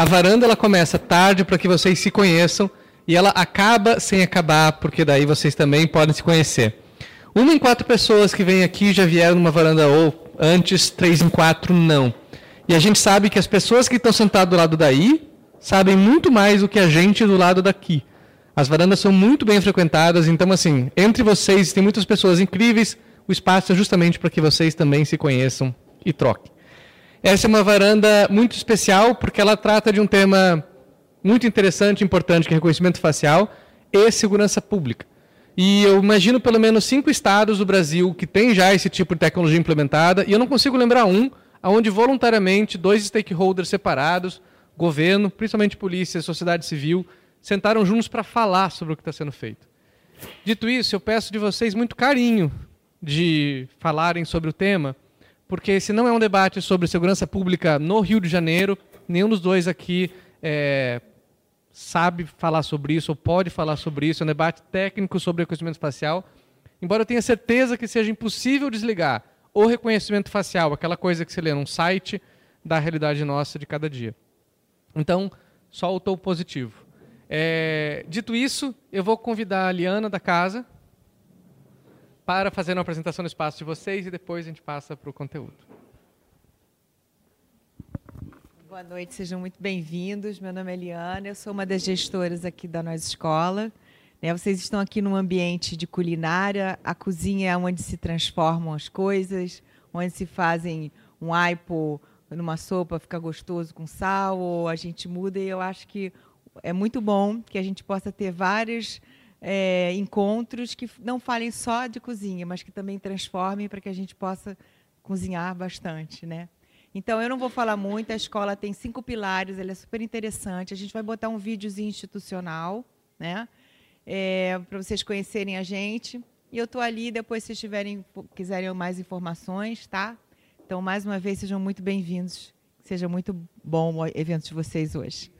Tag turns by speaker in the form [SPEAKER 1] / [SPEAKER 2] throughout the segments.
[SPEAKER 1] a varanda ela começa tarde para que vocês se conheçam e ela acaba sem acabar, porque daí vocês também podem se conhecer. Uma em quatro pessoas que vêm aqui já vieram numa varanda ou antes, três em quatro não. E a gente sabe que as pessoas que estão sentadas do lado daí sabem muito mais do que a gente do lado daqui. As varandas são muito bem frequentadas, então assim, entre vocês tem muitas pessoas incríveis, o espaço é justamente para que vocês também se conheçam e troquem. Essa é uma varanda muito especial porque ela trata de um tema muito interessante e importante, que é reconhecimento facial e segurança pública. E eu imagino pelo menos cinco estados do Brasil que têm já esse tipo de tecnologia implementada, e eu não consigo lembrar um onde voluntariamente dois stakeholders separados, governo, principalmente polícia, sociedade civil, sentaram juntos para falar sobre o que está sendo feito. Dito isso, eu peço de vocês muito carinho de falarem sobre o tema, porque esse não é um debate sobre segurança pública no Rio de Janeiro, nenhum dos dois aqui é, sabe falar sobre isso ou pode falar sobre isso, é um debate técnico sobre reconhecimento facial. Embora eu tenha certeza que seja impossível desligar o reconhecimento facial, aquela coisa que você lê num site, da realidade nossa de cada dia. Então, só o topo positivo. É, dito isso, eu vou convidar a Liana da casa para fazer uma apresentação no espaço de vocês e depois a gente passa para o conteúdo.
[SPEAKER 2] Boa noite, sejam muito bem-vindos. Meu nome é Eliana, eu sou uma das gestoras aqui da nossa escola. Né, vocês estão aqui num ambiente de culinária, a cozinha é onde se transformam as coisas, onde se fazem um aipo numa sopa, fica gostoso com sal, ou a gente muda, e eu acho que é muito bom que a gente possa ter vários é, encontros que não falem só de cozinha, mas que também transformem para que a gente possa cozinhar bastante, né? Então, eu não vou falar muito, a escola tem cinco pilares, ela é super interessante. A gente vai botar um videozinho institucional, né? É, para vocês conhecerem a gente. E eu estou ali, depois, se tiverem, quiserem mais informações, tá? Então, mais uma vez, sejam muito bem-vindos. Seja muito bom o evento de vocês hoje.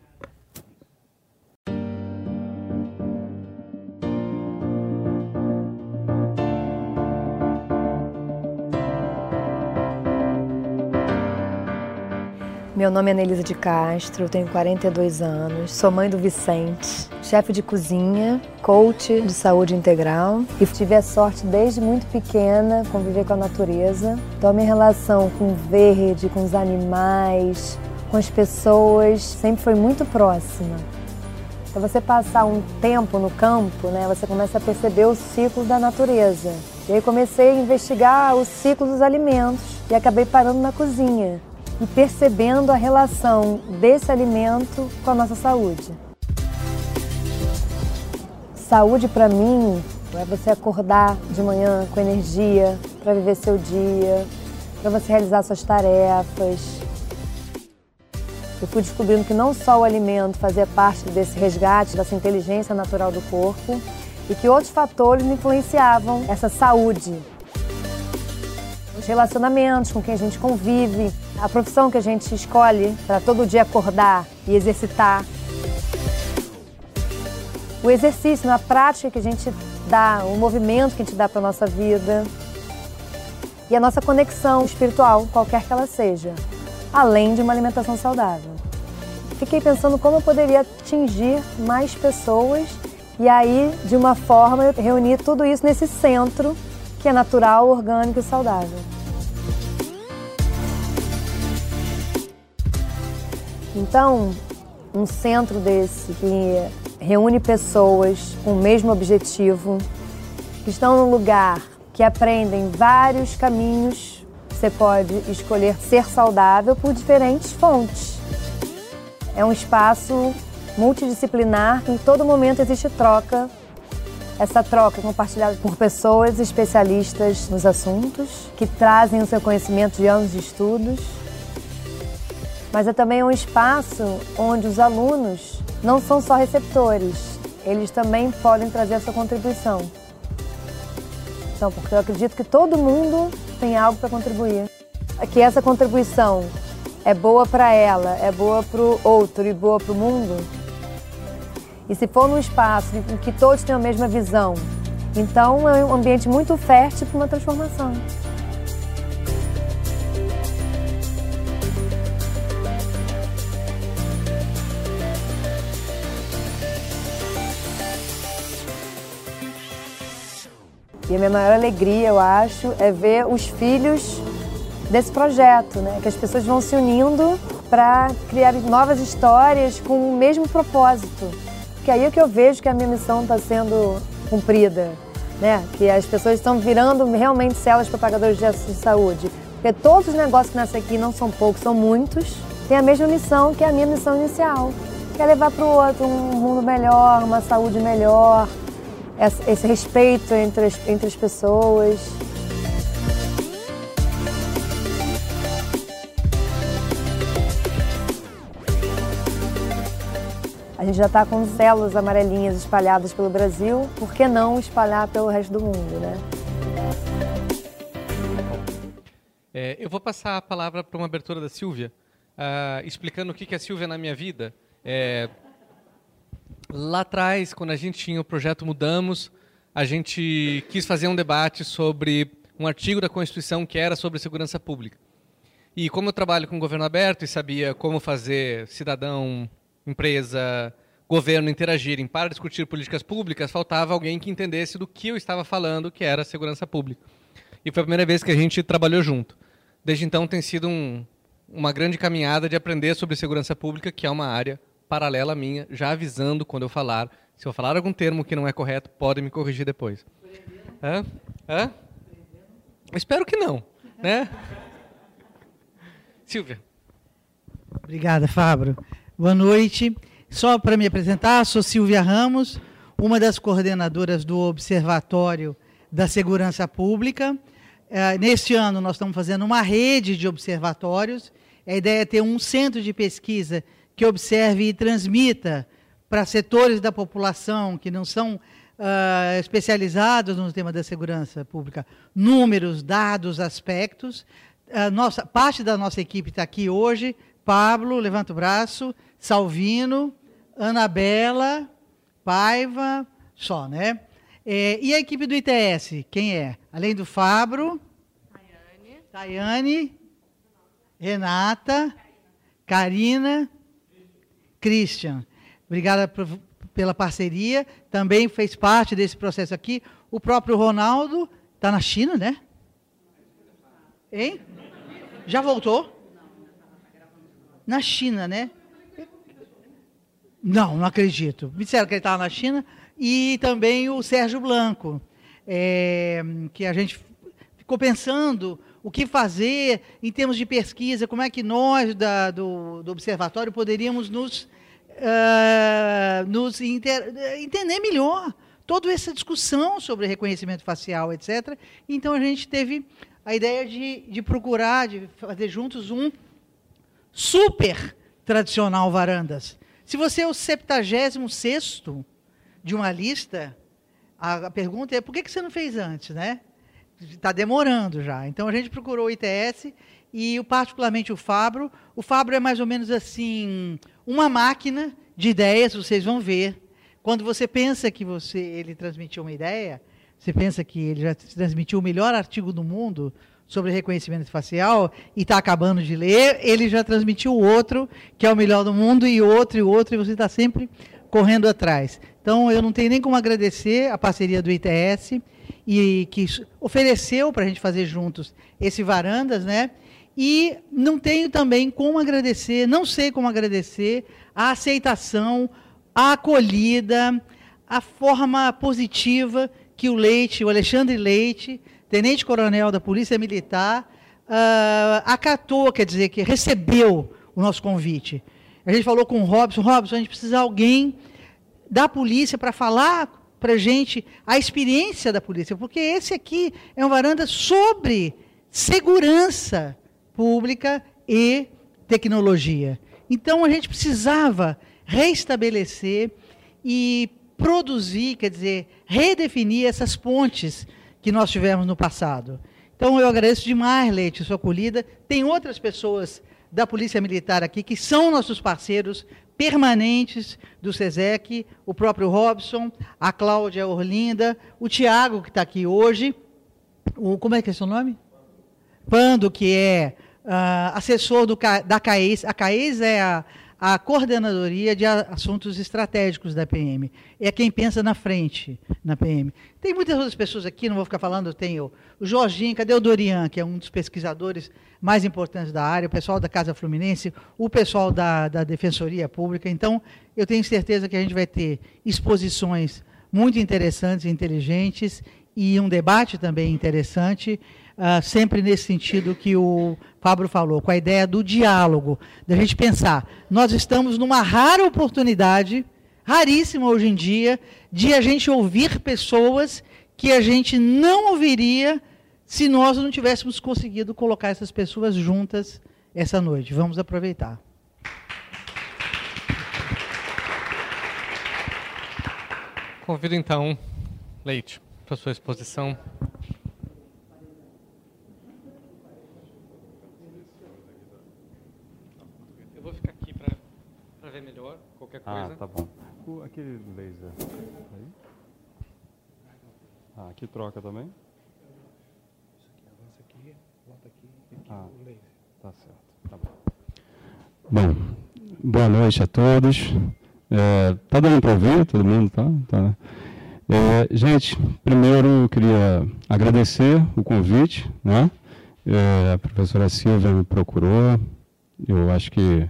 [SPEAKER 3] Meu nome é Nelisa de Castro, tenho 42 anos, sou mãe do Vicente, chefe de cozinha, coach de saúde integral e tive a sorte desde muito pequena conviver com a natureza. Então a minha relação com o verde, com os animais, com as pessoas sempre foi muito próxima. Então você passar um tempo no campo, né, você começa a perceber os ciclos da natureza. E aí comecei a investigar os ciclos dos alimentos e acabei parando na cozinha e percebendo a relação desse alimento com a nossa saúde. Saúde para mim é você acordar de manhã com energia para viver seu dia, para você realizar suas tarefas. Eu fui descobrindo que não só o alimento fazia parte desse resgate dessa inteligência natural do corpo e que outros fatores influenciavam essa saúde. Os relacionamentos com quem a gente convive, a profissão que a gente escolhe para todo dia acordar e exercitar. O exercício, a prática que a gente dá, o movimento que a gente dá para a nossa vida. E a nossa conexão espiritual, qualquer que ela seja, além de uma alimentação saudável. Fiquei pensando como eu poderia atingir mais pessoas e aí, de uma forma, eu reuni tudo isso nesse centro que é natural, orgânico e saudável. Então, um centro desse que reúne pessoas com o mesmo objetivo, que estão num lugar que aprendem vários caminhos, você pode escolher ser saudável por diferentes fontes. É um espaço multidisciplinar em todo momento existe troca. Essa troca é compartilhada por pessoas especialistas nos assuntos, que trazem o seu conhecimento de anos de estudos mas é também um espaço onde os alunos não são só receptores, eles também podem trazer a sua contribuição. Então, porque eu acredito que todo mundo tem algo para contribuir. Que essa contribuição é boa para ela, é boa para o outro e boa para o mundo. E se for num espaço em que todos têm a mesma visão, então é um ambiente muito fértil para uma transformação. E a minha maior alegria, eu acho, é ver os filhos desse projeto, né? Que as pessoas vão se unindo para criar novas histórias com o mesmo propósito. Porque aí é que eu vejo que a minha missão está sendo cumprida, né? Que as pessoas estão virando realmente células propagadores de saúde. Porque todos os negócios que nascem aqui não são poucos, são muitos. Têm a mesma missão que a minha missão inicial, que é levar para o outro um mundo melhor, uma saúde melhor, esse respeito entre as, entre as pessoas. A gente já está com células amarelinhas espalhadas pelo Brasil, por que não espalhar pelo resto do mundo, né?
[SPEAKER 1] É, eu vou passar a palavra para uma abertura da Silvia, uh, explicando o que é a Silvia na minha vida. É, lá atrás, quando a gente tinha o projeto Mudamos, a gente quis fazer um debate sobre um artigo da Constituição que era sobre segurança pública. E como eu trabalho com governo aberto e sabia como fazer cidadão empresa, governo interagirem para discutir políticas públicas, faltava alguém que entendesse do que eu estava falando, que era segurança pública. E foi a primeira vez que a gente trabalhou junto. Desde então tem sido um, uma grande caminhada de aprender sobre segurança pública, que é uma área paralela à minha, já avisando quando eu falar. Se eu falar algum termo que não é correto, podem me corrigir depois. Hã? Hã? Espero que não, né? Silvia.
[SPEAKER 4] Obrigada, Fábio. Boa noite. Só para me apresentar, sou Silvia Ramos, uma das coordenadoras do Observatório da Segurança Pública. É, neste ano, nós estamos fazendo uma rede de observatórios. A ideia é ter um centro de pesquisa que observe e transmita para setores da população que não são uh, especializados no tema da segurança pública números, dados, aspectos. A nossa, parte da nossa equipe está aqui hoje. Pablo, levanta o braço. Salvino, Anabela, Paiva, só, né? É, e a equipe do ITS, quem é? Além do Fabro, Tayane, Tayane Renata, Karina, Christian. Obrigada por, pela parceria. Também fez parte desse processo aqui. O próprio Ronaldo está na China, né? Hein? Já voltou? Na China, né? Não, não acredito. Me disseram que ele estava na China. E também o Sérgio Blanco, é, que a gente ficou pensando o que fazer em termos de pesquisa, como é que nós da, do, do observatório poderíamos nos, uh, nos inter, entender melhor toda essa discussão sobre reconhecimento facial, etc. Então a gente teve a ideia de, de procurar, de fazer juntos um super tradicional varandas. Se você é o 76 de uma lista, a pergunta é por que você não fez antes, né? Está demorando já. Então a gente procurou o ITS e particularmente o Fabro. O Fabro é mais ou menos assim uma máquina de ideias. Vocês vão ver. Quando você pensa que você ele transmitiu uma ideia, você pensa que ele já transmitiu o melhor artigo do mundo sobre reconhecimento facial e está acabando de ler, ele já transmitiu outro, que é o melhor do mundo, e outro, e outro, e você está sempre correndo atrás. Então, eu não tenho nem como agradecer a parceria do ITS, e que ofereceu para a gente fazer juntos esse Varandas, né? E não tenho também como agradecer, não sei como agradecer a aceitação, a acolhida, a forma positiva que o Leite, o Alexandre Leite, tenente-coronel da Polícia Militar, uh, acatou, quer dizer, que recebeu o nosso convite. A gente falou com o Robson, Robson, a gente precisa de alguém da polícia para falar para gente a experiência da polícia, porque esse aqui é um varanda sobre segurança pública e tecnologia. Então a gente precisava restabelecer e produzir, quer dizer, redefinir essas pontes que nós tivemos no passado. Então eu agradeço demais, Leite, sua acolhida. Tem outras pessoas da Polícia Militar aqui que são nossos parceiros permanentes do SESEC, o próprio Robson, a Cláudia Orlinda, o Tiago, que está aqui hoje, o, como é que é seu nome? Pando, que é uh, assessor do, da CAES. A CAES é a, a coordenadoria de assuntos estratégicos da PM. É quem pensa na frente na PM. Tem muitas outras pessoas aqui, não vou ficar falando, tem o, Jorginho, cadê o Dorian, que é um dos pesquisadores mais importantes da área, o pessoal da Casa Fluminense, o pessoal da, da Defensoria Pública. Então, eu tenho certeza que a gente vai ter exposições muito interessantes e inteligentes e um debate também interessante uh, sempre nesse sentido que o Fábio falou, com a ideia do diálogo, da gente pensar, nós estamos numa rara oportunidade, raríssima hoje em dia, de a gente ouvir pessoas que a gente não ouviria se nós não tivéssemos conseguido colocar essas pessoas juntas essa noite. Vamos aproveitar.
[SPEAKER 1] Convido então Leite para sua exposição.
[SPEAKER 5] Qualquer ah, coisa. Ah, tá bom. O, aquele laser aí? Ah, aqui troca também?
[SPEAKER 6] Isso aqui avança aqui, volta aqui e aqui
[SPEAKER 5] ah,
[SPEAKER 6] o laser.
[SPEAKER 5] Tá certo, tá bom. Bom, boa noite a todos. É, tá dando para ouvir todo mundo, tá? tá. É, gente, primeiro eu queria agradecer o convite, né? É, a professora Silvia me procurou, eu acho que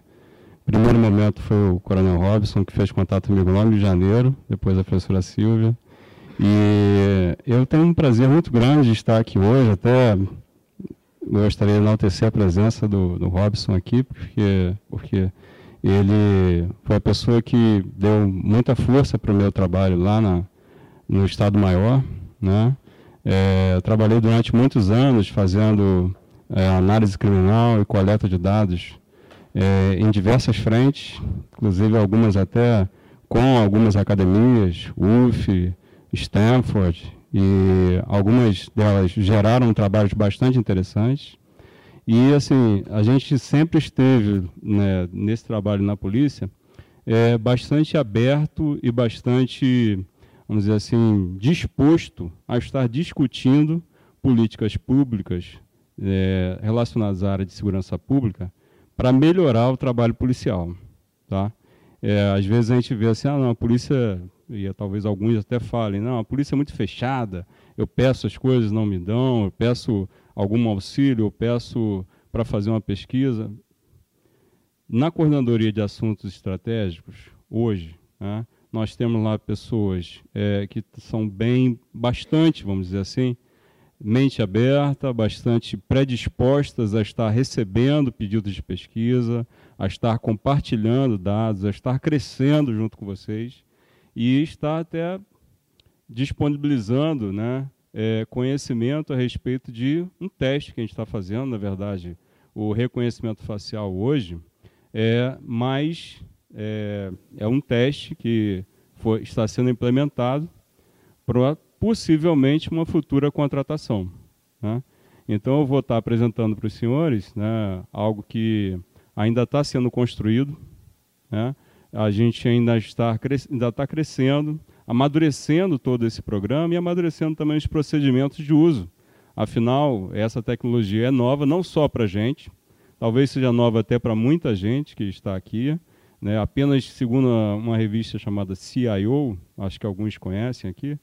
[SPEAKER 5] primeiro momento foi o Coronel Robson, que fez contato comigo no Rio de Janeiro, depois a professora Silvia. E eu tenho um prazer muito grande de estar aqui hoje, até gostaria de enaltecer a presença do, do Robson aqui, porque, porque ele foi a pessoa que deu muita força para o meu trabalho lá na, no Estado Maior. Né? É, eu trabalhei durante muitos anos fazendo é, análise criminal e coleta de dados é, em diversas frentes, inclusive algumas até com algumas academias, UF, Stanford, e algumas delas geraram trabalhos bastante interessantes. E assim, a gente sempre esteve né, nesse trabalho na polícia é, bastante aberto e bastante, vamos dizer assim, disposto a estar discutindo políticas públicas é, relacionadas à área de segurança pública para melhorar o trabalho policial. Tá? É, às vezes a gente vê assim, ah, não, a polícia, e talvez alguns até falem, não, a polícia é muito fechada, eu peço as coisas, não me dão, eu peço algum auxílio, eu peço para fazer uma pesquisa. Na coordenadoria de assuntos estratégicos, hoje, né, nós temos lá pessoas é, que são bem, bastante, vamos dizer assim, mente aberta, bastante predispostas a estar recebendo pedidos de pesquisa, a estar compartilhando dados, a estar crescendo junto com vocês e estar até disponibilizando né, é, conhecimento a respeito de um teste que a gente está fazendo, na verdade, o reconhecimento facial hoje é mais é, é um teste que foi, está sendo implementado para possivelmente uma futura contratação. Né? Então, eu vou estar apresentando para os senhores né, algo que ainda está sendo construído, né? a gente ainda está, ainda está crescendo, amadurecendo todo esse programa e amadurecendo também os procedimentos de uso. Afinal, essa tecnologia é nova não só para a gente, talvez seja nova até para muita gente que está aqui. Né? Apenas segundo uma revista chamada CIO, acho que alguns conhecem aqui,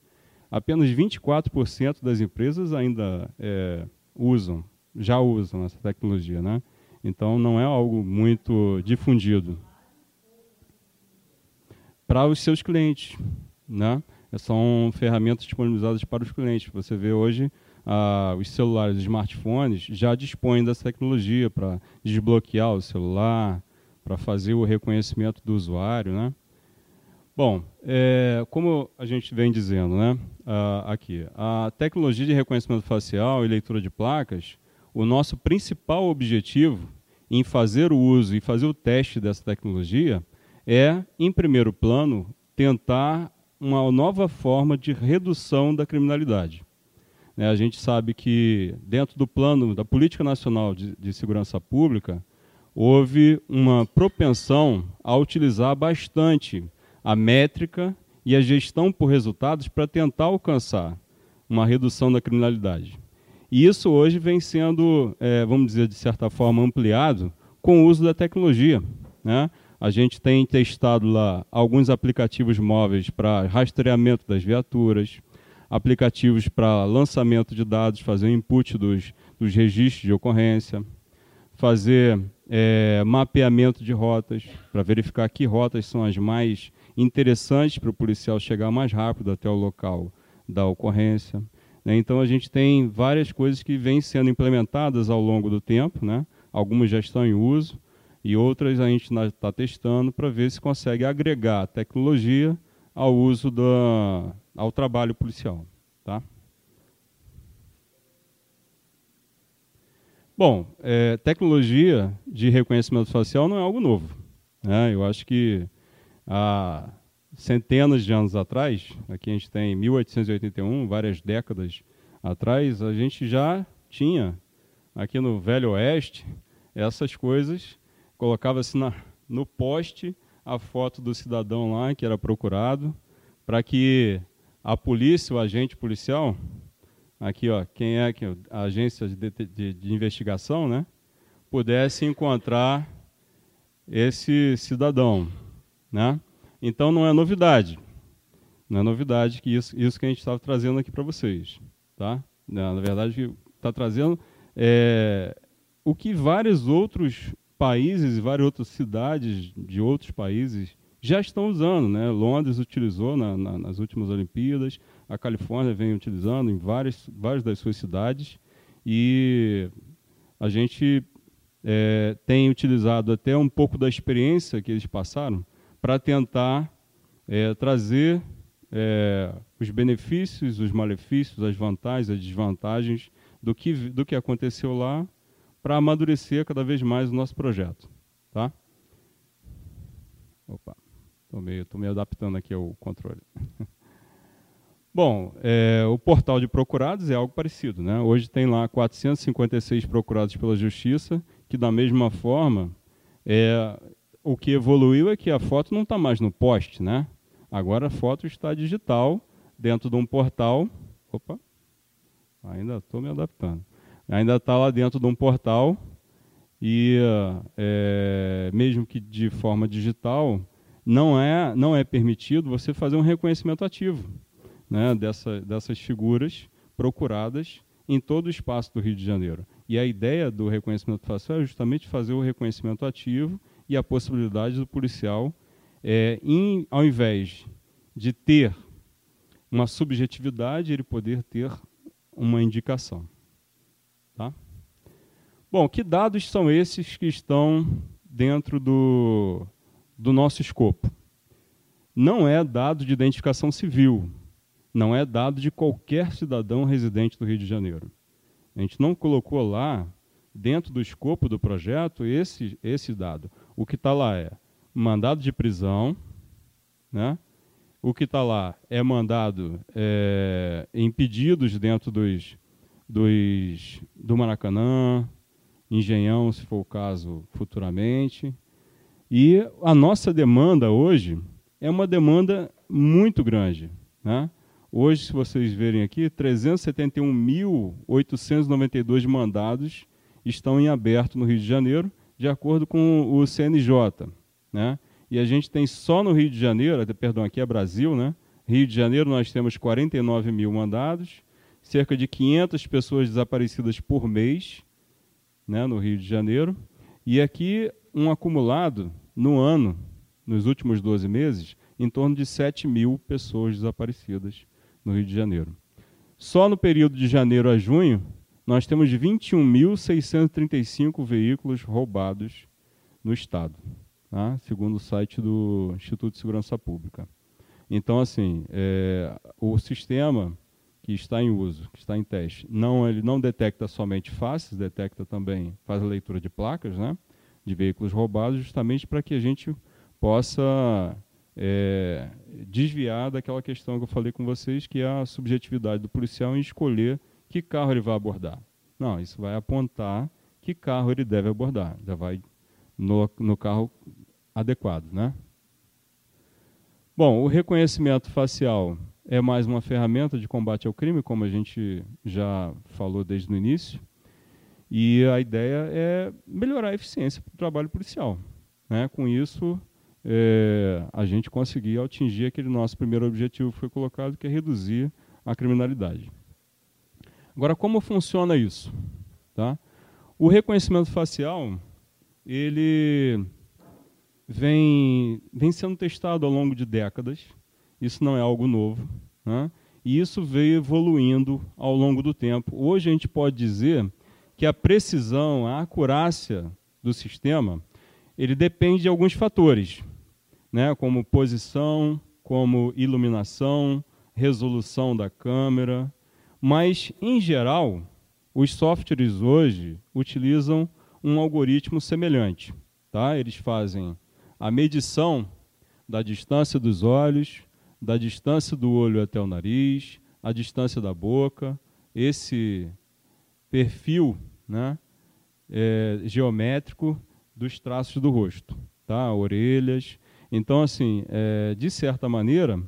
[SPEAKER 5] apenas 24% das empresas ainda é, usam, já usam essa tecnologia, né? Então não é algo muito difundido para os seus clientes, né? São ferramentas disponibilizadas para os clientes. Você vê hoje ah, os celulares, os smartphones já dispõem dessa tecnologia para desbloquear o celular, para fazer o reconhecimento do usuário, né? Bom, é, como a gente vem dizendo, né, aqui, a tecnologia de reconhecimento facial e leitura de placas, o nosso principal objetivo em fazer o uso e fazer o teste dessa tecnologia é, em primeiro plano, tentar uma nova forma de redução da criminalidade. Né, a gente sabe que, dentro do plano da Política Nacional de, de Segurança Pública, houve uma propensão a utilizar bastante a métrica e a gestão por resultados para tentar alcançar uma redução da criminalidade. E isso hoje vem sendo, é, vamos dizer, de certa forma, ampliado com o uso da tecnologia. Né? A gente tem testado lá alguns aplicativos móveis para rastreamento das viaturas, aplicativos para lançamento de dados, fazer o input dos, dos registros de ocorrência, fazer é, mapeamento de rotas, para verificar que rotas são as mais interessantes para o policial chegar mais rápido até o local da ocorrência. Né? Então, a gente tem várias coisas que vêm sendo implementadas ao longo do tempo, né? algumas já estão em uso, e outras a gente está testando para ver se consegue agregar tecnologia ao uso da, ao trabalho policial. Tá? Bom, é, tecnologia de reconhecimento facial não é algo novo. Né? Eu acho que há centenas de anos atrás, aqui a gente tem 1881, várias décadas atrás, a gente já tinha aqui no Velho Oeste essas coisas, colocava-se no poste a foto do cidadão lá que era procurado, para que a polícia, o agente policial, aqui ó, quem é que a agência de, de, de investigação, né, pudesse encontrar esse cidadão, né? Então não é novidade, não é novidade que isso, isso que a gente estava trazendo aqui para vocês, tá? Na verdade, está trazendo é, o que vários outros países e várias outras cidades de outros países já estão usando. Né? Londres utilizou na, na, nas últimas Olimpíadas, a Califórnia vem utilizando em várias, várias das suas cidades, e a gente é, tem utilizado até um pouco da experiência que eles passaram para tentar é, trazer é, os benefícios, os malefícios, as vantagens, as desvantagens do que, do que aconteceu lá para amadurecer cada vez mais o nosso projeto. Tá? Opa. Estou meio, tô meio adaptando aqui ao controle. Bom, é, o portal de procurados é algo parecido. Né? Hoje tem lá 456 procurados pela Justiça, que da mesma forma, é, o que evoluiu é que a foto não está mais no poste. Né? Agora a foto está digital, dentro de um portal. Opa, ainda estou me adaptando. Ainda está lá dentro de um portal e, é, mesmo que de forma digital, não é, não é permitido você fazer um reconhecimento ativo né, dessa, dessas figuras procuradas em todo o espaço do Rio de Janeiro. E a ideia do reconhecimento facial é justamente fazer o reconhecimento ativo e a possibilidade do policial, é, em, ao invés de ter uma subjetividade, ele poder ter uma indicação. Tá? Bom, que dados são esses que estão dentro do, do nosso escopo. Não é dado de identificação civil, não é dado de qualquer cidadão residente do Rio de Janeiro. A gente não colocou lá, dentro do escopo do projeto, esse, esse dado. O que está lá é mandado de prisão, né? o que está lá é mandado é, em pedidos dentro dos, dos, do Maracanã, Engenhão, se for o caso, futuramente, e a nossa demanda hoje é uma demanda muito grande. Né? Hoje, se vocês verem aqui, 371.892 mandados estão em aberto no Rio de Janeiro, de acordo com o CNJ. Né? E a gente tem só no Rio de Janeiro, perdão, aqui é Brasil, né? Rio de Janeiro nós temos 49 mil mandados, cerca de 500 pessoas desaparecidas por mês né, no Rio de Janeiro. E aqui um acumulado no ano, nos últimos 12 meses, em torno de 7 mil pessoas desaparecidas no Rio de Janeiro. Só no período de janeiro a junho, nós temos 21.635 veículos roubados no Estado, tá? segundo o site do Instituto de Segurança Pública. Então, assim, é, o sistema que está em uso, que está em teste, não, ele não detecta somente faces, detecta também, faz a leitura de placas, né? de veículos roubados, justamente para que a gente possa é, desviar daquela questão que eu falei com vocês, que é a subjetividade do policial em escolher que carro ele vai abordar. Não, isso vai apontar que carro ele deve abordar, já vai no, no carro adequado, né? Bom, o reconhecimento facial é mais uma ferramenta de combate ao crime, como a gente já falou desde o início. E a ideia é melhorar a eficiência do trabalho policial. né, com isso é, a gente conseguir atingir aquele nosso primeiro objetivo que foi colocado, que é reduzir a criminalidade. Agora, como funciona isso? Tá? O reconhecimento facial, ele vem, vem sendo testado ao longo de décadas, isso não é algo novo, né? e isso veio evoluindo ao longo do tempo. Hoje a gente pode dizer que a precisão, a acurácia do sistema, ele depende de alguns fatores, né, como posição, como iluminação, resolução da câmera, mas em geral, os softwares hoje utilizam um algoritmo semelhante, tá? Eles fazem a medição da distância dos olhos, da distância do olho até o nariz, a distância da boca, esse perfil né, é, geométrico dos traços do rosto, tá? orelhas. Então, assim, é, de certa maneira,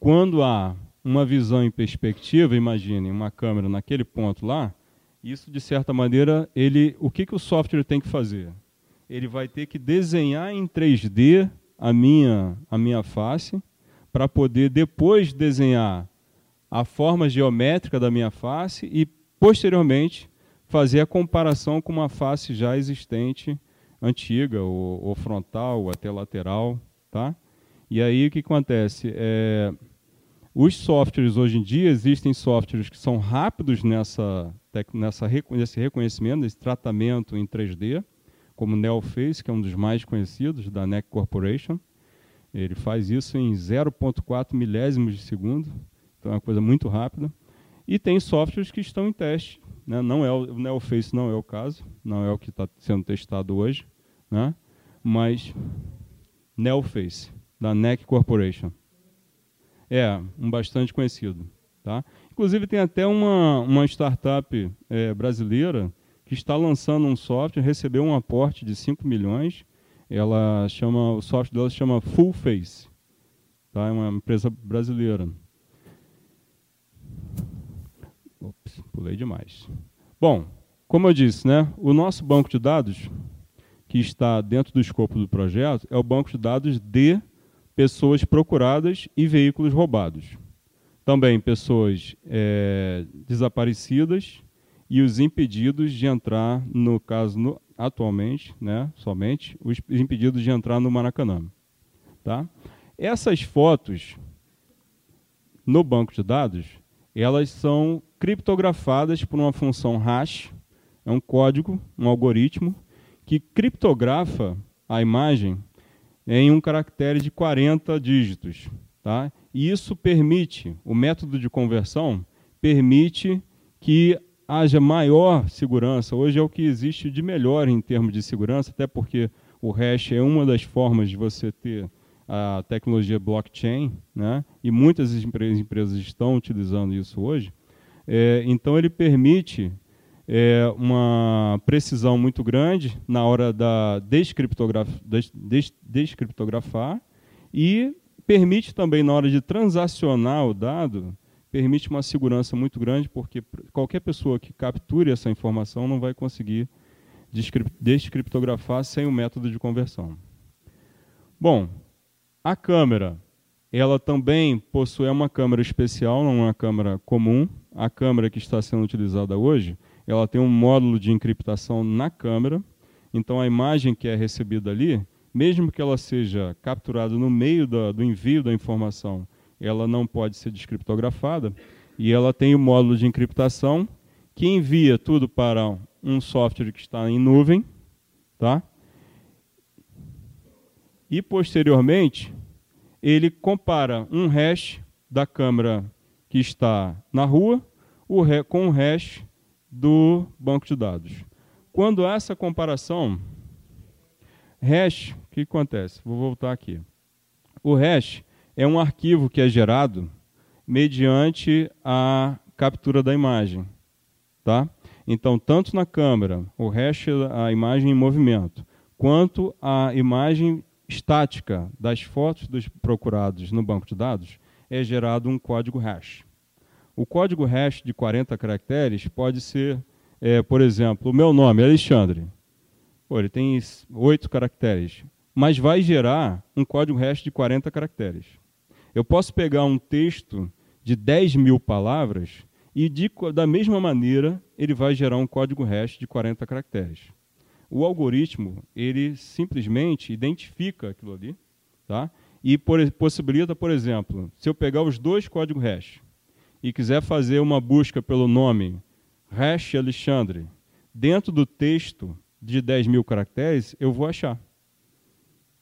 [SPEAKER 5] quando há uma visão em perspectiva, imagine uma câmera naquele ponto lá, isso de certa maneira, ele, o que, que o software tem que fazer? Ele vai ter que desenhar em 3D a minha, a minha face para poder depois desenhar a forma geométrica da minha face e posteriormente fazer a comparação com uma face já existente, antiga, ou, ou frontal, ou até lateral, tá? E aí o que acontece? É, os softwares hoje em dia existem softwares que são rápidos nessa, nessa nesse reconhecimento, nesse tratamento em 3D, como o NeoFace, que é um dos mais conhecidos da NEC Corporation. Ele faz isso em 0.4 milésimos de segundo, então é uma coisa muito rápida. E tem softwares que estão em teste, né? Não é o, o NeoFace não é o caso, não é o que está sendo testado hoje, né? mas NeoFace, da NEC Corporation. É, um bastante conhecido. Tá? Inclusive tem até uma, uma startup é, brasileira que está lançando um software, recebeu um aporte de 5 milhões. Ela chama, o software dela se chama Full Face. Tá? É uma empresa brasileira. Ops, pulei demais. Bom, como eu disse, né, o nosso banco de dados, que está dentro do escopo do projeto, é o banco de dados de pessoas procuradas e veículos roubados. Também pessoas é, desaparecidas e os impedidos de entrar, no caso, no, atualmente, né, somente, os impedidos de entrar no Maracanã. Tá? Essas fotos no banco de dados, elas são criptografadas por uma função hash, é um código, um algoritmo, que criptografa a imagem em um caractere de 40 dígitos. Tá? E isso permite, o método de conversão permite que haja maior segurança. Hoje é o que existe de melhor em termos de segurança, até porque o hash é uma das formas de você ter a tecnologia blockchain, né? e muitas empresas estão utilizando isso hoje. É, então, ele permite é, uma precisão muito grande na hora da descriptograf des des descriptografar e permite também, na hora de transacionar o dado, permite uma segurança muito grande, porque qualquer pessoa que capture essa informação não vai conseguir descriptografar sem o método de conversão. Bom, a câmera, ela também possui uma câmera especial, não uma câmera comum. A câmera que está sendo utilizada hoje, ela tem um módulo de encriptação na câmera. Então a imagem que é recebida ali, mesmo que ela seja capturada no meio da, do envio da informação, ela não pode ser descriptografada. E ela tem o módulo de encriptação que envia tudo para um software que está em nuvem, tá? E posteriormente, ele compara um hash da câmera que está na rua com o hash do banco de dados. Quando há essa comparação, hash, o que acontece? Vou voltar aqui. O hash é um arquivo que é gerado mediante a captura da imagem, tá? Então, tanto na câmera, o hash a imagem em movimento, quanto a imagem estática das fotos dos procurados no banco de dados é gerado um código hash. O código hash de 40 caracteres pode ser, é, por exemplo, o meu nome, Alexandre. Pô, ele tem oito caracteres. mas vai gerar um código hash de 40 caracteres. Eu posso pegar um texto de 10 mil palavras e, de, da mesma maneira, ele vai gerar um código hash de 40 caracteres. O algoritmo, ele simplesmente identifica aquilo ali, tá? e por, possibilita, por exemplo, se eu pegar os dois códigos hash e quiser fazer uma busca pelo nome hash Alexandre dentro do texto de 10 mil caracteres, eu vou achar.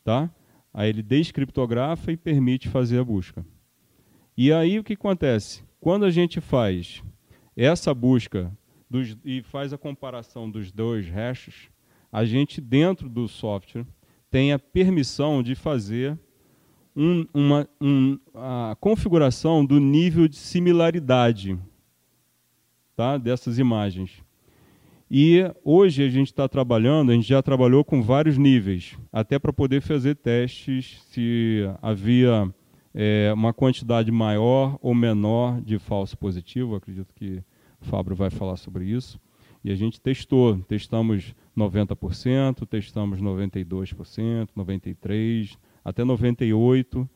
[SPEAKER 5] Tá? Aí ele descriptografa e permite fazer a busca. E aí o que acontece? Quando a gente faz essa busca dos, e faz a comparação dos dois hashes, a gente dentro do software tem a permissão de fazer um, uma, um, a configuração do nível de similaridade tá, dessas imagens. E hoje a gente está trabalhando, a gente já trabalhou com vários níveis, até para poder fazer testes se havia é, uma quantidade maior ou menor de falso positivo. Acredito que o Fábio vai falar sobre isso. E a gente testou, testamos 90%, testamos 92%, 93%, até 98%,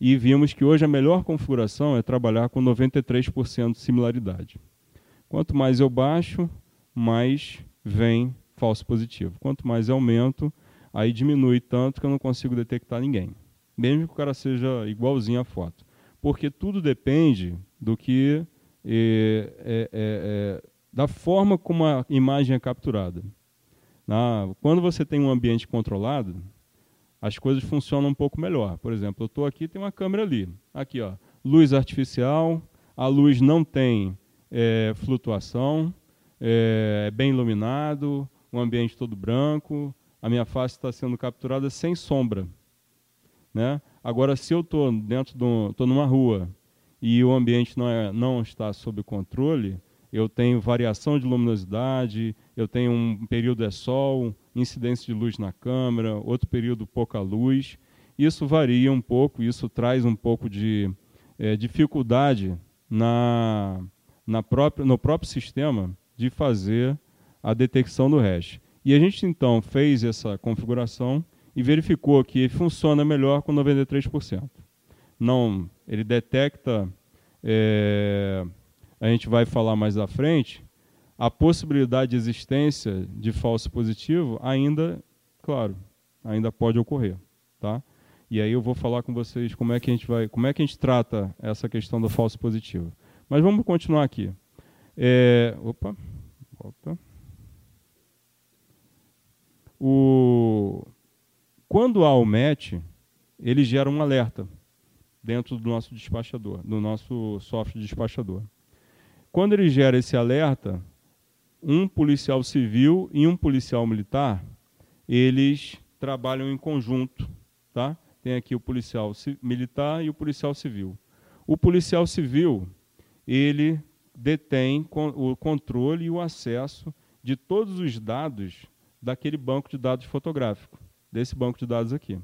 [SPEAKER 5] e vimos que hoje a melhor configuração é trabalhar com 93% de similaridade. Quanto mais eu baixo, mais vem falso positivo. Quanto mais eu aumento, aí diminui tanto que eu não consigo detectar ninguém. Mesmo que o cara seja igualzinho à foto. Porque tudo depende do que é, é, é, da forma como a imagem é capturada. Na, quando você tem um ambiente controlado, as coisas funcionam um pouco melhor. Por exemplo, eu estou aqui, tem uma câmera ali. Aqui, ó, luz artificial, a luz não tem é, flutuação, é, é bem iluminado, o ambiente todo branco, a minha face está sendo capturada sem sombra. Né? Agora, se eu estou dentro de um, tô numa rua e o ambiente não, é, não está sob controle, eu tenho variação de luminosidade, eu tenho um período é sol, incidência de luz na câmera, outro período pouca luz. Isso varia um pouco, isso traz um pouco de é, dificuldade na, na própria, no próprio sistema de fazer a detecção do hash. E a gente então fez essa configuração e verificou que funciona melhor com 93%. Não, ele detecta, é, a gente vai falar mais à frente, a possibilidade de existência de falso positivo ainda, claro, ainda pode ocorrer, tá? E aí eu vou falar com vocês como é que a gente vai, como é que a gente trata essa questão do falso positivo. Mas vamos continuar aqui. É, opa, volta. O, quando há o match, ele gera um alerta dentro do nosso despachador, do nosso software despachador. Quando ele gera esse alerta, um policial civil e um policial militar, eles trabalham em conjunto, tá? Tem aqui o policial militar e o policial civil. O policial civil, ele detém o controle e o acesso de todos os dados daquele banco de dados fotográfico, desse banco de dados aqui,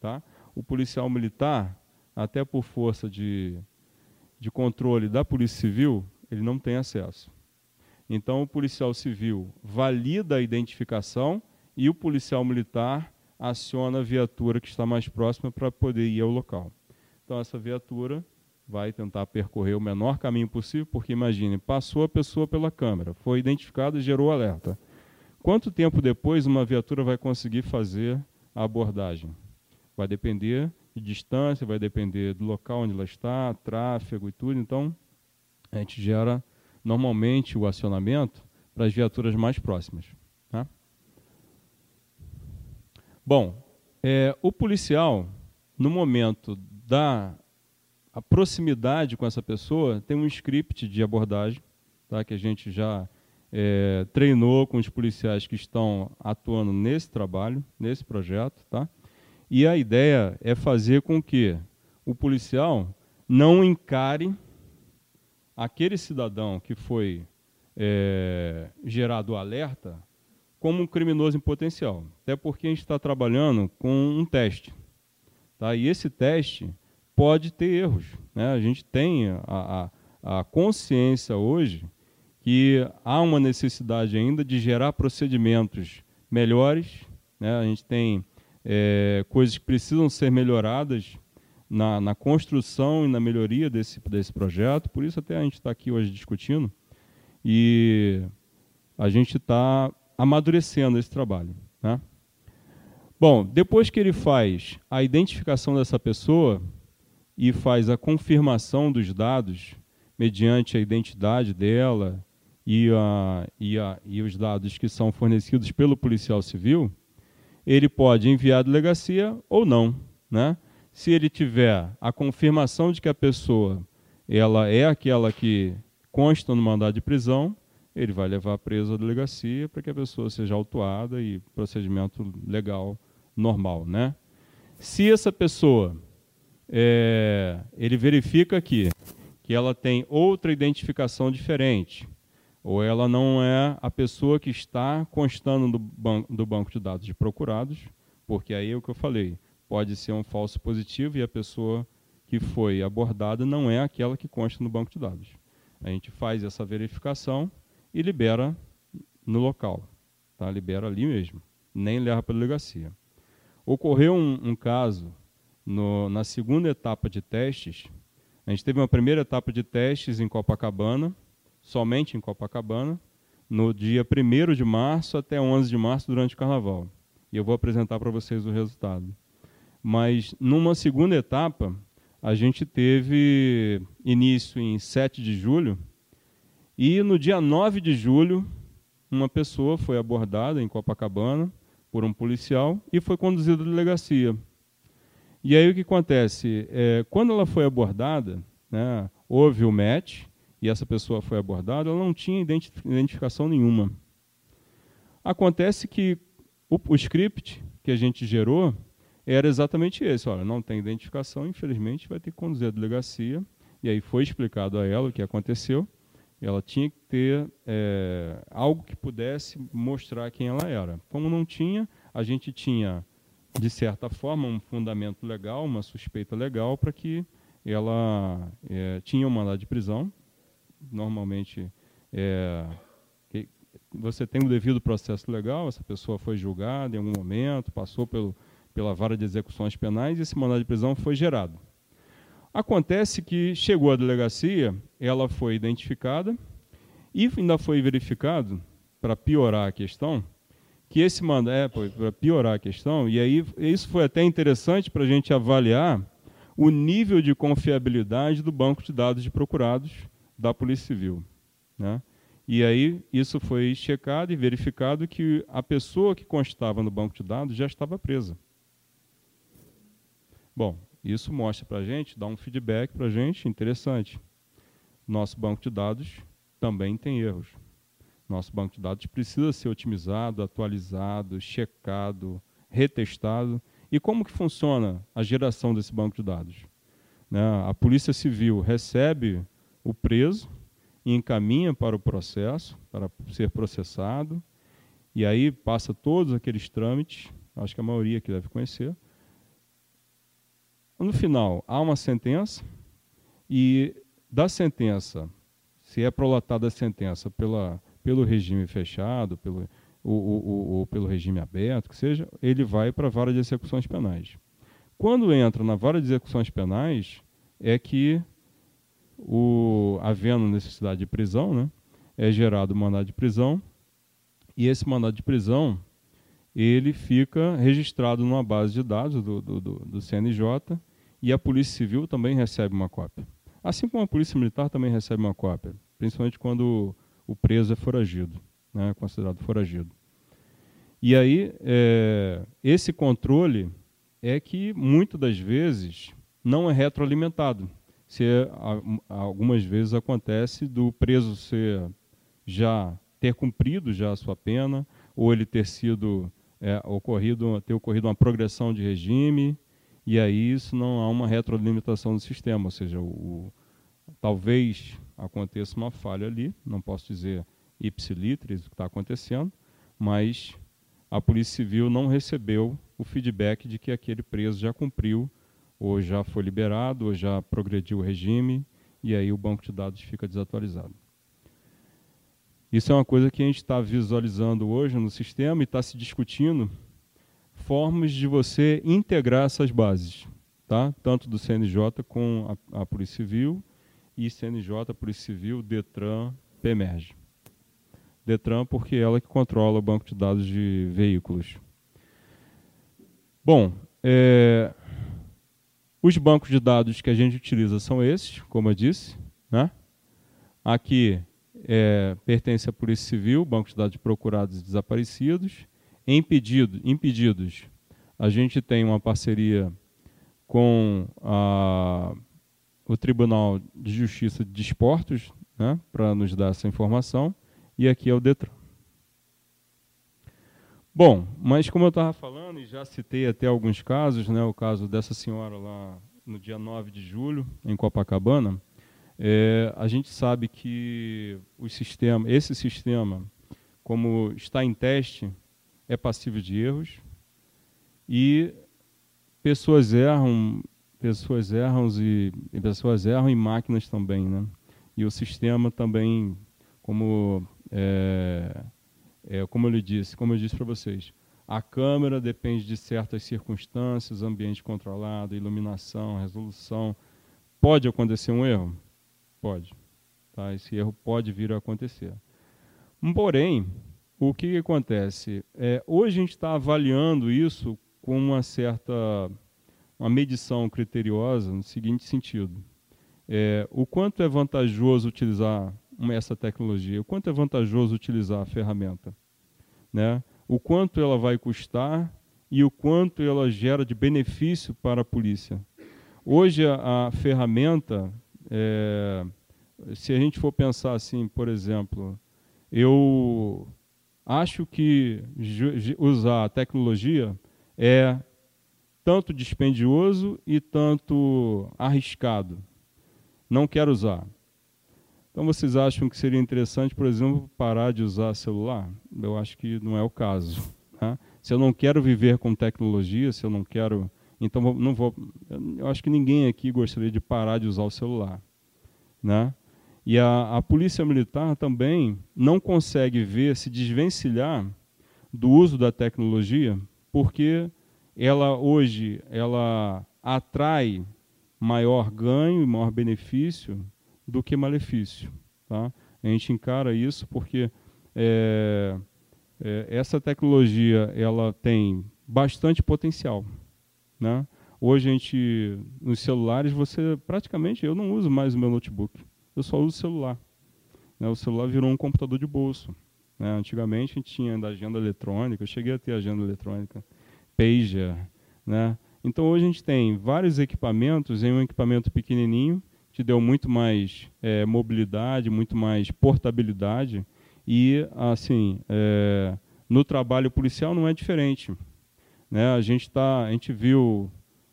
[SPEAKER 5] tá? O policial militar, até por força de, de controle da Polícia Civil, ele não tem acesso. Então, o policial civil valida a identificação e o policial militar aciona a viatura que está mais próxima para poder ir ao local. Então, essa viatura vai tentar percorrer o menor caminho possível, porque imagine, passou a pessoa pela câmera, foi identificada e gerou alerta. Quanto tempo depois uma viatura vai conseguir fazer a abordagem? Vai depender de distância, vai depender do local onde ela está, tráfego e tudo. Então, a gente gera normalmente o acionamento para as viaturas mais próximas. Tá? Bom, é, o policial, no momento da proximidade com essa pessoa, tem um script de abordagem tá, que a gente já é, treinou com os policiais que estão atuando nesse trabalho, nesse projeto. Tá? E a ideia é fazer com que o policial não encare aquele cidadão que foi é, gerado alerta como um criminoso em potencial. Até porque a gente está trabalhando com um teste. Tá? E esse teste pode ter erros. Né? A gente tem a, a, a consciência hoje que há uma necessidade ainda de gerar procedimentos melhores. Né? A gente tem é, coisas que precisam ser melhoradas na, na, construção e na melhoria desse, desse projeto. Por isso até a gente está aqui hoje discutindo e a gente está amadurecendo esse trabalho. Né? Bom, depois que ele faz a identificação dessa pessoa e faz a confirmação dos dados mediante a identidade dela e, a, e, a, e os dados que são fornecidos pelo policial civil, ele pode enviar a delegacia ou não. Né? Se ele tiver a confirmação de que a pessoa ela é aquela que consta no mandado de prisão, ele vai levar preso à delegacia para que a pessoa seja autuada e procedimento legal normal, né? Se essa pessoa é, ele verifica aqui que ela tem outra identificação diferente, ou ela não é a pessoa que está constando do, do banco de dados de procurados, porque aí é o que eu falei, pode ser um falso positivo e a pessoa que foi abordada não é aquela que consta no banco de dados. A gente faz essa verificação e libera no local, tá? libera ali mesmo, nem leva para a delegacia. Ocorreu um, um caso no, na segunda etapa de testes. A gente teve uma primeira etapa de testes em Copacabana, somente em Copacabana, no dia 1 de março até 11 de março, durante o carnaval. E eu vou apresentar para vocês o resultado. Mas numa segunda etapa, a gente teve início em 7 de julho, e no dia 9 de julho, uma pessoa foi abordada em Copacabana por um policial e foi conduzida à delegacia. E aí o que acontece? É, quando ela foi abordada, né, houve o match, e essa pessoa foi abordada, ela não tinha identificação nenhuma. Acontece que o, o script que a gente gerou era exatamente esse. Olha, não tem identificação, infelizmente vai ter que conduzir a delegacia. E aí foi explicado a ela o que aconteceu. Ela tinha que ter é, algo que pudesse mostrar quem ela era. Como não tinha, a gente tinha, de certa forma, um fundamento legal, uma suspeita legal para que ela é, tinha um mandado de prisão. Normalmente, é, você tem o devido processo legal, essa pessoa foi julgada em algum momento, passou pelo pela vara de execuções penais e esse mandado de prisão foi gerado. Acontece que chegou à delegacia, ela foi identificada e ainda foi verificado, para piorar a questão, que esse mandado, é, para piorar a questão, e aí isso foi até interessante para a gente avaliar o nível de confiabilidade do banco de dados de procurados da Polícia Civil. Né? E aí isso foi checado e verificado que a pessoa que constava no banco de dados já estava presa. Bom, isso mostra para a gente, dá um feedback para a gente interessante. Nosso banco de dados também tem erros. Nosso banco de dados precisa ser otimizado, atualizado, checado, retestado. E como que funciona a geração desse banco de dados? Né? A Polícia Civil recebe o preso e encaminha para o processo, para ser processado, e aí passa todos aqueles trâmites, acho que a maioria que deve conhecer, no final, há uma sentença e da sentença, se é prolatada a sentença pela, pelo regime fechado, pelo, ou, ou, ou pelo regime aberto, que seja, ele vai para a vara de execuções penais. Quando entra na vara de execuções penais, é que, o, havendo necessidade de prisão, né, é gerado o mandado de prisão, e esse mandado de prisão ele fica registrado numa base de dados do, do, do, do CNJ e a Polícia Civil também recebe uma cópia. Assim como a Polícia Militar também recebe uma cópia, principalmente quando o preso é foragido, né, considerado foragido. E aí, é, esse controle é que muitas das vezes não é retroalimentado. Se é, algumas vezes acontece do preso ser já ter cumprido já a sua pena, ou ele ter sido é, ocorrido, ter ocorrido uma progressão de regime, e aí isso não há uma retroalimentação do sistema, ou seja, o, o, talvez aconteça uma falha ali, não posso dizer ipsilitris o que está acontecendo, mas a Polícia Civil não recebeu o feedback de que aquele preso já cumpriu, ou já foi liberado, ou já progrediu o regime, e aí o banco de dados fica desatualizado. Isso é uma coisa que a gente está visualizando hoje no sistema e está se discutindo formas de você integrar essas bases, tá? tanto do CNJ com a, a Polícia Civil e CNJ, Polícia Civil, DETRAN, PEMERGE. DETRAN porque é ela que controla o banco de dados de veículos. Bom, é, os bancos de dados que a gente utiliza são esses, como eu disse. Né? Aqui é, pertence à Polícia Civil, Banco de Dados de Procurados e Desaparecidos. Em pedido, impedidos, a gente tem uma parceria com a, o Tribunal de Justiça de Desportos, né, para nos dar essa informação, e aqui é o DETRAN. Bom, mas como eu estava falando, e já citei até alguns casos, né, o caso dessa senhora lá no dia 9 de julho, em Copacabana, é, a gente sabe que o sistema, esse sistema, como está em teste, é passível de erros e pessoas erram, pessoas erram e, e pessoas erram em máquinas também, né? E o sistema também, como é, é, como eu lhe disse, como eu disse para vocês, a câmera depende de certas circunstâncias, ambiente controlado, iluminação, resolução. Pode acontecer um erro? Pode. Tá? Esse erro pode vir a acontecer. Porém, o que, que acontece? É, hoje a gente está avaliando isso com uma certa uma medição criteriosa no seguinte sentido. É, o quanto é vantajoso utilizar essa tecnologia, o quanto é vantajoso utilizar a ferramenta, né? o quanto ela vai custar e o quanto ela gera de benefício para a polícia. Hoje a, a ferramenta, é, se a gente for pensar assim, por exemplo, eu acho que usar a tecnologia é tanto dispendioso e tanto arriscado. Não quero usar. Então vocês acham que seria interessante, por exemplo, parar de usar celular? Eu acho que não é o caso. Né? Se eu não quero viver com tecnologia, se eu não quero, então não vou. Eu acho que ninguém aqui gostaria de parar de usar o celular, né? E a, a polícia militar também não consegue ver, se desvencilhar do uso da tecnologia, porque ela hoje ela atrai maior ganho e maior benefício do que malefício. Tá? A gente encara isso porque é, é, essa tecnologia ela tem bastante potencial. Né? Hoje a gente, nos celulares, você praticamente, eu não uso mais o meu notebook eu só uso celular. Né? O celular virou um computador de bolso. Né? Antigamente a gente tinha da agenda eletrônica, eu cheguei a ter agenda eletrônica, pager. Né? Então hoje a gente tem vários equipamentos em um equipamento pequenininho, que deu muito mais é, mobilidade, muito mais portabilidade. E, assim, é, no trabalho policial não é diferente. Né? A, gente tá, a gente viu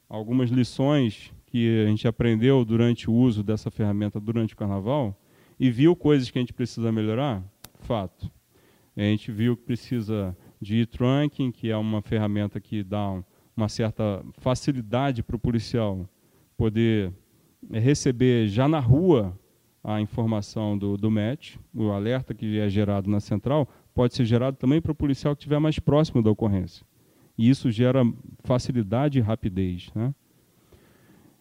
[SPEAKER 5] algumas lições que a gente aprendeu durante o uso dessa ferramenta durante o carnaval e viu coisas que a gente precisa melhorar? Fato. A gente viu que precisa de e-trunking, que é uma ferramenta que dá uma certa facilidade para o policial poder receber já na rua a informação do, do o alerta que é gerado na central, pode ser gerado também para o policial que estiver mais próximo da ocorrência. E isso gera facilidade e rapidez. Né?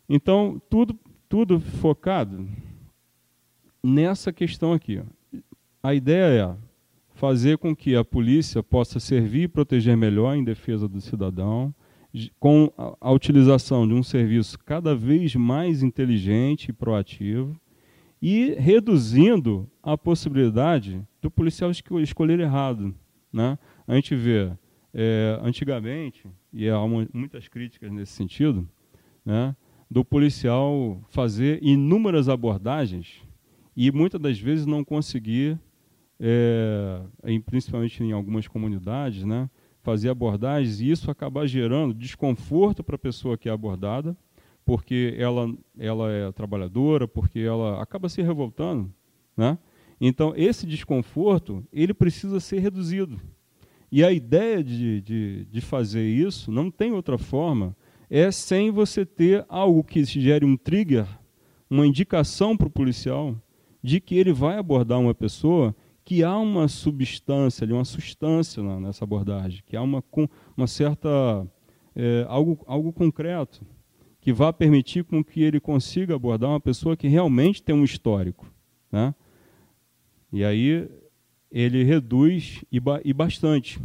[SPEAKER 5] Então, tudo, tudo focado nessa questão aqui. A ideia é fazer com que a polícia possa servir e proteger melhor em defesa do cidadão, com a, utilização de um serviço cada vez mais inteligente e proativo, e reduzindo a possibilidade do policial escolher errado. Né? A gente vê, é, antigamente, e há muitas críticas nesse sentido, né? Do policial fazer inúmeras abordagens e muitas das vezes não conseguir, é, em, principalmente em algumas comunidades, né, fazer abordagens e isso acabar gerando desconforto para a pessoa que é abordada, porque ela, ela é trabalhadora, porque ela acaba se revoltando. Né? Então, esse desconforto ele precisa ser reduzido. E a ideia de, de, de fazer isso não tem outra forma é sem você ter algo que gere um trigger, uma indicação para o policial de que ele vai abordar uma pessoa que há uma substância, uma substância nessa abordagem, que há uma, uma certa é, algo, algo concreto que vá permitir com que ele consiga abordar uma pessoa que realmente tem um histórico, né? E aí ele reduz e, ba e bastante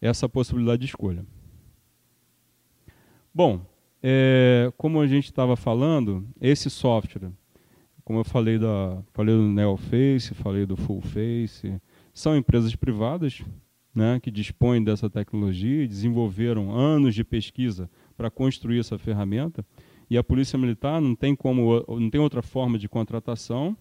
[SPEAKER 5] essa possibilidade de escolha. Bom, é, como a gente estava falando, esse software, como eu falei, da, falei do NeoFace, falei do FullFace, são empresas privadas né, que dispõem dessa tecnologia e desenvolveram anos de pesquisa para construir essa ferramenta. E a Polícia Militar não tem, como, não tem outra forma de contratação,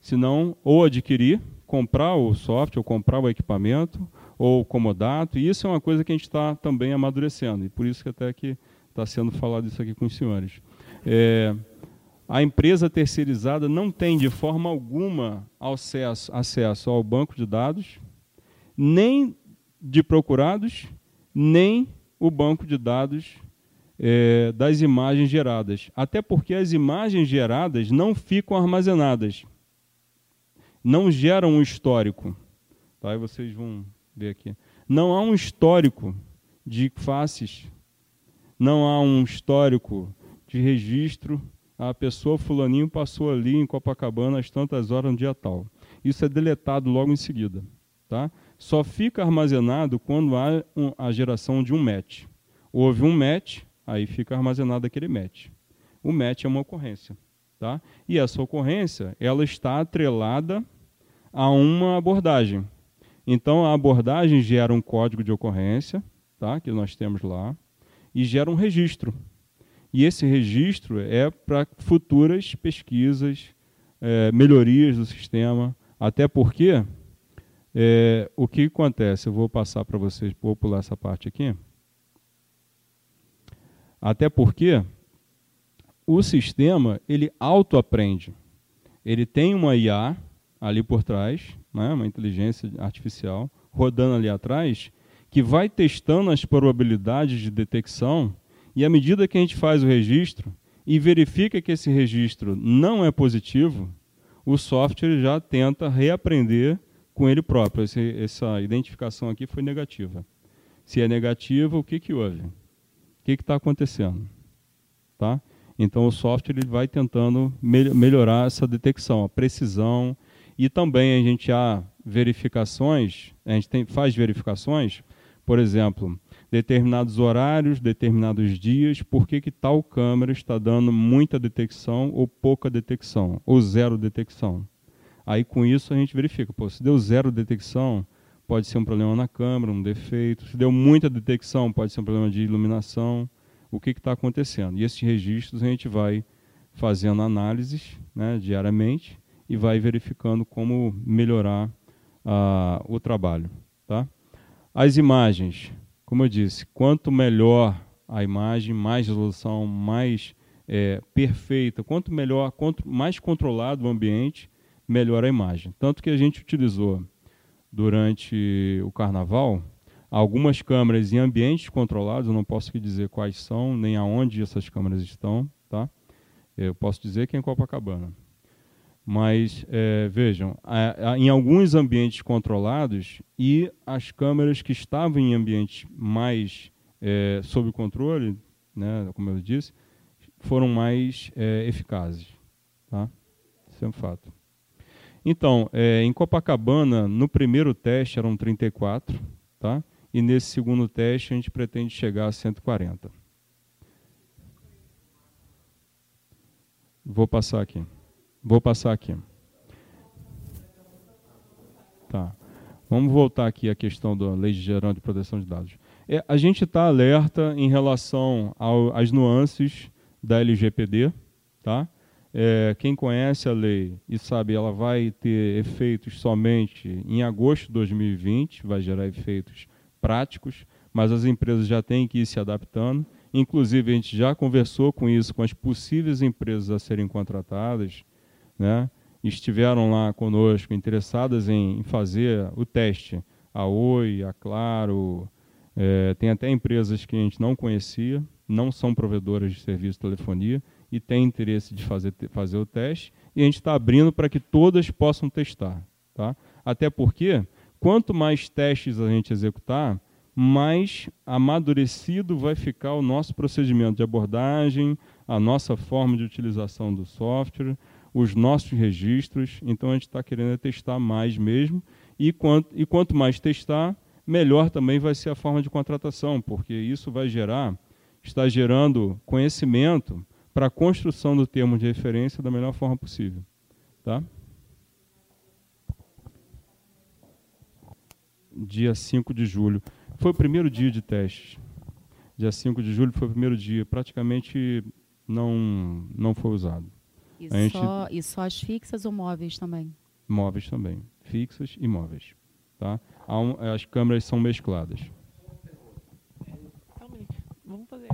[SPEAKER 5] senão ou adquirir, comprar o software, ou comprar o equipamento, ou comodato. E isso é uma coisa que a gente está também amadurecendo. E por isso que até que está sendo falado isso aqui com os senhores. É, a empresa terceirizada não tem de forma alguma acesso, acesso ao banco de dados, nem de procurados, nem o banco de dados é, das imagens geradas. Até porque as imagens geradas não ficam armazenadas, não geram um histórico. Tá? Vocês vão ver aqui. Não há um histórico de faces não há um histórico de registro. A pessoa fulaninho passou ali em Copacabana às tantas horas no dia tal. Isso é deletado logo em seguida. Tá? Só fica armazenado quando há a geração de um match. Houve um match, aí fica armazenado aquele match. O match é uma ocorrência. Tá? E essa ocorrência ela está atrelada a uma abordagem. Então, a abordagem gera um código de ocorrência, tá? que nós temos lá e gera um registro. E esse registro é para futuras pesquisas, é, melhorias do sistema, até porque é, o que acontece? Eu vou passar para vocês, vou pular essa parte aqui. Até porque o sistema ele autoaprende. Ele tem uma IA ali por trás, né, uma inteligência artificial rodando ali atrás, que vai testando as probabilidades de detecção e à medida que a gente faz o registro e verifica que esse registro não é positivo, o software já tenta reaprender com ele próprio. Esse, essa identificação aqui foi negativa. Se é negativa, o que, que houve? O que está acontecendo? Tá? Então o software ele vai tentando me melhorar essa detecção, a precisão e também a gente há verificações, a gente tem, faz verificações por exemplo, determinados horários, determinados dias, por que, que tal câmera está dando muita detecção ou pouca detecção, ou zero detecção. Aí com isso a gente verifica, pô, se deu zero detecção, pode ser um problema na câmera, um defeito. Se deu muita detecção, pode ser um problema de iluminação. O que está acontecendo? E esses registros a gente vai fazendo análises né, diariamente e vai verificando como melhorar uh, o trabalho. Tá? As imagens, como eu disse, quanto melhor a imagem, mais resolução, mais é, perfeita, quanto melhor, quanto mais controlado o ambiente, melhor a imagem. Tanto que a gente utilizou durante o carnaval algumas câmeras em ambientes controlados, eu não posso dizer quais são, nem aonde essas câmeras estão, tá? Eu posso dizer que é em Copacabana. Mas é, vejam, a, a, em alguns ambientes controlados e as câmeras que estavam em ambientes mais é, sob controle, né, como eu disse, foram mais é, eficazes. Tá? Isso é um fato. Então, é, em Copacabana, no primeiro teste eram 34, tá? e nesse segundo teste a gente pretende chegar a 140. Vou passar aqui. Vou passar aqui. Tá. Vamos voltar aqui à questão da Lei Geral de Proteção de Dados. É, a gente está alerta em relação às nuances da LGPD. Tá? É, quem conhece a lei e sabe, ela vai ter efeitos somente em agosto de 2020, vai gerar efeitos práticos, mas as empresas já têm que ir se adaptando. Inclusive, a gente já conversou com isso com as possíveis empresas a serem contratadas né, estiveram lá conosco interessadas em fazer o teste. A Oi, a Claro, é, tem até empresas que a gente não conhecia, não são provedoras de serviço de telefonia e têm interesse de fazer, fazer o teste. E a gente está abrindo para que todas possam testar. Tá? Até porque, quanto mais testes a gente executar, mais amadurecido vai ficar o nosso procedimento de abordagem, a nossa forma de utilização do software, os nossos registros. Então, a gente está querendo testar mais mesmo. E quanto, e quanto mais testar, melhor também vai ser a forma de contratação, porque isso vai gerar, está gerando conhecimento para a construção do termo de referência da melhor forma possível. Tá? Dia 5 de julho. Foi o primeiro dia de teste. Dia 5 de julho foi o primeiro dia. Praticamente não, não foi usado.
[SPEAKER 7] E, gente, só, e só as fixas ou móveis também?
[SPEAKER 5] Móveis também. Fixas e móveis. Tá? Um, as câmeras são mescladas.
[SPEAKER 8] Vamos fazer.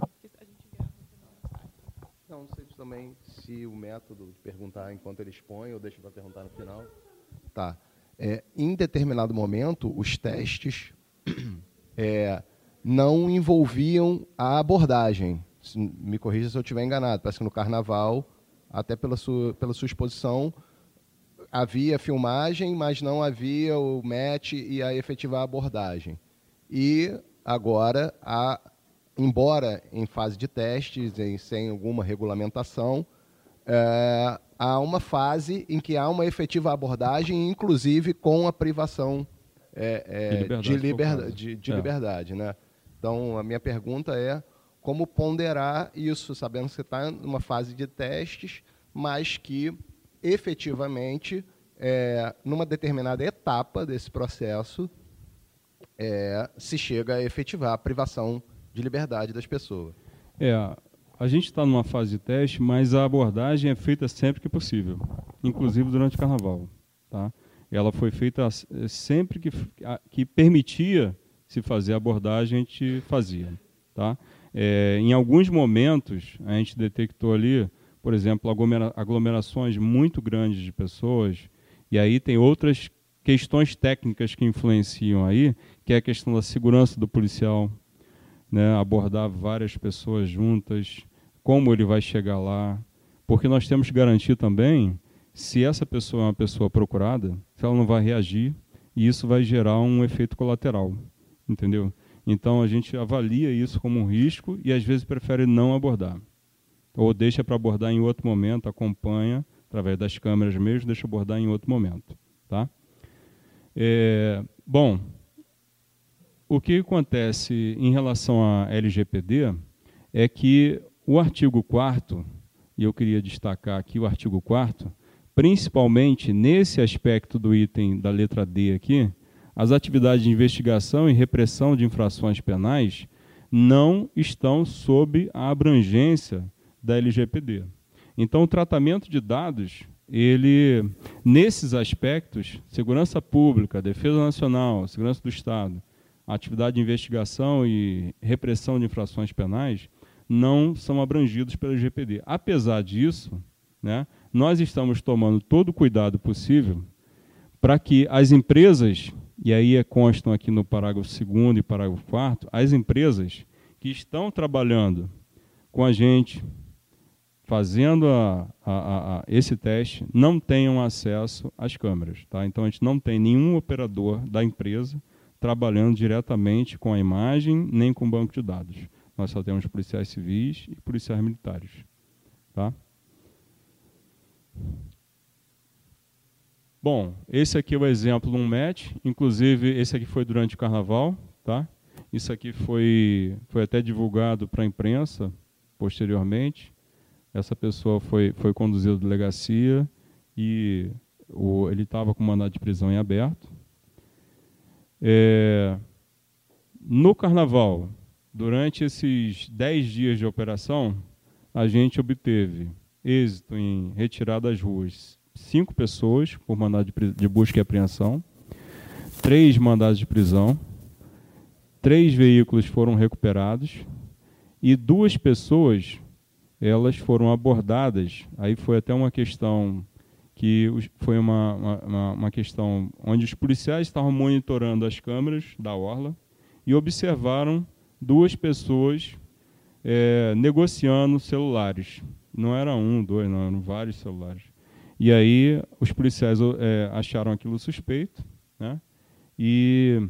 [SPEAKER 8] Não, não sei também se o método de perguntar enquanto ele expõe ou deixa para perguntar no final. Tá. É, em determinado momento, os testes é, não envolviam a abordagem. Me corrija se eu estiver enganado. Parece que no carnaval, até pela sua, pela sua exposição, havia filmagem, mas não havia o match e a efetiva abordagem. E agora, a, embora em fase de testes, em, sem alguma regulamentação, é, há uma fase em que há uma efetiva abordagem, inclusive com a privação é, é, de liberdade, de, liberdade, de, de é. liberdade né? Então, a minha pergunta é como ponderar isso, sabendo que você está numa fase de testes, mas que efetivamente, é, numa determinada etapa desse processo, é, se chega a efetivar a privação de liberdade das pessoas.
[SPEAKER 5] É, a gente está numa fase de teste, mas a abordagem é feita sempre que possível, inclusive durante o carnaval. Tá? Ela foi feita sempre que, que permitia se fazer a abordagem, a gente fazia. Tá? É, em alguns momentos, a gente detectou ali por exemplo, aglomerações muito grandes de pessoas, e aí tem outras questões técnicas que influenciam aí, que é a questão da segurança do policial, né, abordar várias pessoas juntas, como ele vai chegar lá, porque nós temos que garantir também se essa pessoa é uma pessoa procurada, se ela não vai reagir, e isso vai gerar um efeito colateral, entendeu? Então a gente avalia isso como um risco e às vezes prefere não abordar ou deixa para abordar em outro momento, acompanha através das câmeras mesmo, deixa abordar em outro momento, tá? É, bom, o que acontece em relação à LGPD é que o artigo 4 e eu queria destacar aqui o artigo 4 principalmente nesse aspecto do item da letra D aqui, as atividades de investigação e repressão de infrações penais não estão sob a abrangência da LGPD. Então, o tratamento de dados, ele, nesses aspectos, segurança pública, defesa nacional, segurança do Estado, atividade de investigação e repressão de infrações penais, não são abrangidos pela LGPD. Apesar disso, né, nós estamos tomando todo o cuidado possível para que as empresas, e aí é constam aqui no parágrafo 2 e parágrafo 4 as empresas que estão trabalhando com a gente, fazendo a, a, a, esse teste não tenham acesso às câmeras. Tá? Então, a gente não tem nenhum operador da empresa trabalhando diretamente com a imagem nem com o banco de dados. Nós só temos policiais civis e policiais militares. Tá? Bom, esse aqui é o exemplo de um match. Inclusive, esse aqui foi durante o carnaval. Tá? Isso aqui foi, foi até divulgado para a imprensa posteriormente. Essa pessoa foi, foi conduzida à delegacia e o, ele estava com mandado de prisão em aberto. É, no carnaval, durante esses 10 dias de operação, a gente obteve êxito em retirar das ruas cinco pessoas por mandado de, de busca e apreensão, três mandados de prisão, três veículos foram recuperados e duas pessoas elas foram abordadas. Aí foi até uma questão que foi uma, uma, uma questão onde os policiais estavam monitorando as câmeras da orla e observaram duas pessoas é, negociando celulares. Não era um, dois, não, eram vários celulares. E aí os policiais é, acharam aquilo suspeito, né? E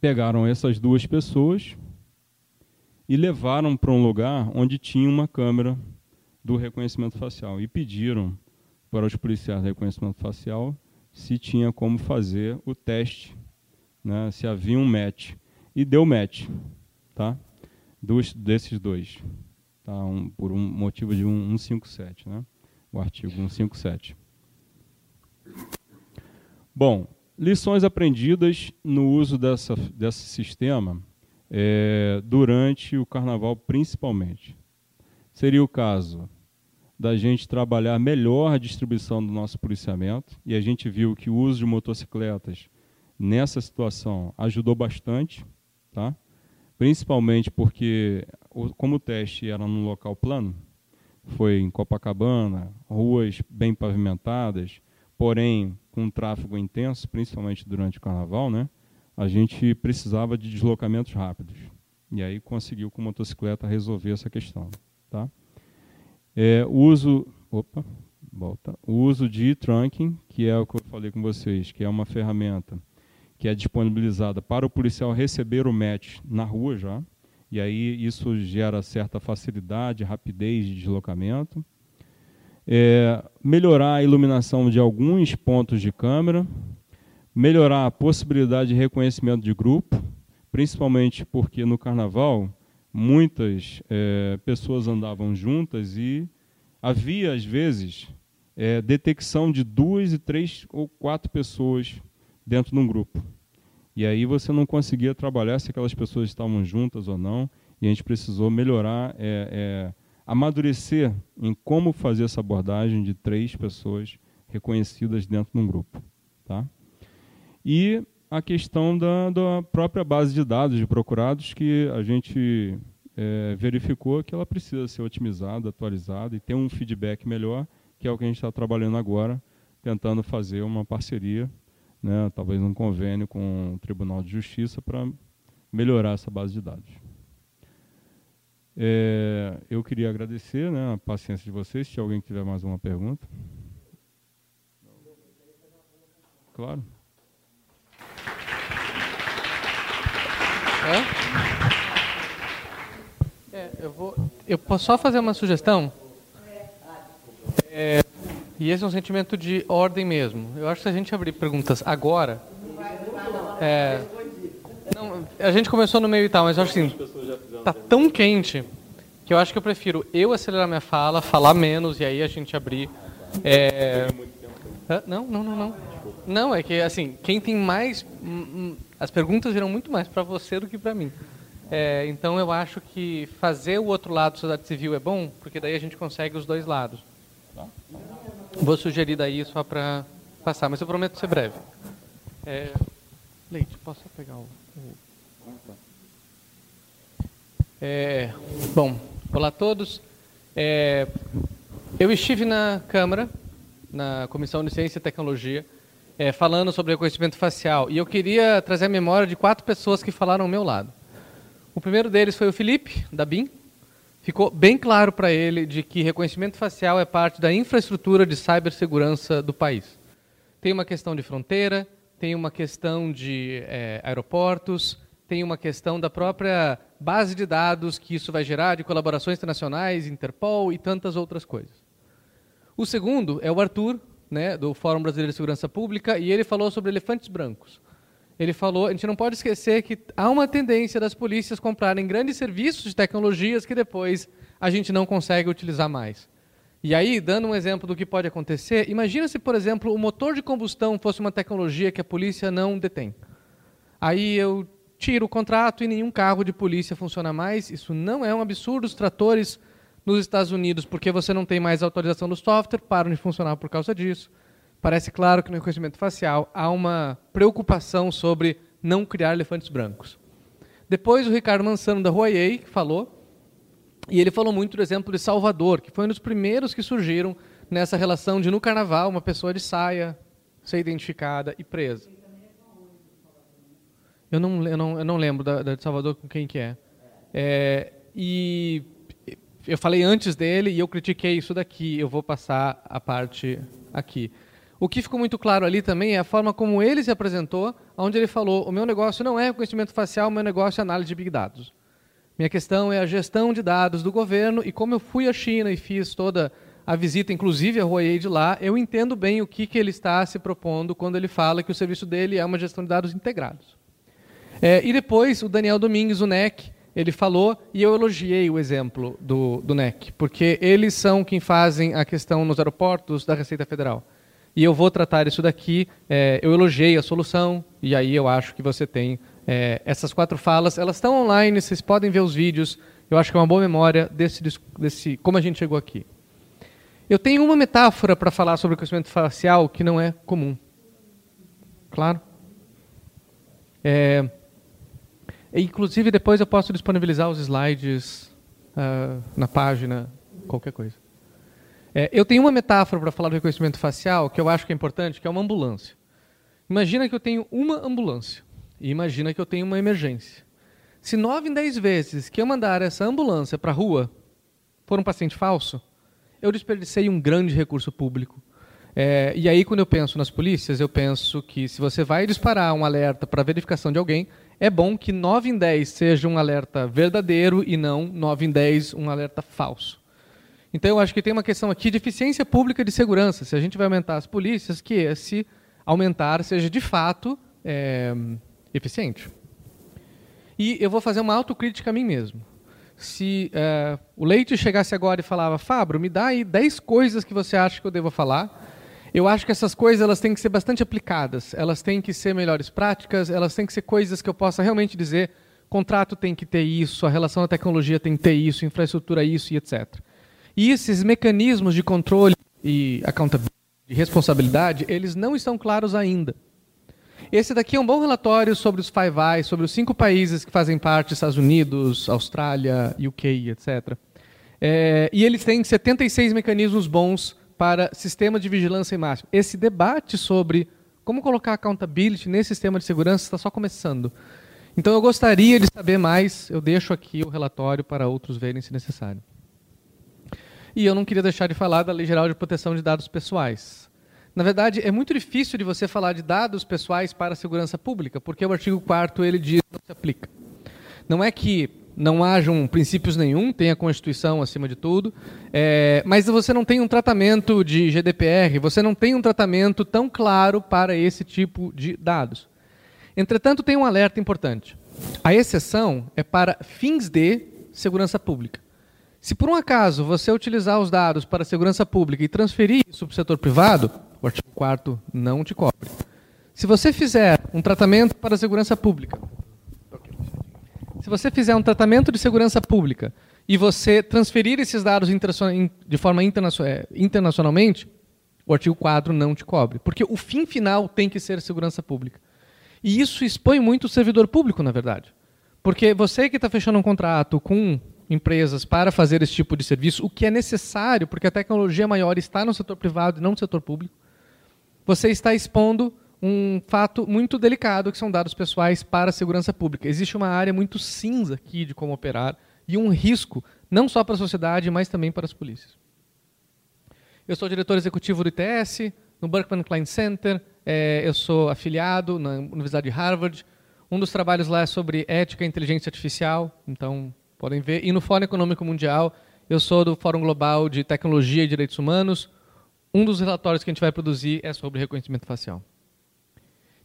[SPEAKER 5] pegaram essas duas pessoas e levaram para um lugar onde tinha uma câmera do reconhecimento facial e pediram para os policiais de reconhecimento facial se tinha como fazer o teste, né, se havia um match. E deu match, tá? Dos, desses dois, tá? Um, por um motivo de um, 157, né? O artigo 157. Bom, lições aprendidas no uso dessa, desse sistema é, durante o carnaval, principalmente. Seria o caso da gente trabalhar melhor a distribuição do nosso policiamento, e a gente viu que o uso de motocicletas nessa situação ajudou bastante, tá? principalmente porque, como o teste era num local plano, foi em Copacabana, ruas bem pavimentadas, porém com tráfego intenso, principalmente durante o carnaval, né? a gente precisava de deslocamentos rápidos. E aí conseguiu com motocicleta resolver essa questão. Tá? É, uso, opa, volta, o uso de trunking, que é o que eu falei com vocês, que é uma ferramenta que é disponibilizada para o policial receber o match na rua já, e aí isso gera certa facilidade, rapidez de deslocamento. É, melhorar a iluminação de alguns pontos de câmera, melhorar a possibilidade de reconhecimento de grupo, principalmente porque no carnaval muitas é, pessoas andavam juntas e havia, às vezes, é, detecção de duas e três ou quatro pessoas dentro de um grupo. E aí você não conseguia trabalhar se aquelas pessoas estavam juntas ou não, e a gente precisou melhorar, é, é amadurecer em como fazer essa abordagem de três pessoas reconhecidas dentro de um grupo. Tá? E a questão da, da própria base de dados de procurados, que a gente é, verificou que ela precisa ser otimizada, atualizada e ter um feedback melhor, que é o que a gente está trabalhando agora, tentando fazer uma parceria, né, talvez um convênio com o Tribunal de Justiça para melhorar essa base de dados. É, eu queria agradecer né, a paciência de vocês. Se alguém tiver mais uma pergunta. Claro.
[SPEAKER 1] É, eu, vou, eu posso só fazer uma sugestão? É, e esse é um sentimento de ordem mesmo. Eu acho que se a gente abrir perguntas agora. É, não, a gente começou no meio e tal, mas eu acho assim. Tá tão quente que eu acho que eu prefiro eu acelerar minha fala, falar menos e aí a gente abrir. É, não, não, não, não. Não, é que assim, quem tem mais. Hum, hum, as perguntas viram muito mais para você do que para mim. É, então eu acho que fazer o outro lado da sociedade civil é bom, porque daí a gente consegue os dois lados. Tá? Vou sugerir daí só para passar, mas eu prometo ser breve. É, Leite, posso pegar o. É, bom, olá a todos. É, eu estive na Câmara, na Comissão de Ciência e Tecnologia, é, falando sobre reconhecimento facial. E eu queria trazer a memória de quatro pessoas que falaram ao meu lado. O primeiro deles foi o Felipe, da BIM. Ficou bem claro para ele de que reconhecimento facial é parte da infraestrutura de cibersegurança do país. Tem uma questão de fronteira, tem uma questão de é, aeroportos, tem uma questão da própria base de dados que isso vai gerar, de colaborações internacionais, Interpol e tantas outras coisas. O segundo é o Arthur, né, do Fórum Brasileiro de Segurança Pública, e ele falou sobre elefantes brancos. Ele falou, a gente não pode esquecer que há uma tendência das polícias comprarem grandes serviços de tecnologias que depois a gente não consegue utilizar mais. E aí, dando um exemplo do que pode acontecer, imagina se, por exemplo, o motor de combustão fosse uma tecnologia que a polícia não detém. Aí eu tiro o contrato e nenhum carro de polícia funciona mais. Isso não é um absurdo. Os tratores nos Estados Unidos, porque você não tem mais autorização do software, param de funcionar por causa disso. Parece claro que no reconhecimento facial há uma preocupação sobre não criar elefantes brancos. Depois o Ricardo Mansano da Huawei falou, e ele falou muito do exemplo de Salvador, que foi um dos primeiros que surgiram nessa relação de no carnaval uma pessoa de saia ser identificada e presa. Eu não, eu não, eu não lembro da, da de Salvador com quem que é. é. E eu falei antes dele e eu critiquei isso daqui. Eu vou passar a parte aqui. O que ficou muito claro ali também é a forma como ele se apresentou, onde ele falou: o meu negócio não é reconhecimento facial, o meu negócio é análise de big dados. Minha questão é a gestão de dados do governo e como eu fui à China e fiz toda a visita, inclusive a Huawei de lá, eu entendo bem o que, que ele está se propondo quando ele fala que o serviço dele é uma gestão de dados integrados. É, e depois o Daniel Domingues, o NEC, ele falou, e eu elogiei o exemplo do, do NEC, porque eles são quem fazem a questão nos aeroportos da Receita Federal. E eu vou tratar isso daqui, é, eu elogiei a solução, e aí eu acho que você tem é, essas quatro falas. Elas estão online, vocês podem ver os vídeos. Eu acho que é uma boa memória desse, desse como a gente chegou aqui. Eu tenho uma metáfora para falar sobre o conhecimento facial que não é comum. Claro? É, inclusive, depois eu posso disponibilizar os slides uh, na página, qualquer coisa. É, eu tenho uma metáfora para falar do reconhecimento facial que eu acho que é importante, que é uma ambulância. Imagina que eu tenho uma ambulância e imagina que eu tenho uma emergência. Se nove em dez vezes que eu mandar essa ambulância para a rua for um paciente falso, eu desperdicei um grande recurso público. É, e aí, quando eu penso nas polícias, eu penso que se você vai disparar um alerta para verificação de alguém, é bom que 9 em 10 seja um alerta verdadeiro e não 9 em 10 um alerta falso. Então, eu acho que tem uma questão aqui de eficiência pública de segurança. Se a gente vai aumentar as polícias, que esse aumentar seja de fato é, eficiente. E eu vou fazer uma autocrítica a mim mesmo se é, o Leite chegasse agora e falava, Fabro, me dá aí 10 coisas que você acha que eu devo falar, eu acho que essas coisas elas têm que ser bastante aplicadas, elas têm que ser melhores práticas, elas têm que ser coisas que eu possa realmente dizer, contrato tem que ter isso, a relação da tecnologia tem que ter isso, infraestrutura isso e etc. E esses mecanismos de controle e accountability, de responsabilidade, eles não estão claros ainda. Esse daqui é um bom relatório sobre os Five Eyes, sobre os cinco países que fazem parte, Estados Unidos, Austrália, UK, etc. É, e eles têm 76 mecanismos bons para sistema de vigilância em máximo. Esse debate sobre como colocar accountability nesse sistema de segurança está só começando. Então eu gostaria de saber mais, eu deixo aqui o relatório para outros verem se necessário. E eu não queria deixar de falar da Lei Geral de Proteção de Dados Pessoais. Na verdade, é muito difícil de você falar de dados pessoais para a segurança pública, porque o artigo 4 ele diz não se aplica. Não é que não hajam princípios nenhum, tem a Constituição acima de tudo, é, mas você não tem um tratamento de GDPR, você não tem um tratamento tão claro para esse tipo de dados. Entretanto, tem um alerta importante. A exceção é para fins de segurança pública. Se por um acaso você utilizar os dados para segurança pública e transferir isso para o setor privado, o artigo 4 não te cobre. Se você fizer um tratamento para a segurança pública, se você fizer um tratamento de segurança pública e você transferir esses dados de forma é, internacionalmente, o artigo 4 não te cobre. Porque o fim final tem que ser segurança pública. E isso expõe muito o servidor público, na verdade. Porque você que está fechando um contrato com empresas para fazer esse tipo de serviço, o que é necessário, porque a tecnologia maior está no setor privado e não no setor público, você está expondo um fato muito delicado, que são dados pessoais para a segurança pública. Existe uma área muito cinza aqui de como operar e um risco, não só para a sociedade, mas também para as polícias. Eu sou diretor executivo do ITS, no Berkman Klein Center, é, eu sou afiliado na Universidade de Harvard. Um dos trabalhos lá é sobre ética e inteligência artificial, então podem ver. E no Fórum Econômico Mundial, eu sou do Fórum Global de Tecnologia e Direitos Humanos, um dos relatórios que a gente vai produzir é sobre reconhecimento facial.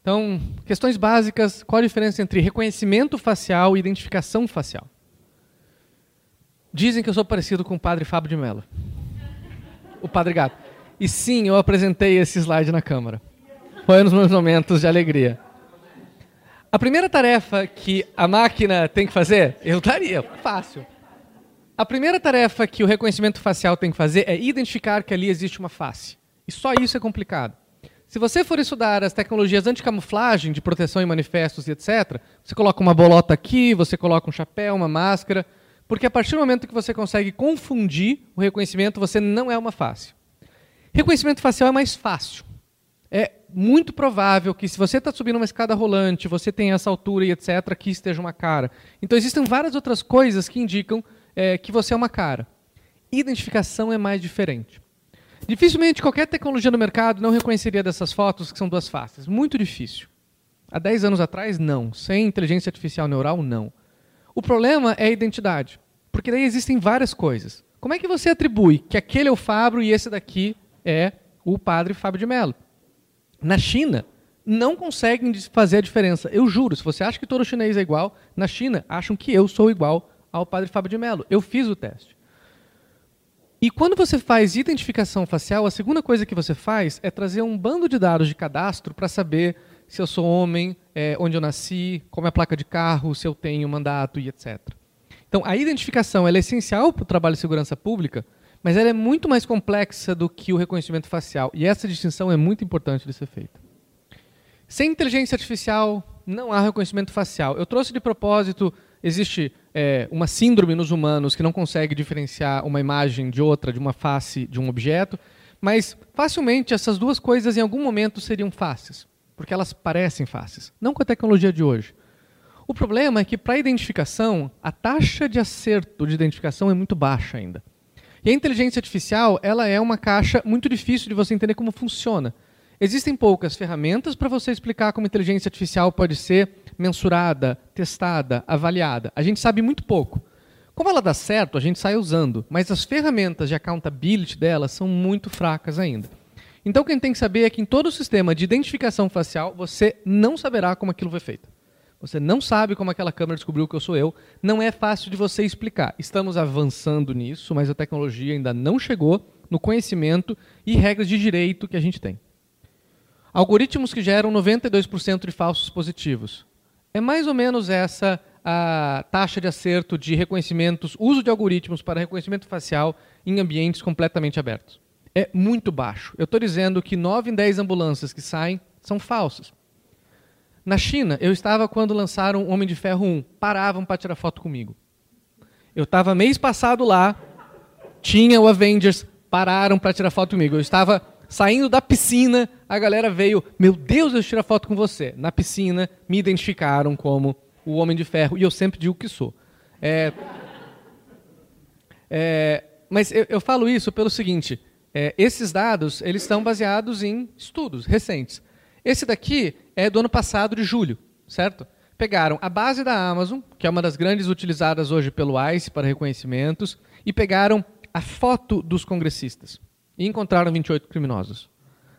[SPEAKER 1] Então, questões básicas: qual a diferença entre reconhecimento facial e identificação facial? Dizem que eu sou parecido com o padre Fábio de Mello, o padre gato. E sim, eu apresentei esse slide na Câmara. Foi um dos meus momentos de alegria. A primeira tarefa que a máquina tem que fazer, eu daria, fácil. A primeira tarefa que o reconhecimento facial tem que fazer é identificar que ali existe uma face. E só isso é complicado. Se você for estudar as tecnologias anti-camuflagem, de proteção em manifestos e etc., você coloca uma bolota aqui, você coloca um chapéu, uma máscara, porque a partir do momento que você consegue confundir o reconhecimento, você não é uma face. Reconhecimento facial é mais fácil. É muito provável que se você está subindo uma escada rolante, você tem essa altura e etc., aqui esteja uma cara. Então existem várias outras coisas que indicam é, que você é uma cara. Identificação é mais diferente. Dificilmente qualquer tecnologia no mercado não reconheceria dessas fotos que são duas faces. Muito difícil. Há 10 anos atrás, não. Sem inteligência artificial neural, não. O problema é a identidade. Porque daí existem várias coisas. Como é que você atribui que aquele é o Fábio e esse daqui é o padre Fábio de Mello? Na China, não conseguem fazer a diferença. Eu juro, se você acha que todo chinês é igual, na China acham que eu sou igual ao padre Fábio de Mello. Eu fiz o teste. E quando você faz identificação facial, a segunda coisa que você faz é trazer um bando de dados de cadastro para saber se eu sou homem, é, onde eu nasci, qual é a placa de carro, se eu tenho mandato e etc. Então, a identificação é essencial para o trabalho de segurança pública, mas ela é muito mais complexa do que o reconhecimento facial. E essa distinção é muito importante de ser feita. Sem inteligência artificial, não há reconhecimento facial. Eu trouxe de propósito, existe é, uma síndrome nos humanos que não consegue diferenciar uma imagem de outra, de uma face de um objeto, mas facilmente essas duas coisas em algum momento seriam faces, porque elas parecem faces, não com a tecnologia de hoje. O problema é que para identificação, a taxa de acerto de identificação é muito baixa ainda. E a inteligência artificial, ela é uma caixa muito difícil de você entender como funciona. Existem poucas ferramentas para você explicar como a inteligência artificial pode ser mensurada, testada, avaliada. A gente sabe muito pouco. Como ela dá certo, a gente sai usando, mas as ferramentas de accountability dela são muito fracas ainda. Então, o que a gente tem que saber é que em todo o sistema de identificação facial, você não saberá como aquilo foi feito. Você não sabe como aquela câmera descobriu que eu sou eu. Não é fácil de você explicar. Estamos avançando nisso, mas a tecnologia ainda não chegou no conhecimento e regras de direito que a gente tem. Algoritmos que geram 92% de falsos positivos. É mais ou menos essa a taxa de acerto de reconhecimentos, uso de algoritmos para reconhecimento facial em ambientes completamente abertos. É muito baixo. Eu estou dizendo que 9 em 10 ambulâncias que saem são falsas. Na China, eu estava quando lançaram Homem de Ferro 1. Paravam para tirar foto comigo. Eu estava mês passado lá, tinha o Avengers, pararam para tirar foto comigo. Eu estava Saindo da piscina, a galera veio, meu Deus, eu tiro foto com você. Na piscina, me identificaram como o Homem de Ferro, e eu sempre digo que sou. É, é, mas eu, eu, falo isso pelo seguinte, é, esses dados eles estão baseados em estudos recentes. Esse daqui é do ano passado, de julho, certo? Pegaram a base da Amazon, que é uma das grandes utilizadas hoje pelo ICE para reconhecimentos, e pegaram a foto dos congressistas e encontraram 28 criminosos.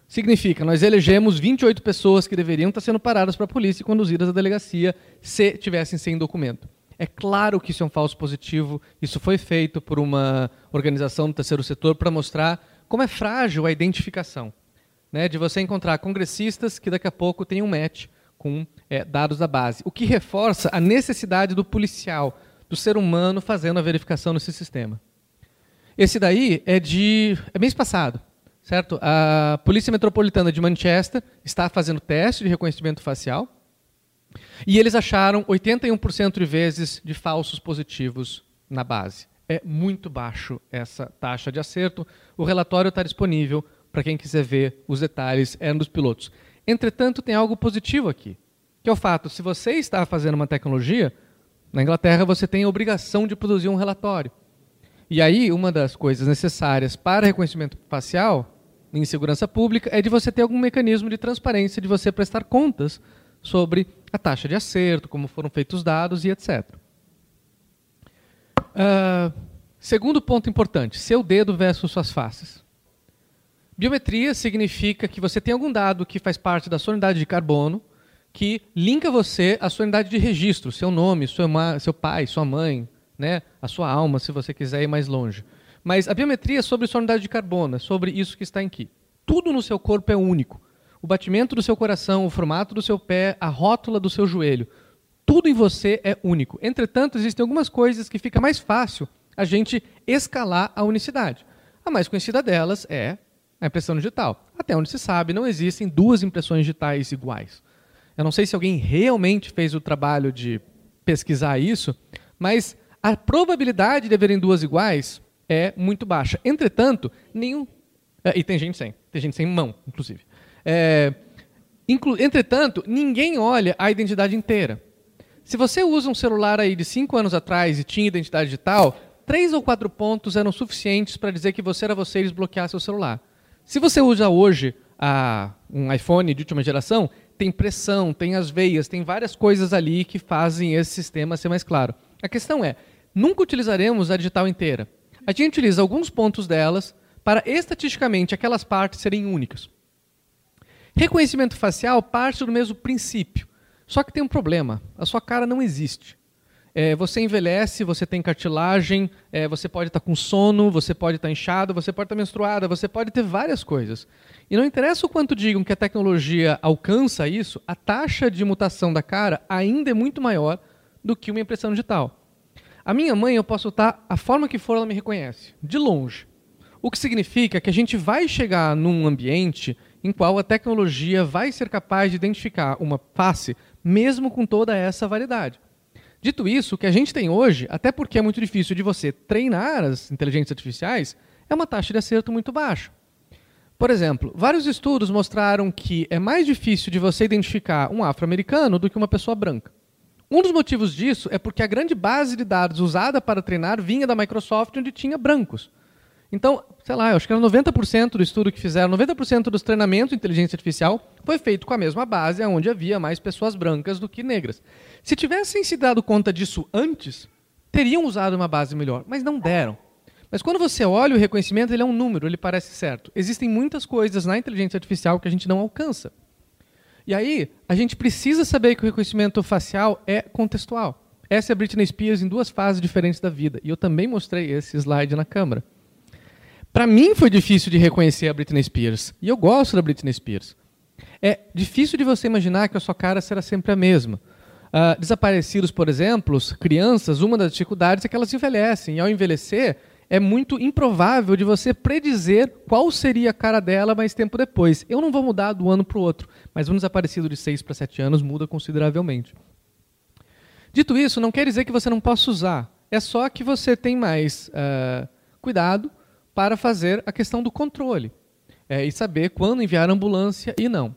[SPEAKER 1] Significa, nós elegemos 28 pessoas que deveriam estar sendo paradas para a polícia e conduzidas à delegacia se tivessem sem documento. É claro que isso é um falso positivo, isso foi feito por uma organização do terceiro setor para mostrar como é frágil a identificação. Né, de você encontrar congressistas que daqui a pouco têm um match com é, dados da base. O que reforça a necessidade do policial, do ser humano fazendo a verificação nesse sistema. Esse daí é de é mês passado, certo? A Polícia Metropolitana de Manchester está fazendo teste de reconhecimento facial e eles acharam 81% de vezes de falsos positivos na base. É muito baixo essa taxa de acerto. O relatório está disponível para quem quiser ver os detalhes, é um dos pilotos. Entretanto, tem algo positivo aqui, que é o fato, se você está fazendo uma tecnologia, na Inglaterra você tem a obrigação de produzir um relatório. E aí, uma das coisas necessárias para reconhecimento facial em segurança pública é de você ter algum mecanismo de transparência, de você prestar contas sobre a taxa de acerto, como foram feitos os dados e etc. Uh, ah, segundo ponto importante, seu dedo versus suas faces. Biometria significa que você tem algum dado que faz parte da sua unidade de carbono, que linka você à sua unidade de registro, seu nome, sua, seu pai, sua mãe, né, a sua alma, se você quiser ir mais longe. Mas a biometria é sobre sua unidade de carbono, é sobre isso que está aqui. Tudo no seu corpo é único. O batimento do seu coração, o formato do seu pé, a rótula do seu joelho. Tudo em você é único. Entretanto, existem algumas coisas que fica mais fácil a gente escalar a unicidade. A mais conhecida delas é a impressão digital. Até onde se sabe, não existem duas impressões digitais iguais. Eu não sei se alguém realmente fez o trabalho de pesquisar isso, mas a probabilidade de haverem duas iguais é muito baixa. Entretanto, nenhum. É, e tem gente sem. Tem gente sem mão, inclusive. É, inclu... Entretanto, ninguém olha a identidade inteira. Se você usa um celular aí de cinco anos atrás e tinha identidade digital, três ou quatro pontos eram suficientes para dizer que você era você e desbloquear seu celular. Se você usa hoje a, um iPhone de última geração, tem pressão, tem as veias, tem várias coisas ali que fazem esse sistema ser mais claro. A questão é, nunca utilizaremos a digital inteira. A gente utiliza alguns pontos delas para estatisticamente aquelas partes serem únicas. Reconhecimento facial parte do mesmo princípio, só que tem um problema: a sua cara não existe. É, você envelhece, você tem cartilagem, é, você pode estar com sono, você pode estar inchado, você pode estar menstruada, você pode ter várias coisas. E não interessa o quanto digam que a tecnologia alcança isso, a taxa de mutação da cara ainda é muito maior do que uma impressão digital. A minha mãe, eu posso estar a forma que for, ela me reconhece, de longe. O que significa que a gente vai chegar num ambiente em qual a tecnologia vai ser capaz de identificar uma face, mesmo com toda essa variedade. Dito isso, o que a gente tem hoje, até porque é muito difícil de você treinar as inteligências artificiais, é uma taxa de acerto muito baixa. Por exemplo, vários estudos mostraram que é mais difícil de você identificar um afro-americano do que uma pessoa branca. Um dos motivos disso é porque a grande base de dados usada para treinar vinha da Microsoft, onde tinha brancos. Então, sei lá, eu acho que era 90% do estudo que fizeram, 90% dos treinamentos de inteligência artificial foi feito com a mesma base, onde havia mais pessoas brancas do que negras. Se tivessem se dado conta disso antes, teriam usado uma base melhor, mas não deram. Mas quando você olha o reconhecimento, ele é um número, ele parece certo. Existem muitas coisas na inteligência artificial que a gente não alcança. E aí, a gente precisa saber que o reconhecimento facial é contextual. Essa é a Britney Spears em duas fases diferentes da vida. E eu também mostrei esse slide na câmera. Para mim foi difícil de reconhecer a Britney Spears. E eu gosto da Britney Spears. É difícil de você imaginar que a sua cara será sempre a mesma. Uh, desaparecidos, por exemplo, crianças, uma das dificuldades é que elas envelhecem. E ao envelhecer, é muito improvável de você predizer qual seria a cara dela mais tempo depois. Eu não vou mudar do ano para o outro, mas um desaparecido de 6 para 7 anos muda consideravelmente. Dito isso, não quer dizer que você não possa usar. É só que você tem mais uh, cuidado para fazer a questão do controle é, e saber quando enviar ambulância e não.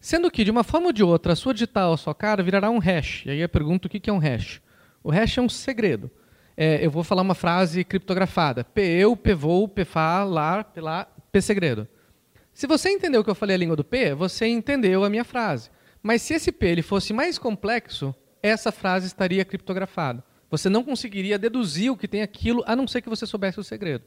[SPEAKER 1] Sendo que, de uma forma ou de outra, a sua digital, a sua cara, virará um hash. E aí eu pergunto o que é um hash. O hash é um segredo. É, eu vou falar uma frase criptografada. P-eu, P-vou, P-fa, lá, P-lá, P-segredo. Se você entendeu que eu falei a língua do P, você entendeu a minha frase. Mas se esse P ele fosse mais complexo, essa frase estaria criptografada. Você não conseguiria deduzir o que tem aquilo, a não ser que você soubesse o segredo.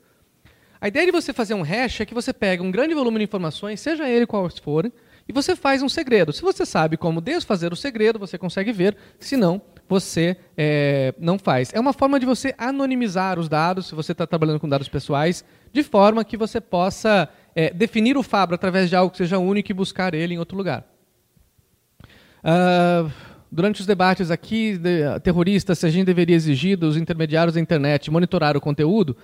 [SPEAKER 1] A ideia de você fazer um hash é que você pega um grande volume de informações, seja ele qual for, e você faz um segredo. Se você sabe como desfazer o segredo, você consegue ver. Se não, você é, não faz. É uma forma de você anonimizar os dados, se você está trabalhando com dados pessoais, de forma que você possa é, definir o Fabro através de algo que seja único e buscar ele em outro lugar. Uh, durante os debates aqui, de, terroristas, se a gente deveria exigir dos intermediários da internet monitorar o conteúdo,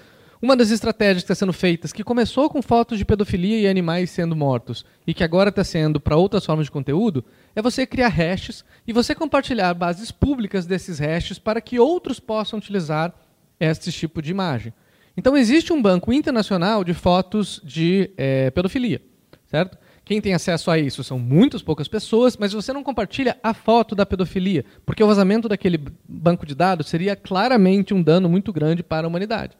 [SPEAKER 1] uma das estratégias que está sendo feitas, que começou com fotos de pedofilia e animais sendo mortos, e que agora está sendo para outras formas de conteúdo, é você criar hashes e você compartilhar bases públicas desses hashes para que outros possam utilizar esse tipo de imagem. Então existe um banco internacional de fotos de é, pedofilia, certo? Quem tem acesso a isso são muitas poucas pessoas, mas você não compartilha a foto da pedofilia, porque o vazamento daquele banco de dados seria claramente um dano muito grande para a humanidade.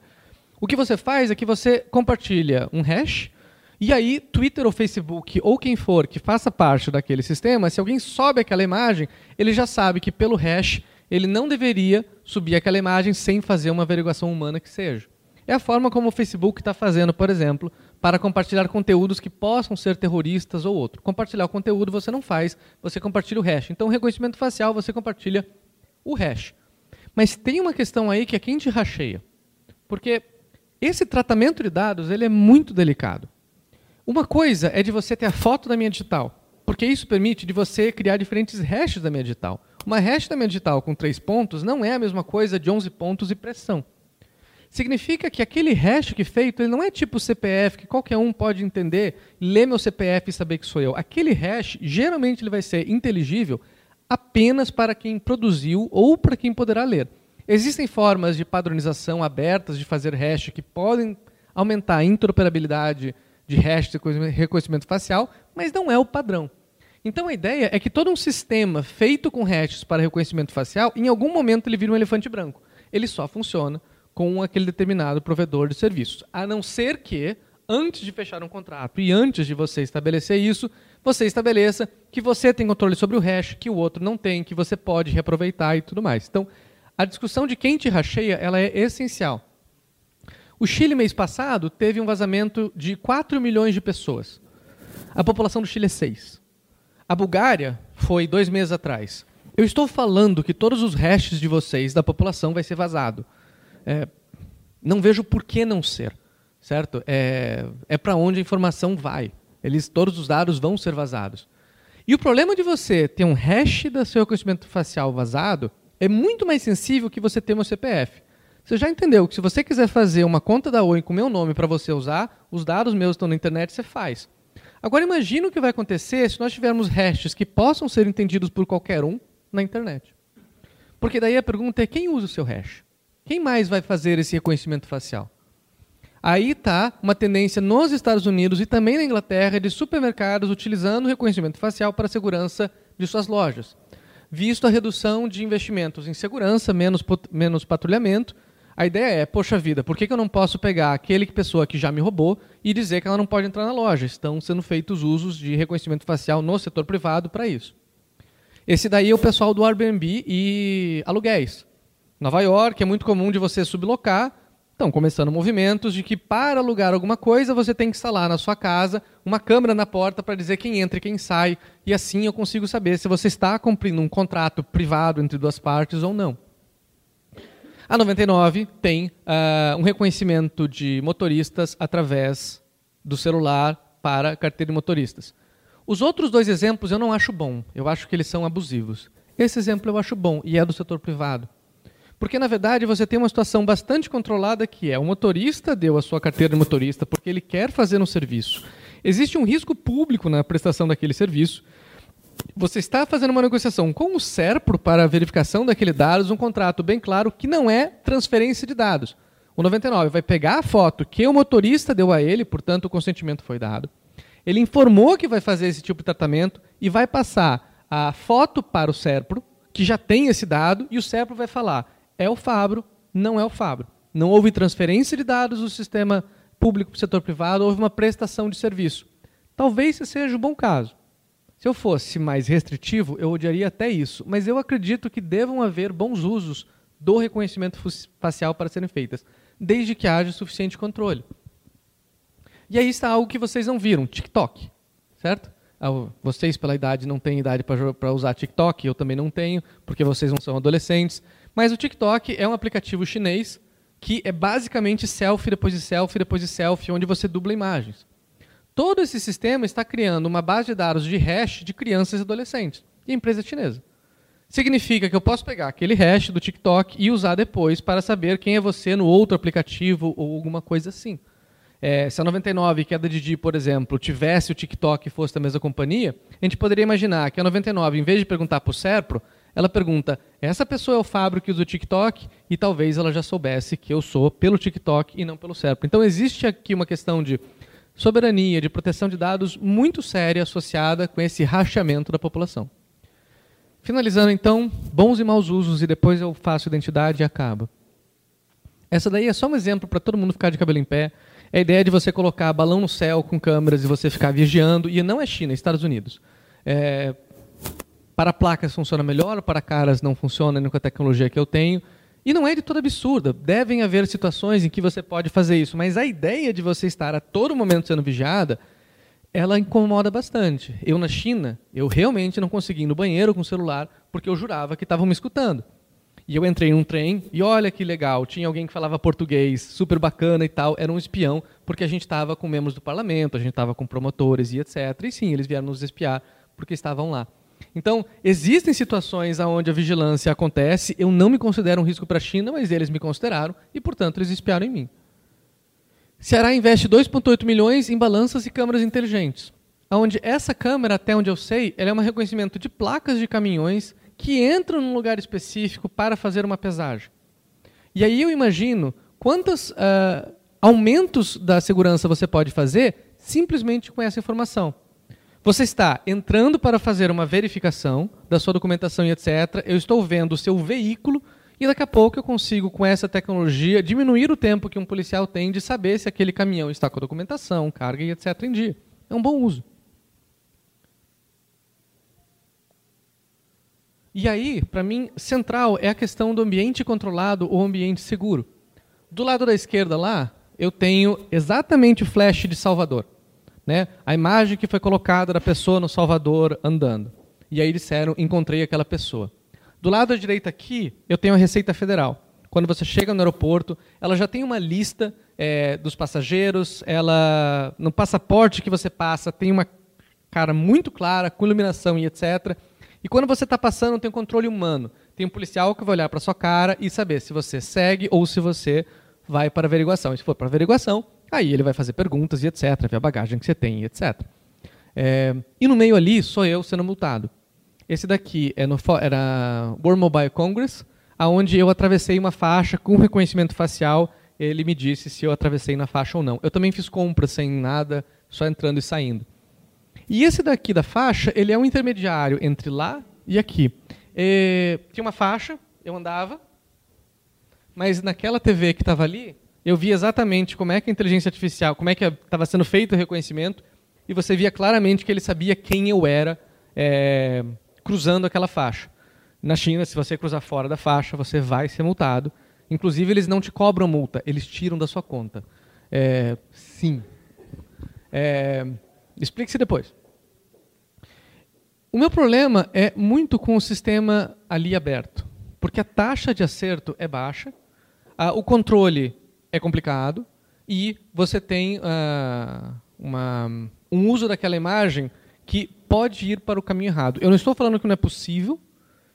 [SPEAKER 1] O que você faz é que você compartilha um hash, e aí Twitter ou Facebook ou quem for que faça parte daquele sistema, se alguém sobe aquela imagem, ele já sabe que pelo hash ele não deveria subir aquela imagem sem fazer uma averiguação humana que seja. É a forma como o Facebook está fazendo, por exemplo, para compartilhar conteúdos que possam ser terroristas ou outro. Compartilhar o conteúdo você não faz, você compartilha o hash. Então, reconhecimento facial, você compartilha o hash. Mas tem uma questão aí que é quem te racheia. Porque esse tratamento de dados ele é muito delicado. Uma coisa é de você ter a foto da minha digital, porque isso permite de você criar diferentes hashes da minha digital. Uma hash da minha digital com três pontos não é a mesma coisa de 11 pontos e pressão. Significa que aquele hash que feito ele não é tipo CPF, que qualquer um pode entender, ler meu CPF e saber que sou eu. Aquele hash, geralmente, ele vai ser inteligível apenas para quem produziu ou para quem poderá ler. Existem formas de padronização abertas de fazer hash que podem aumentar a interoperabilidade de hash de reconhecimento facial, mas não é o padrão. Então a ideia é que todo um sistema feito com hashes para reconhecimento facial, em algum momento ele vira um elefante branco. Ele só funciona com aquele determinado provedor de serviços. A não ser que antes de fechar um contrato e antes de você estabelecer isso, você estabeleça que você tem controle sobre o hash, que o outro não tem, que você pode reaproveitar e tudo mais. Então, a discussão de quem te racheia ela é essencial. O Chile, mês passado, teve um vazamento de 4 milhões de pessoas. A população do Chile é 6. A Bulgária foi dois meses atrás. Eu estou falando que todos os hashes de vocês, da população, vai ser vazado. É, não vejo por que não ser, certo? É, é para onde a informação vai. Eles, todos os dados vão ser vazados. E o problema de você ter um hash do seu reconhecimento facial vazado é muito mais sensível que você ter um CPF. Você já entendeu que se você quiser fazer uma conta da Oi com meu nome para você usar, os dados meus estão na internet, você faz. Agora imagine o que vai acontecer se nós tivermos hashes que possam ser entendidos por qualquer um na internet. Porque daí a pergunta é quem usa o seu hash? Quem mais vai fazer esse reconhecimento facial? Aí está uma tendência nos Estados Unidos e também na Inglaterra de supermercados utilizando reconhecimento facial para a segurança de suas lojas visto a redução de investimentos em segurança, menos, menos patrulhamento. A ideia é, poxa vida, por que, que eu não posso pegar aquele pessoa que já me roubou e dizer que ela não pode entrar na loja? Estão sendo feitos usos de reconhecimento facial no setor privado para isso. Esse daí é o pessoal do Airbnb e aluguéis. Nova York é muito comum de você sublocar Estão começando movimentos de que para alugar alguma coisa você tem que instalar na sua casa uma câmera na porta para dizer quem entra e quem sai, e assim eu consigo saber se você está cumprindo um contrato privado entre duas partes ou não. A 99 tem uh, um reconhecimento de motoristas através do celular para carteira de motoristas. Os outros dois exemplos eu não acho bom, eu acho que eles são abusivos. Esse exemplo eu acho bom e é do setor privado. Porque, na verdade, você tem uma situação bastante controlada que é o motorista deu a sua carteira de motorista porque ele quer fazer um serviço. Existe um risco público na prestação daquele serviço. Você está fazendo uma negociação com o SERPRO para a verificação daquele dados, um contrato bem claro que não é transferência de dados. O 99 vai pegar a foto que o motorista deu a ele, portanto o consentimento foi dado. Ele informou que vai fazer esse tipo de tratamento e vai passar a foto para o SERPRO, que já tem esse dado, e o SERPRO vai falar: é o Fabro, não é o Fabro. Não houve transferência de dados do sistema público para o setor privado, houve uma prestação de serviço. Talvez esse seja um bom caso. Se eu fosse mais restritivo, eu odiaria até isso, mas eu acredito que devam haver bons usos do reconhecimento facial para serem feitas, desde que haja suficiente controle. E aí está algo que vocês não viram, TikTok, certo? Ah, vocês, pela idade, não têm idade para usar TikTok, eu também não tenho, porque vocês não são adolescentes. Mas o TikTok é um aplicativo chinês que é basicamente selfie depois de selfie depois de selfie, onde você dubla imagens. Todo esse sistema está criando uma base de dados de hash de crianças e adolescentes. E empresa chinesa. Significa que eu posso pegar aquele hash do TikTok e usar depois para saber quem é você no outro aplicativo ou alguma coisa assim. É, se a 99 que é da Didi, por exemplo, tivesse o TikTok e fosse da mesma companhia, a gente poderia imaginar que a 99, em vez de perguntar para o Serpro, ela pergunta: essa pessoa é o Fábio que usa o TikTok? E talvez ela já soubesse que eu sou pelo TikTok e não pelo Serpo. Então existe aqui uma questão de soberania, de proteção de dados muito séria associada com esse rachamento da população. Finalizando então, bons e maus usos, e depois eu faço identidade e acabo. Essa daí é só um exemplo para todo mundo ficar de cabelo em pé. É a ideia de você colocar balão no céu com câmeras e você ficar vigiando, e não é China, é Estados Unidos. É, para placas funciona melhor, para caras não funciona com a tecnologia que eu tenho. E não é de toda absurda. Devem haver situações em que você pode fazer isso, mas a ideia de você estar a todo momento sendo vigiada, ela incomoda bastante. Eu na China, eu realmente não consegui ir no banheiro com o celular porque eu jurava que estavam me escutando. E eu entrei num trem e olha que legal, tinha alguém que falava português, super bacana e tal, era um espião, porque a gente estava com membros do parlamento, a gente estava com promotores e etc. E sim, eles vieram nos espiar porque estavam lá. Então, existem situações onde a vigilância acontece, eu não me considero um risco para a China, mas eles me consideraram e, portanto, eles espiaram em mim. Ceará investe 2,8 milhões em balanças e câmeras inteligentes, onde essa câmera, até onde eu sei, ela é um reconhecimento de placas de caminhões que entram num lugar específico para fazer uma pesagem. E aí eu imagino quantos uh, aumentos da segurança você pode fazer simplesmente com essa informação. Você está entrando para fazer uma verificação da sua documentação e etc. Eu estou vendo o seu veículo E daqui a pouco eu consigo, com essa tecnologia, diminuir o tempo que um policial tem de saber se aquele caminhão está com a documentação, carga e etc. em dia. É um bom uso. E aí, para mim, central é a questão do ambiente controlado ou ambiente seguro. Do lado da esquerda lá, eu tenho exatamente o flash de Salvador. Né? A imagem que foi colocada da pessoa no Salvador andando. E aí disseram, encontrei aquela pessoa. Do lado da direita aqui, eu tenho a Receita Federal. Quando você chega no aeroporto, ela já tem uma lista é, dos passageiros, ela no passaporte que você passa tem uma cara muito clara, com iluminação e etc. E quando você está passando, tem um controle humano. Tem um policial que vai olhar para sua cara e saber se você segue ou se você vai para averiguação. E se for para averiguação, aí ele vai fazer perguntas e etc., ver a bagagem que você tem e etc. É, e no meio ali, sou eu sendo multado. Esse daqui é no, era World Mobile Congress, aonde eu atravessei uma faixa com reconhecimento facial. Ele me disse se eu atravessei na faixa ou não. Eu também fiz compras sem nada, só entrando e saindo. E esse daqui da faixa, ele é um intermediário entre lá e aqui. E, tinha uma faixa, eu andava, mas naquela TV que estava ali, eu via exatamente como é que a inteligência artificial, como é que estava sendo feito o reconhecimento, e você via claramente que ele sabia quem eu era, é, cruzando aquela faixa. Na China, se você cruzar fora da faixa, você vai ser multado. Inclusive, eles não te cobram multa, eles tiram da sua conta. É, sim. É, Explique-se depois. O meu problema é muito com o sistema ali aberto, porque a taxa de acerto é baixa, a, o controle é complicado e você tem uh, uma, um uso daquela imagem que pode ir para o caminho errado. Eu não estou falando que não é possível,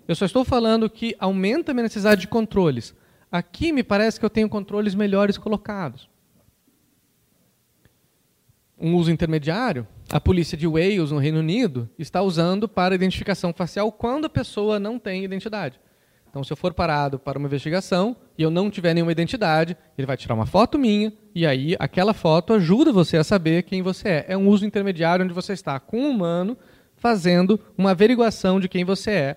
[SPEAKER 1] eu só estou falando que aumenta a minha necessidade de controles. Aqui me parece que eu tenho controles melhores colocados. Um uso intermediário, a polícia de Wales, no Reino Unido, está usando para identificação facial quando a pessoa não tem identidade. Então, se eu for parado para uma investigação e eu não tiver nenhuma identidade, ele vai tirar uma foto minha e aí aquela foto ajuda você a saber quem você é. É um uso intermediário onde você está com um humano fazendo uma averiguação de quem você é,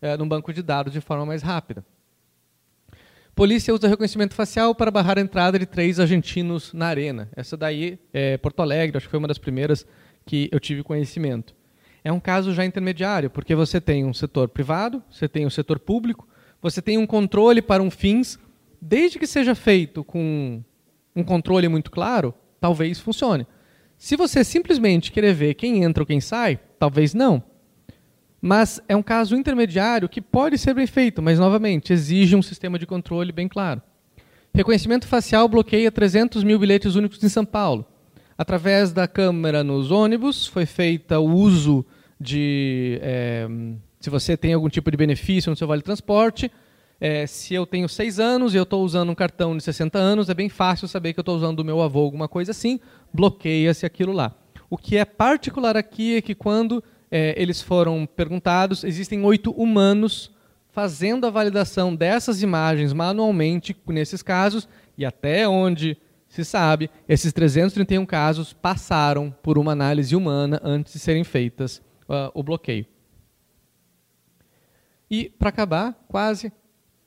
[SPEAKER 1] é banco de dados de forma mais rápida. Polícia usa reconhecimento facial para barrar a entrada de três argentinos na arena. Essa daí é Porto Alegre, acho que foi uma das primeiras que eu tive conhecimento. É um caso já intermediário, porque você tem um setor privado, você tem um setor público, você tem um controle para um fins, desde que seja feito com um controle muito claro, talvez funcione. Se você simplesmente querer ver quem entra ou quem sai, talvez não. Mas é um caso intermediário que pode ser bem feito, mas, novamente, exige um sistema de controle bem claro. Reconhecimento facial bloqueia 300 mil bilhetes únicos em São Paulo. Através da câmera nos ônibus, foi feita o uso de é, se você tem algum tipo de benefício no seu vale transporte. É, se eu tenho seis anos e eu estou usando um cartão de 60 anos, é bem fácil saber que eu estou usando do meu avô alguma coisa assim, bloqueia-se aquilo lá. O que é particular aqui é que quando é, eles foram perguntados, existem oito humanos fazendo a validação dessas imagens manualmente nesses casos, e até onde se sabe, esses 331 casos passaram por uma análise humana antes de serem feitas uh, o bloqueio. E, para acabar, quase,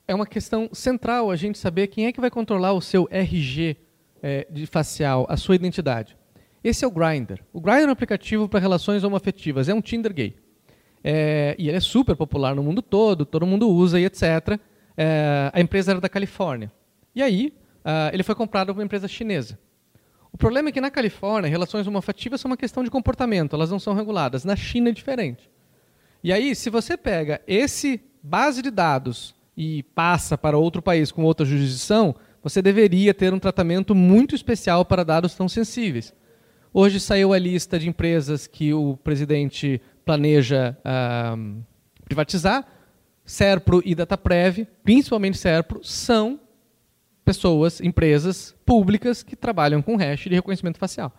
[SPEAKER 1] é uma questão central a gente saber quem é que vai controlar o seu RG é, de facial, a sua identidade. Esse é o Grindr. O Grindr é um aplicativo para relações homoafetivas, é um Tinder gay. É, e ele é super popular no mundo todo, todo mundo usa e etc. É, a empresa era da Califórnia. E aí, uh, ele foi comprado por uma empresa chinesa. O problema é que na Califórnia, relações homoafetivas são uma questão de comportamento, elas não são reguladas. Na China é diferente. E aí, se você pega esse base de dados e passa para outro país com outra jurisdição, você deveria ter um tratamento muito especial para dados tão sensíveis. Hoje saiu a lista de empresas que o presidente planeja uh, privatizar. Serpro e Dataprev, principalmente Serpro, são pessoas, empresas públicas que trabalham com hash de reconhecimento facial.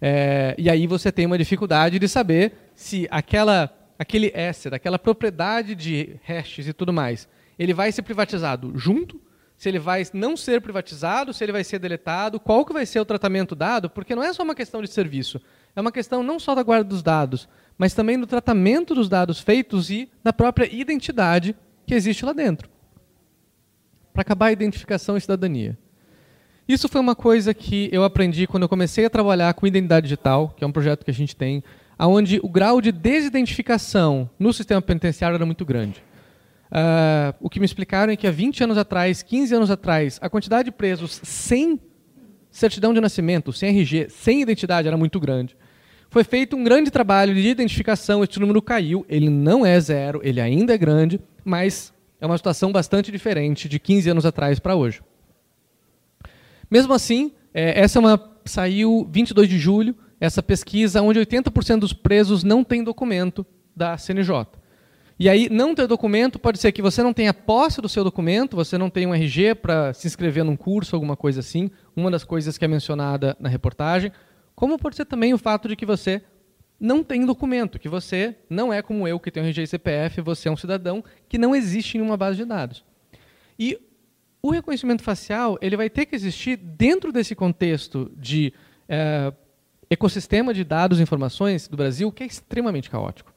[SPEAKER 1] É, e aí você tem uma dificuldade de saber se aquela aquele asset, aquela propriedade de hashes e tudo mais, ele vai ser privatizado junto, se ele vai não ser privatizado, se ele vai ser deletado, qual que vai ser o tratamento dado, porque não é só uma questão de serviço, é uma questão não só da guarda dos dados, mas também do tratamento dos dados feitos e da própria identidade que existe lá dentro. para acabar a identificação e cidadania. Isso foi uma coisa que eu aprendi quando eu comecei a trabalhar com identidade digital, que é um projeto que a gente tem, onde o grau de desidentificação no sistema penitenciário era muito grande. Uh, o que me explicaram é que há 20 anos atrás, 15 anos atrás, a quantidade de presos sem certidão de nascimento, sem RG, sem identidade era muito grande. Foi feito um grande trabalho de identificação, esse número caiu, ele não é zero, ele ainda é grande, mas é uma situação bastante diferente de 15 anos atrás para hoje. Mesmo assim, é, essa é uma, saiu 22 de julho, essa pesquisa onde 80% dos presos não têm documento da CNJ. E aí, não ter documento pode ser que você não tenha posse do seu documento, você não tem um RG para se inscrever num curso, alguma coisa assim, uma das coisas que é mencionada na reportagem, como pode ser também o fato de que você não tem documento, que você não é como eu, que um RG e CPF, você é um cidadão que não existe em uma base de dados. E o reconhecimento facial ele vai ter que existir dentro desse contexto de é, ecossistema de dados e informações do Brasil, que é extremamente caótico.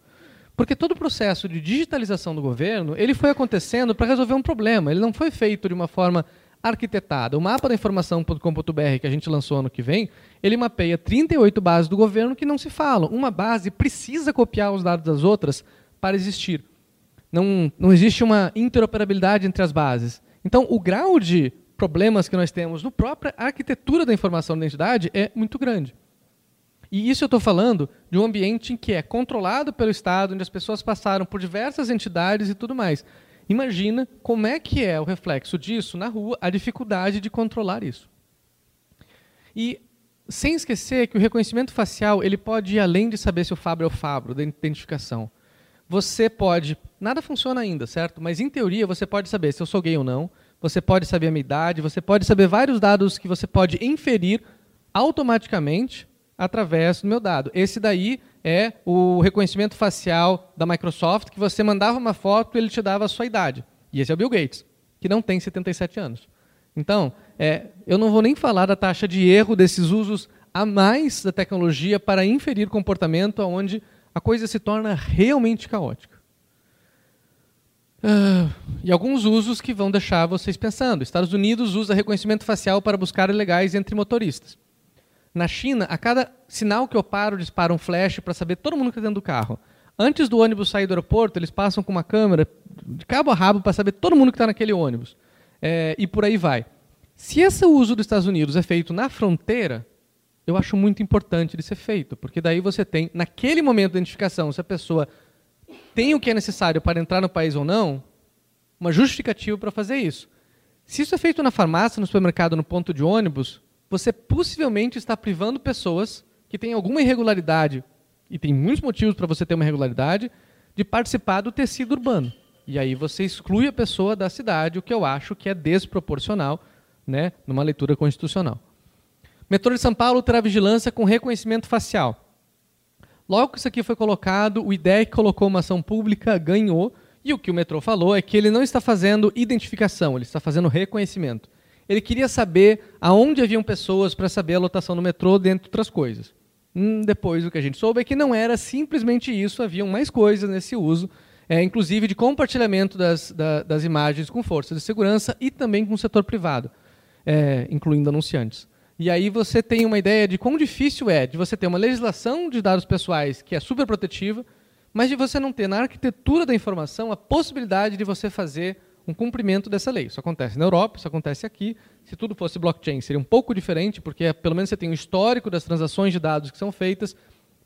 [SPEAKER 1] Porque todo o processo de digitalização do governo ele foi acontecendo para resolver um problema. Ele não foi feito de uma forma arquitetada. O mapa da informação.com.br que a gente lançou ano que vem, ele mapeia 38 bases do governo que não se falam. Uma base precisa copiar os dados das outras para existir. Não, não existe uma interoperabilidade entre as bases. Então, o grau de problemas que nós temos no própria arquitetura da informação da identidade é muito grande. E isso eu estou falando de um ambiente em que é controlado pelo Estado, onde as pessoas passaram por diversas entidades e tudo mais. Imagina como é que é o reflexo disso na rua, a dificuldade de controlar isso. E sem esquecer que o reconhecimento facial ele pode ir além de saber se o Fábio é o Fábio, da identificação você pode. Nada funciona ainda, certo? Mas em teoria você pode saber se eu sou gay ou não, você pode saber a minha idade, você pode saber vários dados que você pode inferir automaticamente através do meu dado. Esse daí é o reconhecimento facial da Microsoft, que você mandava uma foto e ele te dava a sua idade. E esse é o Bill Gates, que não tem 77 anos. Então, é, eu não vou nem falar da taxa de erro desses usos a mais da tecnologia para inferir comportamento onde a coisa se torna realmente caótica. Uh, e alguns usos que vão deixar vocês pensando. Estados Unidos usa reconhecimento facial para buscar ilegais entre motoristas. Na China, a cada sinal que eu paro, dispara um flash para saber todo mundo que está dentro do carro. Antes do ônibus sair do aeroporto, eles passam com uma câmera de cabo a rabo para saber todo mundo que está naquele ônibus. É, e por aí vai. Se esse uso dos Estados Unidos é feito na fronteira, eu acho muito importante de ser feito, porque daí você tem, naquele momento de identificação, se a pessoa tem o que é necessário para entrar no país ou não, uma justificativa para fazer isso. Se isso é feito na farmácia, no supermercado, no ponto de ônibus, você possivelmente está privando pessoas que têm alguma irregularidade, e tem muitos motivos para você ter uma irregularidade, de participar do tecido urbano. E aí você exclui a pessoa da cidade, o que eu acho que é desproporcional, né, numa leitura constitucional. Metrô de São Paulo terá vigilância com reconhecimento facial. Logo que isso aqui foi colocado, o IDEC colocou uma ação pública, ganhou, e o que o metrô falou é que ele não está fazendo identificação, ele está fazendo reconhecimento. Ele queria saber aonde haviam pessoas para saber a lotação do metrô, dentre outras coisas. Hum, depois, o que a gente soube é que não era simplesmente isso, haviam mais coisas nesse uso, é, inclusive de compartilhamento das, da, das imagens com forças de segurança e também com o setor privado, é, incluindo anunciantes. E aí você tem uma ideia de quão difícil é de você ter uma legislação de dados pessoais que é super protetiva, mas de você não ter na arquitetura da informação a possibilidade de você fazer um cumprimento dessa lei. Isso acontece na Europa, isso acontece aqui. Se tudo fosse blockchain, seria um pouco diferente, porque pelo menos você tem um histórico das transações de dados que são feitas,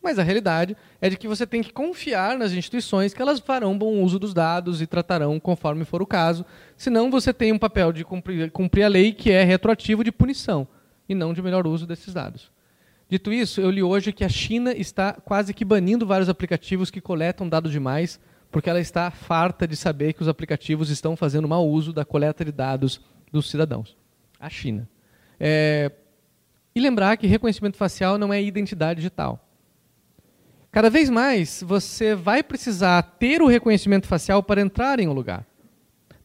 [SPEAKER 1] mas a realidade é de que você tem que confiar nas instituições que elas farão bom uso dos dados e tratarão conforme for o caso, senão você tem um papel de cumprir, cumprir a lei que é retroativo de punição e não de melhor uso desses dados. Dito isso, eu li hoje que a China está quase que banindo vários aplicativos que coletam dados demais, porque ela está farta de saber que os aplicativos estão fazendo mau uso da coleta de dados dos cidadãos. A China. É... E lembrar que reconhecimento facial não é identidade digital. Cada vez mais você vai precisar ter o reconhecimento facial para entrar em um lugar.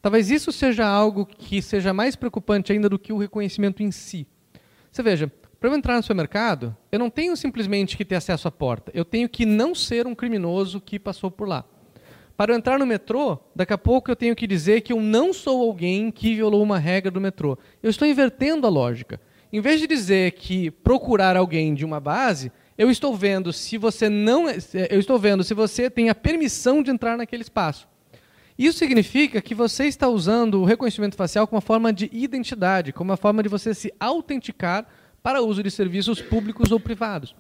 [SPEAKER 1] Talvez isso seja algo que seja mais preocupante ainda do que o reconhecimento em si. Você veja, para eu entrar no supermercado, eu não tenho simplesmente que ter acesso à porta, eu tenho que não ser um criminoso que passou por lá. Para eu entrar no metrô, daqui a pouco eu tenho que dizer que eu não sou alguém que violou uma regra do metrô. Eu estou invertendo a lógica. Em vez de dizer que procurar alguém de uma base, eu estou vendo se você não, eu estou vendo se você tem a permissão de entrar naquele espaço. Isso significa que você está usando o reconhecimento facial como uma forma de identidade, como uma forma de você se autenticar para uso de serviços públicos ou privados.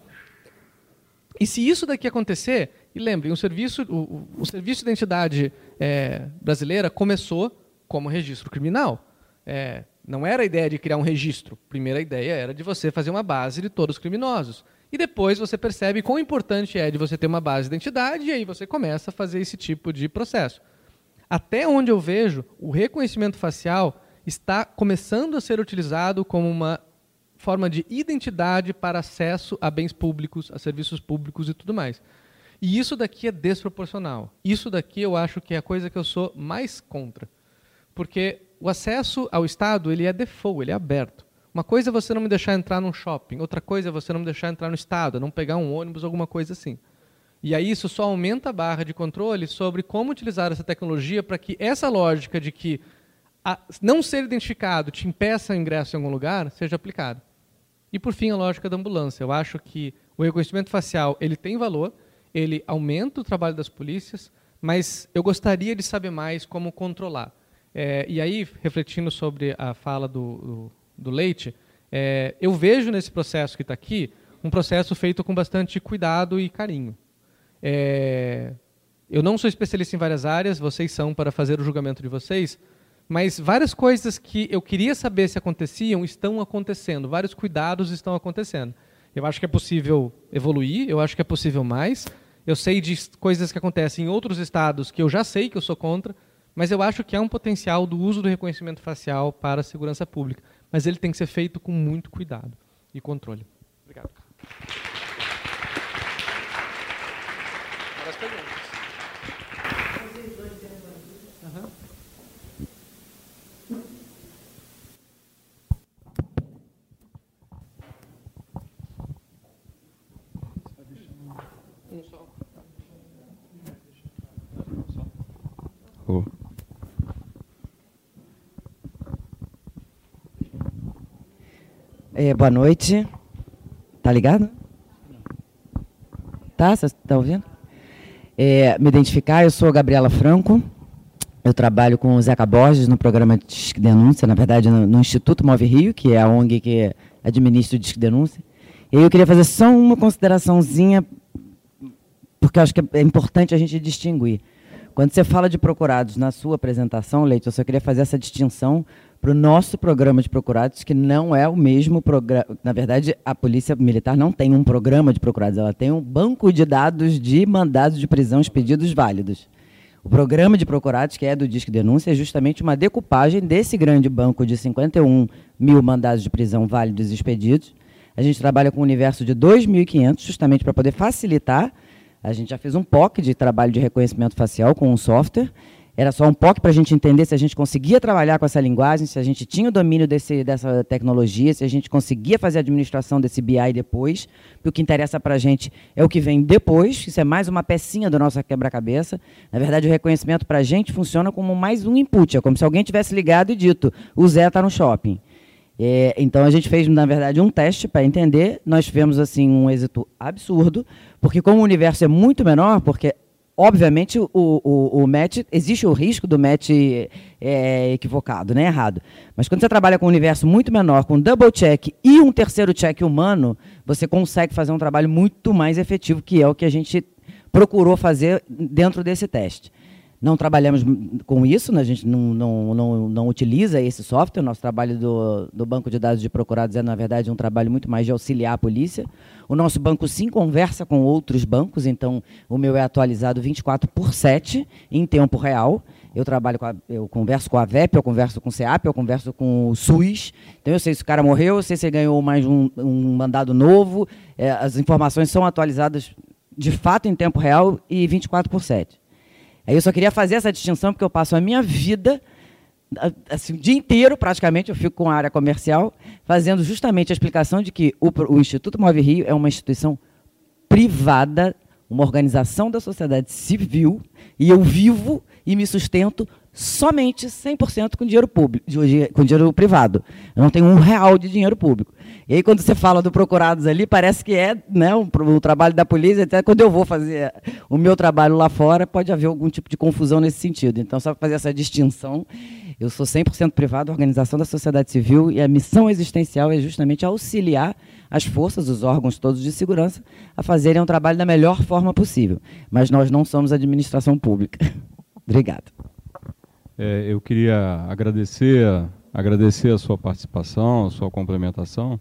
[SPEAKER 1] E se isso daqui acontecer, e lembre, um serviço, o, o, serviço de identidade é, brasileira começou como registro criminal. É, não era a ideia de criar um registro. A primeira ideia era de você fazer uma base de todos os criminosos. E depois você percebe quão importante é de você ter uma base de identidade e aí você começa a fazer esse tipo de processo. Até onde eu vejo, o reconhecimento facial está começando a ser utilizado como uma forma de identidade para acesso a bens públicos, a serviços públicos e tudo mais. E isso daqui é desproporcional. Isso daqui eu acho que é a coisa que eu sou mais contra. Porque o acesso ao Estado ele é default, ele é aberto. Uma coisa é você não me deixar entrar num shopping, outra coisa é você não me deixar entrar no Estado, não pegar um ônibus, alguma coisa assim. E aí isso só aumenta a barra de controle sobre como utilizar essa tecnologia para que essa lógica de que não ser identificado te impeça o ingresso em algum lugar seja aplicada. E por fim, a lógica da ambulância. Eu acho que o reconhecimento facial ele tem valor, ele aumenta o trabalho das polícias, mas eu gostaria de saber mais como controlar. É, e aí, refletindo sobre a fala do, do, do Leite, é, eu vejo nesse processo que está aqui um processo feito com bastante cuidado e carinho. É, eu não sou especialista em várias áreas, vocês são para fazer o julgamento de vocês, mas várias coisas que eu queria saber se aconteciam estão acontecendo, vários cuidados estão acontecendo. Eu acho que é possível evoluir, eu acho que é possível mais. Eu sei de coisas que acontecem em outros estados que eu já sei que eu sou contra, mas eu acho que há um potencial do uso do reconhecimento facial para a segurança pública. Mas ele tem que ser feito com muito cuidado e controle. Obrigado.
[SPEAKER 9] É, boa noite. Tá ligado? Tá? Você está ouvindo? É, me identificar, eu sou Gabriela Franco. Eu trabalho com o Zeca Borges no programa Disque Denúncia, na verdade no, no, Instituto Move Rio, que é a ONG que administra o Disque Denúncia. E eu queria fazer só uma consideraçãozinha, porque acho que é importante a gente distinguir. Quando você fala de procurados na sua apresentação, Leite, eu só queria fazer essa distinção para o nosso programa de procurados, que não é o mesmo programa. Na verdade, a Polícia Militar não tem um programa de procurados, ela tem um banco de dados de mandados de prisão expedidos válidos. O programa de procurados, que é do Disque Denúncia, é justamente uma decupagem desse grande banco de 51 mil mandados de prisão válidos expedidos. A gente trabalha com um universo de 2.500, justamente para poder facilitar a gente já fez um POC de trabalho de reconhecimento facial com um software. Era só um POC para a gente entender se a gente conseguia trabalhar com essa linguagem, se a gente tinha o domínio desse, dessa tecnologia, se a gente conseguia fazer a administração desse BI depois. Porque o que interessa para a gente é o que vem depois, isso é mais uma pecinha do nosso quebra-cabeça. Na verdade, o reconhecimento para a gente funciona como mais um input, é como se alguém tivesse ligado e dito, o Zé está no shopping. É, então a gente fez, na verdade, um teste para entender. Nós tivemos assim um êxito absurdo, porque como o universo é muito menor, porque obviamente o, o, o match existe o risco do match é, equivocado, né, errado. Mas quando você trabalha com um universo muito menor, com double check e um terceiro check humano, você consegue fazer um trabalho muito mais efetivo, que é o que a gente procurou fazer dentro desse teste. Não trabalhamos com isso, né? a gente não, não, não, não utiliza esse software. O nosso trabalho do, do banco de dados de procurados é, na verdade, um trabalho muito mais de auxiliar a polícia. O nosso banco sim conversa com outros bancos, então o meu é atualizado 24 por 7 em tempo real. Eu trabalho com a, eu converso com a VEP, eu converso com o CEAP, eu converso com o SUS. Então eu sei se o cara morreu, eu sei se ele ganhou mais um, um mandado novo. É, as informações são atualizadas de fato em tempo real e 24 por 7. Aí eu só queria fazer essa distinção porque eu passo a minha vida, assim, o dia inteiro praticamente, eu fico com a área comercial, fazendo justamente a explicação de que o, o Instituto Move Rio é uma instituição privada uma organização da sociedade civil e eu vivo e me sustento somente 100% com dinheiro público, com dinheiro privado. Eu não tenho um real de dinheiro público. E aí, quando você fala do procurados ali, parece que é né, o, o trabalho da polícia, até quando eu vou fazer o meu trabalho lá fora, pode haver algum tipo de confusão nesse sentido. Então, só para fazer essa distinção, eu sou 100% privado, organização da sociedade civil, e a missão existencial é justamente auxiliar as forças, os órgãos todos de segurança, a fazerem um trabalho da melhor forma possível. Mas nós não somos administração pública. Obrigada.
[SPEAKER 5] É, eu queria agradecer, agradecer a sua participação, a sua complementação.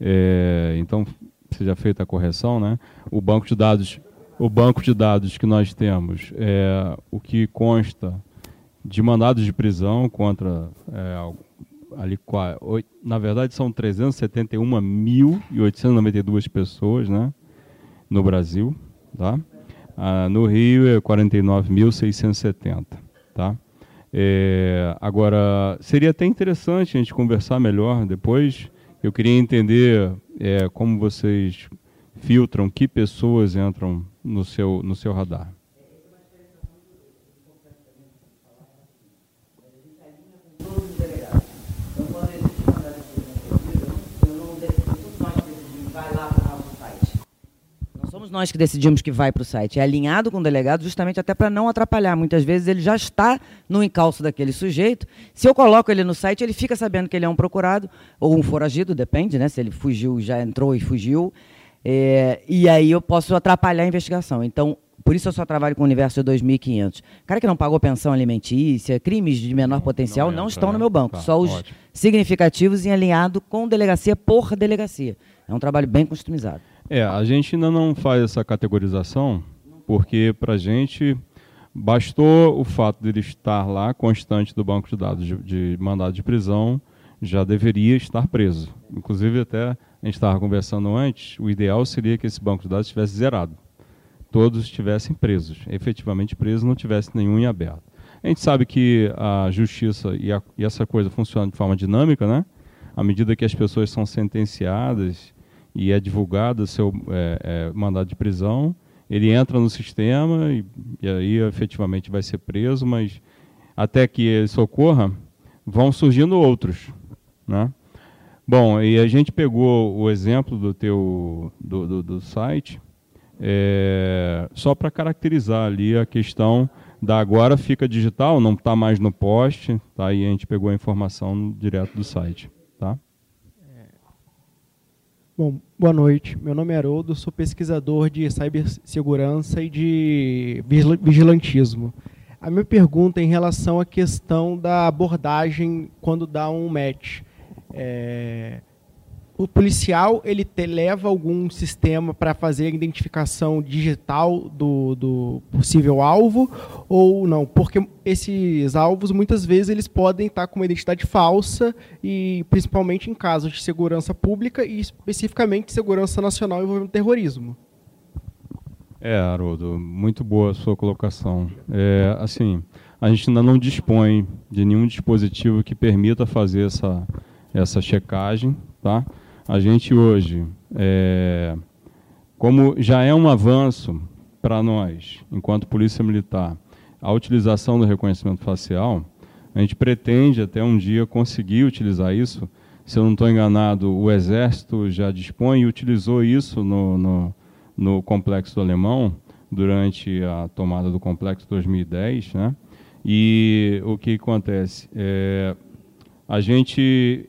[SPEAKER 5] É, então, seja feita a correção, né? O banco de dados, o banco de dados que nós temos, é, o que consta de mandados de prisão contra é, ali na verdade são 371.892 pessoas, né, no Brasil, tá? Ah, no Rio é 49.670, tá? É, agora, seria até interessante a gente conversar melhor depois. Eu queria entender é, como vocês filtram, que pessoas entram no seu, no seu radar.
[SPEAKER 9] Somos nós que decidimos que vai para o site. É alinhado com o delegado justamente até para não atrapalhar. Muitas vezes ele já está no encalço daquele sujeito. Se eu coloco ele no site, ele fica sabendo que ele é um procurado ou um foragido, depende, né? Se ele fugiu, já entrou e fugiu. É, e aí eu posso atrapalhar a investigação. Então, por isso eu só trabalho com o universo de 2.500. Cara que não pagou pensão alimentícia, crimes de menor potencial, não, não estão no meu banco. Tá, só os ótimo. significativos e alinhado com delegacia por delegacia. É um trabalho bem customizado.
[SPEAKER 5] É, a gente ainda não faz essa categorização, porque para a gente bastou o fato de ele estar lá, constante do banco de dados de, de mandado de prisão, já deveria estar preso. Inclusive, até a gente estava conversando antes, o ideal seria que esse banco de dados estivesse zerado. Todos estivessem presos, efetivamente presos, não tivesse nenhum em aberto. A gente sabe que a justiça e, a, e essa coisa funciona de forma dinâmica, né? À medida que as pessoas são sentenciadas e é divulgado seu é, é, mandado de prisão, ele entra no sistema e, e, aí efetivamente vai ser preso, mas até que isso ocorra, vão surgindo outros, né? Bom, e a gente pegou o exemplo do teu do, do, do site é, só para caracterizar ali a questão da agora fica digital, não está mais no poste, tá? E a gente pegou a informação direto do site, tá?
[SPEAKER 10] Bom, boa noite. Meu nome é Haroldo, sou pesquisador de cibersegurança e de vigilantismo. A minha pergunta é em relação à questão da abordagem quando dá um match. É, o policial ele te leva algum sistema para fazer a identificação digital do, do possível alvo ou não? Porque esses alvos muitas vezes eles podem estar com uma identidade falsa e principalmente em casos de segurança pública e especificamente segurança nacional envolvendo terrorismo.
[SPEAKER 5] É, Haroldo, muito boa a sua colocação. É, assim, a gente ainda não dispõe de nenhum dispositivo que permita fazer essa, essa checagem, tá? A gente hoje, é, como já é um avanço para nós, enquanto Polícia Militar, a utilização do reconhecimento facial, a gente pretende até um dia conseguir utilizar isso. Se eu não estou enganado, o Exército já dispõe e utilizou isso no, no, no Complexo do Alemão durante a tomada do Complexo 2010. Né? E o que acontece? É, a gente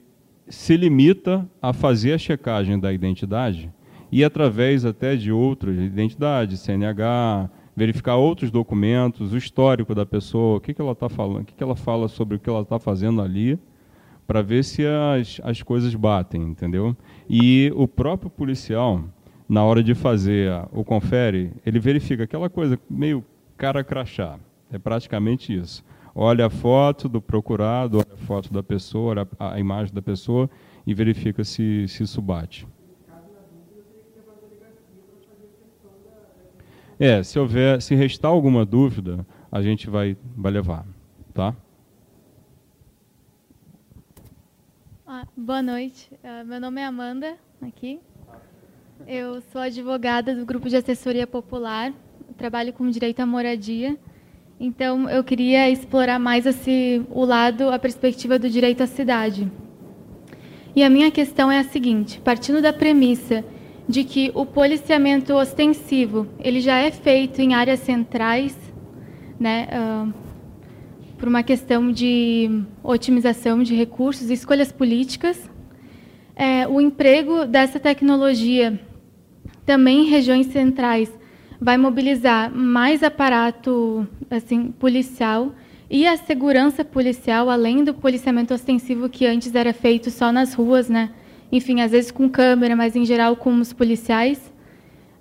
[SPEAKER 5] se limita a fazer a checagem da identidade e através até de outras identidades, CNH, verificar outros documentos, o histórico da pessoa, o que, que ela está falando, o que, que ela fala sobre o que ela está fazendo ali, para ver se as, as coisas batem, entendeu? E o próprio policial, na hora de fazer o confere, ele verifica aquela coisa meio cara crachá. É praticamente isso olha a foto do procurado, olha a foto da pessoa, olha a, imagem da pessoa e verifica se, se isso bate. É, se houver, se restar alguma dúvida, a gente vai, vai levar, tá?
[SPEAKER 11] Ah, boa noite, uh, meu nome é Amanda, aqui. Eu sou advogada do Grupo de Assessoria Popular, trabalho com direito à moradia. Então, eu queria explorar mais esse, o lado, a perspectiva do direito à cidade. E a minha questão é a seguinte: partindo da premissa de que o policiamento ostensivo ele já é feito em áreas centrais, né, uh, por uma questão de otimização de recursos escolhas políticas, é, o emprego dessa tecnologia também em regiões centrais vai mobilizar mais aparato assim policial e a segurança policial, além do policiamento ostensivo que antes era feito só nas ruas, né? Enfim, às vezes com câmera, mas em geral com os policiais.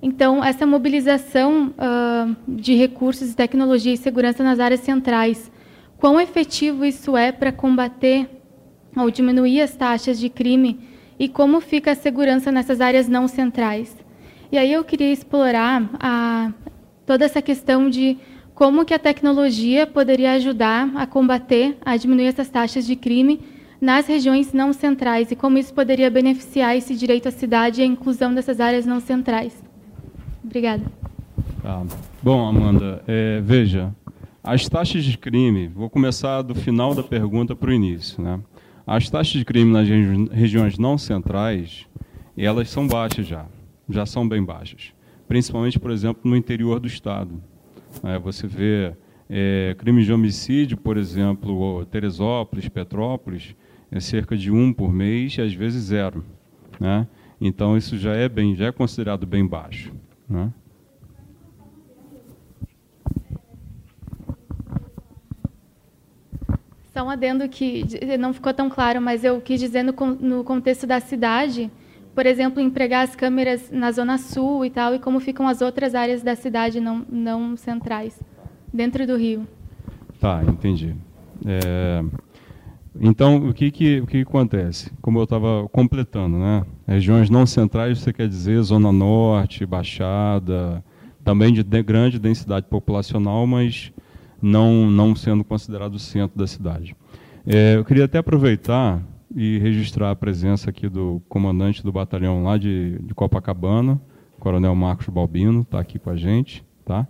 [SPEAKER 11] Então, essa mobilização uh, de recursos, tecnologia e segurança nas áreas centrais, quão efetivo isso é para combater ou diminuir as taxas de crime e como fica a segurança nessas áreas não centrais? E aí eu queria explorar a, toda essa questão de como que a tecnologia poderia ajudar a combater, a diminuir essas taxas de crime nas regiões não centrais e como isso poderia beneficiar esse direito à cidade e a inclusão dessas áreas não centrais. Obrigada.
[SPEAKER 5] Tá. Bom, Amanda, é, veja, as taxas de crime, vou começar do final da pergunta para o início. Né? As taxas de crime nas regiões não centrais, elas são baixas já já são bem baixas. Principalmente, por exemplo, no interior do Estado. É, você vê é, crime de homicídio, por exemplo, Teresópolis, Petrópolis, é cerca de um por mês e às vezes zero. Né? Então isso já é bem, já é considerado bem baixo. Né?
[SPEAKER 11] Só um adendo que não ficou tão claro, mas eu quis dizer no, no contexto da cidade, por exemplo, empregar as câmeras na Zona Sul e tal, e como ficam as outras áreas da cidade não, não centrais, dentro do Rio.
[SPEAKER 5] Tá, entendi. É, então, o que, que, o que acontece? Como eu estava completando, né? Regiões não centrais, você quer dizer Zona Norte, Baixada, também de, de grande densidade populacional, mas não, não sendo considerado o centro da cidade. É, eu queria até aproveitar e registrar a presença aqui do comandante do batalhão lá de, de Copacabana, Coronel Marcos Balbino, está aqui com a gente, tá?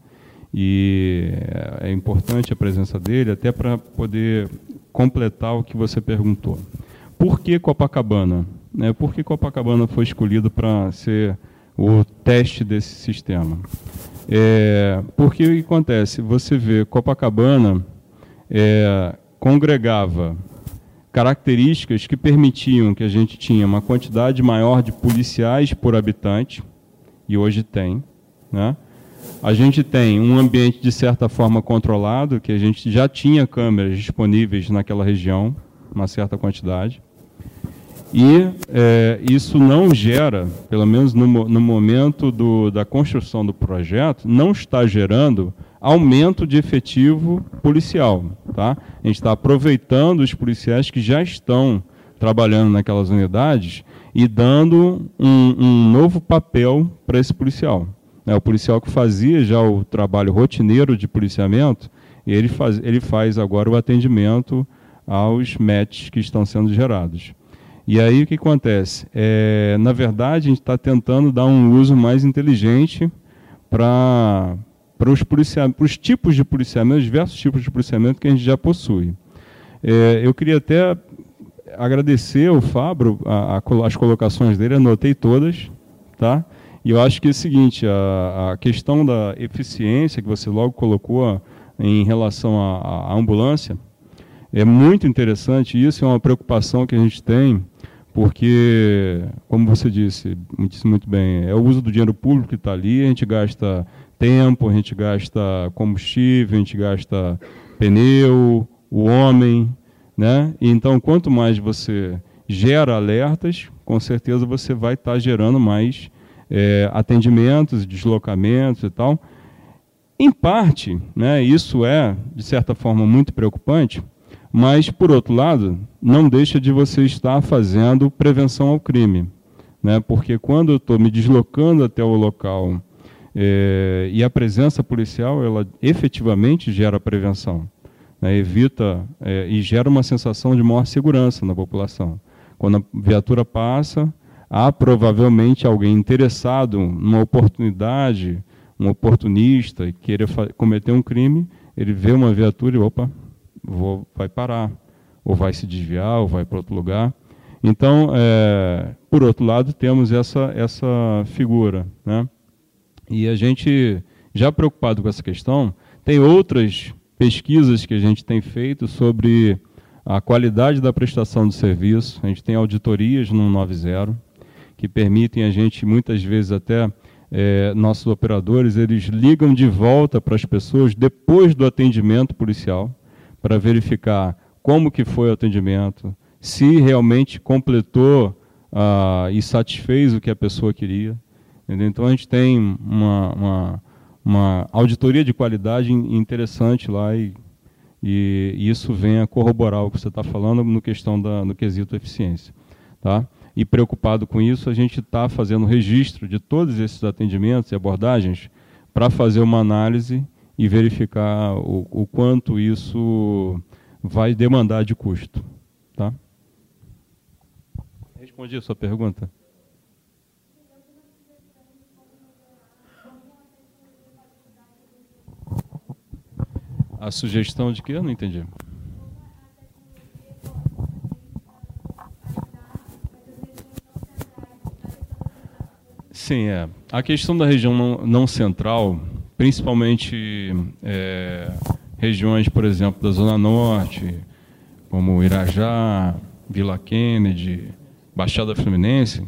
[SPEAKER 5] E é importante a presença dele até para poder completar o que você perguntou. Por que Copacabana? Né, por que Copacabana foi escolhido para ser o teste desse sistema? É, porque o que acontece? Você vê, Copacabana é, congregava características que permitiam que a gente tinha uma quantidade maior de policiais por habitante, e hoje tem. Né? A gente tem um ambiente de certa forma controlado, que a gente já tinha câmeras disponíveis naquela região, uma certa quantidade. E é, isso não gera, pelo menos no, no momento do, da construção do projeto, não está gerando aumento de efetivo policial. Tá? A gente está aproveitando os policiais que já estão trabalhando naquelas unidades e dando um, um novo papel para esse policial. É, o policial que fazia já o trabalho rotineiro de policiamento, ele faz, ele faz agora o atendimento aos matches que estão sendo gerados. E aí o que acontece? É, na verdade, a gente está tentando dar um uso mais inteligente para para os, para os tipos de policiamento, os diversos tipos de policiamento que a gente já possui. É, eu queria até agradecer ao Fabro a, a, as colocações dele, anotei todas, tá? E eu acho que é o seguinte, a, a questão da eficiência que você logo colocou em relação à, à ambulância, é muito interessante, isso é uma preocupação que a gente tem, porque, como você disse, disse muito bem, é o uso do dinheiro público que está ali, a gente gasta tempo, a gente gasta combustível, a gente gasta pneu, o homem, né? Então, quanto mais você gera alertas, com certeza você vai estar tá gerando mais é, atendimentos, deslocamentos e tal. Em parte, né, isso é, de certa forma, muito preocupante, mas, por outro lado, não deixa de você estar fazendo prevenção ao crime. Né? Porque quando eu estou me deslocando até o local é, e a presença policial, ela efetivamente gera prevenção, né, evita é, e gera uma sensação de maior segurança na população. Quando a viatura passa, há provavelmente alguém interessado numa oportunidade, um oportunista, e querer cometer um crime, ele vê uma viatura e, opa, vou, vai parar, ou vai se desviar, ou vai para outro lugar. Então, é, por outro lado, temos essa, essa figura. Né? E a gente, já preocupado com essa questão, tem outras pesquisas que a gente tem feito sobre a qualidade da prestação do serviço. A gente tem auditorias no 90 que permitem a gente, muitas vezes até, é, nossos operadores, eles ligam de volta para as pessoas depois do atendimento policial para verificar como que foi o atendimento, se realmente completou ah, e satisfez o que a pessoa queria. Entendeu? Então a gente tem uma, uma, uma, auditoria de qualidade interessante lá e, e, isso vem a corroborar o que você está falando no questão da, no quesito eficiência. Tá? E preocupado com isso, a gente está fazendo registro de todos esses atendimentos e abordagens para fazer uma análise e verificar o, o quanto isso vai demandar de custo. Tá? Respondi a sua pergunta? A sugestão de que? Eu não entendi. Sim, é. A questão da região não, não central, principalmente é, regiões, por exemplo, da Zona Norte, como Irajá, Vila Kennedy, Baixada Fluminense,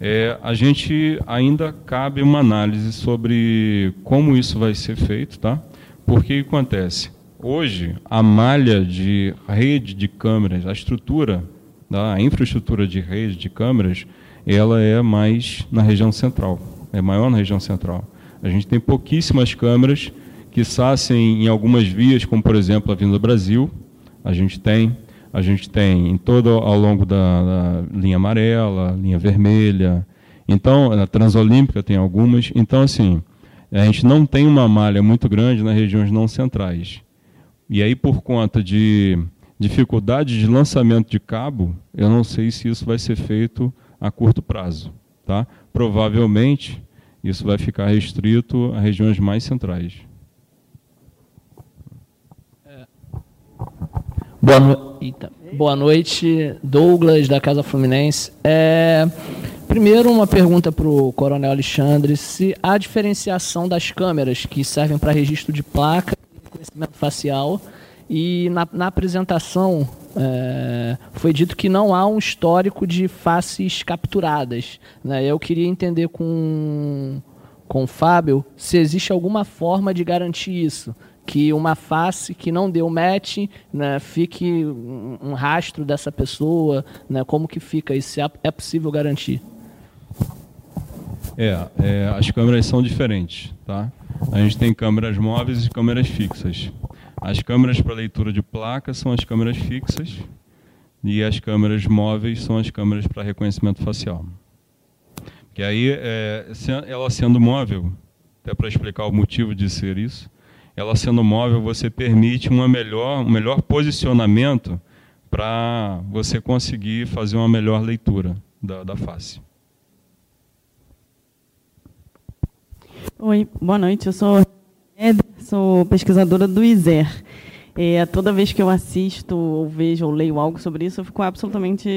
[SPEAKER 5] é, a gente ainda cabe uma análise sobre como isso vai ser feito, tá? Porque o que acontece? Hoje, a malha de rede de câmeras, a estrutura, tá? a infraestrutura de rede de câmeras, ela é mais na região central, é maior na região central. A gente tem pouquíssimas câmeras que sassem em algumas vias, como por exemplo a Vinda Brasil, a gente tem, a gente tem em todo ao longo da, da linha amarela, linha vermelha, então na Transolímpica tem algumas, então assim, a gente não tem uma malha muito grande nas regiões não centrais. E aí por conta de dificuldade de lançamento de cabo, eu não sei se isso vai ser feito a curto prazo. Tá? Provavelmente, isso vai ficar restrito a regiões mais centrais.
[SPEAKER 12] Boa, no... Boa noite, Douglas, da Casa Fluminense. É... Primeiro, uma pergunta para o Coronel Alexandre: se há diferenciação das câmeras que servem para registro de placa e reconhecimento facial, e na, na apresentação é, foi dito que não há um histórico de faces capturadas. Né? Eu queria entender com, com o Fábio se existe alguma forma de garantir isso. Que uma face que não deu match né, fique um, um rastro dessa pessoa, né, como que fica isso? É, é possível garantir?
[SPEAKER 5] É, é, as câmeras são diferentes. Tá? A gente tem câmeras móveis e câmeras fixas. As câmeras para leitura de placa são as câmeras fixas e as câmeras móveis são as câmeras para reconhecimento facial. Que aí, é, ela sendo móvel, até para explicar o motivo de ser isso, ela sendo móvel, você permite uma melhor, um melhor posicionamento para você conseguir fazer uma melhor leitura da, da face.
[SPEAKER 13] Oi, boa noite. Eu sou sou pesquisadora do ISER. É, toda vez que eu assisto, ou vejo, ou leio algo sobre isso, eu fico absolutamente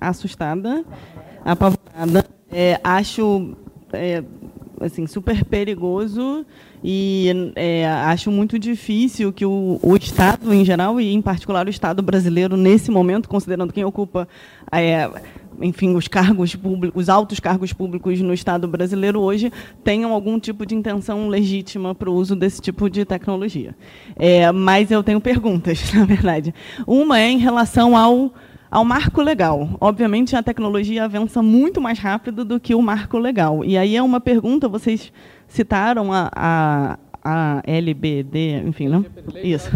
[SPEAKER 13] assustada, apavorada. É, acho é, assim, super perigoso e é, acho muito difícil que o, o, Estado, em geral, e em particular o Estado brasileiro, nesse momento, considerando quem ocupa é, enfim, os cargos públicos, os altos cargos públicos no Estado brasileiro hoje tenham algum tipo de intenção legítima para o uso desse tipo de tecnologia. É, mas eu tenho perguntas, na verdade. Uma é em relação ao ao marco legal. Obviamente, a tecnologia avança muito mais rápido do que o marco legal. E aí é uma pergunta, vocês citaram a, a a LBD, enfim, não? Isso.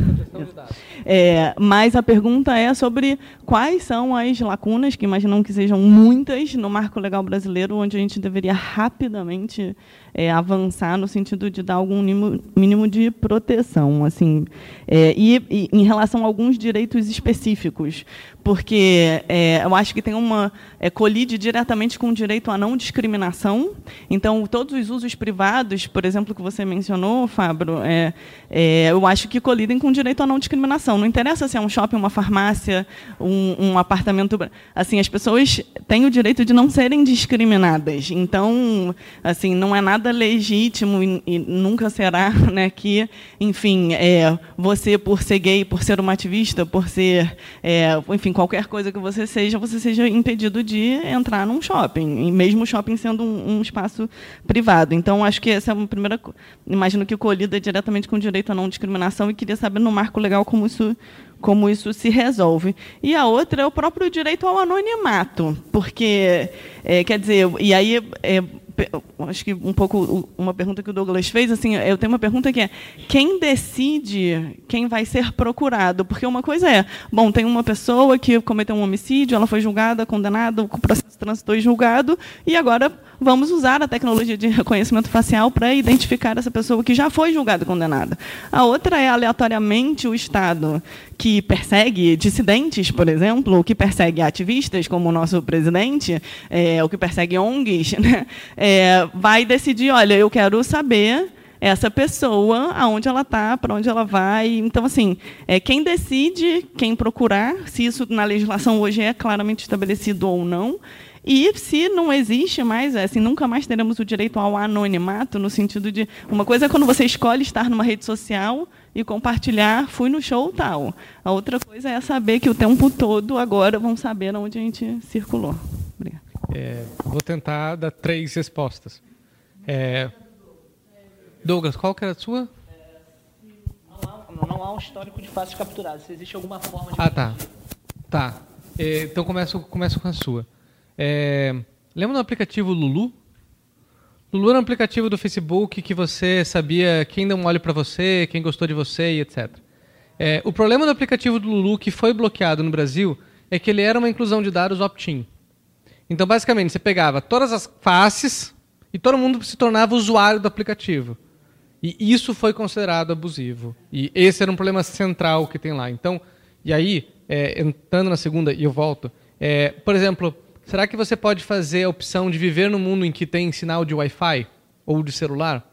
[SPEAKER 13] É, mas a pergunta é sobre quais são as lacunas, que imaginam que sejam muitas, no marco legal brasileiro, onde a gente deveria rapidamente é, avançar no sentido de dar algum mínimo, de proteção. assim é, e, e, em relação a alguns direitos específicos. porque é, eu acho que tem uma é, colide diretamente com o direito à não discriminação. Então, todos os usos privados, por exemplo, que você mencionou, Fabro, é, é, eu acho que colidem com o direito à não discriminação. Não interessa se é um shopping, uma farmácia, um, um apartamento. Assim, as pessoas têm o direito de não serem discriminadas. Então, assim, não é nada legítimo e, e nunca será, né, que, enfim, é, você por ser gay, por ser uma ativista, por ser, é, enfim, qualquer coisa que você seja, você seja impedido de entrar num shopping, mesmo o shopping sendo um, um, espaço privado. Então, acho que essa é uma primeira. Imagino que é diretamente com o direito à não discriminação e queria saber no marco legal como isso como isso se resolve. E a outra é o próprio direito ao anonimato, porque, é, quer dizer, e aí é, acho que um pouco uma pergunta que o Douglas fez, assim, eu tenho uma pergunta que é quem decide quem vai ser procurado? Porque uma coisa é, bom, tem uma pessoa que cometeu um homicídio, ela foi julgada, condenada, o processo transitou e julgado, e agora vamos usar a tecnologia de reconhecimento facial para identificar essa pessoa que já foi julgada e condenada. A outra é aleatoriamente o Estado que persegue dissidentes, por exemplo, o que persegue ativistas, como o nosso presidente, é, o que persegue ONGs, né? é, vai decidir, olha, eu quero saber essa pessoa, aonde ela está, para onde ela vai. Então, assim, é quem decide quem procurar, se isso na legislação hoje é claramente estabelecido ou não, e se não existe mais, é, assim, nunca mais teremos o direito ao anonimato, no sentido de. Uma coisa é quando você escolhe estar numa rede social e compartilhar, fui no show tal. A outra coisa é saber que o tempo todo agora vão saber onde a gente circulou.
[SPEAKER 1] É, vou tentar dar três respostas. É, Douglas, qual que era a sua?
[SPEAKER 12] Não, há um histórico de faces capturadas. Se existe alguma forma de.
[SPEAKER 1] Ah, tá. Tá. É, então começo, começo com a sua. É, lembra do aplicativo Lulu? Lulu era um aplicativo do Facebook que você sabia quem deu um olho para você, quem gostou de você e etc. É, o problema do aplicativo do Lulu que foi bloqueado no Brasil é que ele era uma inclusão de dados opt-in. Então, basicamente, você pegava todas as faces e todo mundo se tornava usuário do aplicativo. E isso foi considerado abusivo. E esse era um problema central que tem lá. Então, e aí, é, entrando na segunda, e eu volto, é, por exemplo, Será que você pode fazer a opção de viver no mundo em que tem sinal de Wi-Fi ou de celular?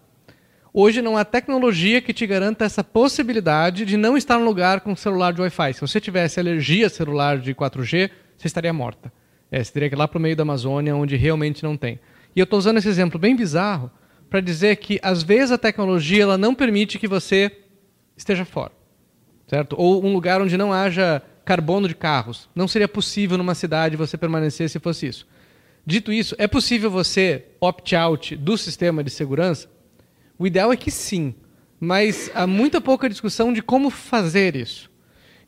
[SPEAKER 1] Hoje não há tecnologia que te garanta essa possibilidade de não estar no lugar com celular de Wi-Fi. Se você tivesse alergia celular de 4G, você estaria morta. É, você teria que ir lá para o meio da Amazônia, onde realmente não tem. E eu estou usando esse exemplo bem bizarro para dizer que, às vezes, a tecnologia ela não permite que você esteja fora. Certo? Ou um lugar onde não haja carbono de carros. Não seria possível numa cidade você permanecer se fosse isso. Dito isso, é possível você opt-out do sistema de segurança? O ideal é que sim, mas há muita pouca discussão de como fazer isso.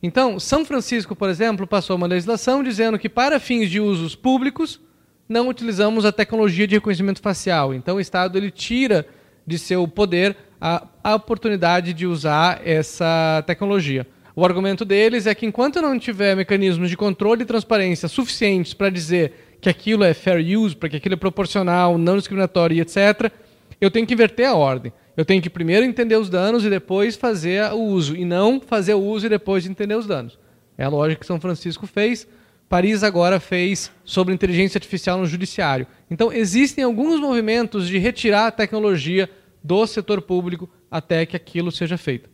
[SPEAKER 1] Então, São Francisco, por exemplo, passou uma legislação dizendo que para fins de usos públicos não utilizamos a tecnologia de reconhecimento facial. Então, o Estado ele tira de seu poder a, a oportunidade de usar essa tecnologia. O argumento deles é que enquanto não tiver mecanismos de controle e transparência suficientes para dizer que aquilo é fair use, para que aquilo é proporcional, não discriminatório e etc., eu tenho que inverter a ordem. Eu tenho que primeiro entender os danos e depois fazer o uso, e não fazer o uso e depois entender os danos. É a lógica que São Francisco fez. Paris agora fez sobre inteligência artificial no judiciário. Então, existem alguns movimentos de retirar a tecnologia do setor público até que aquilo seja feito.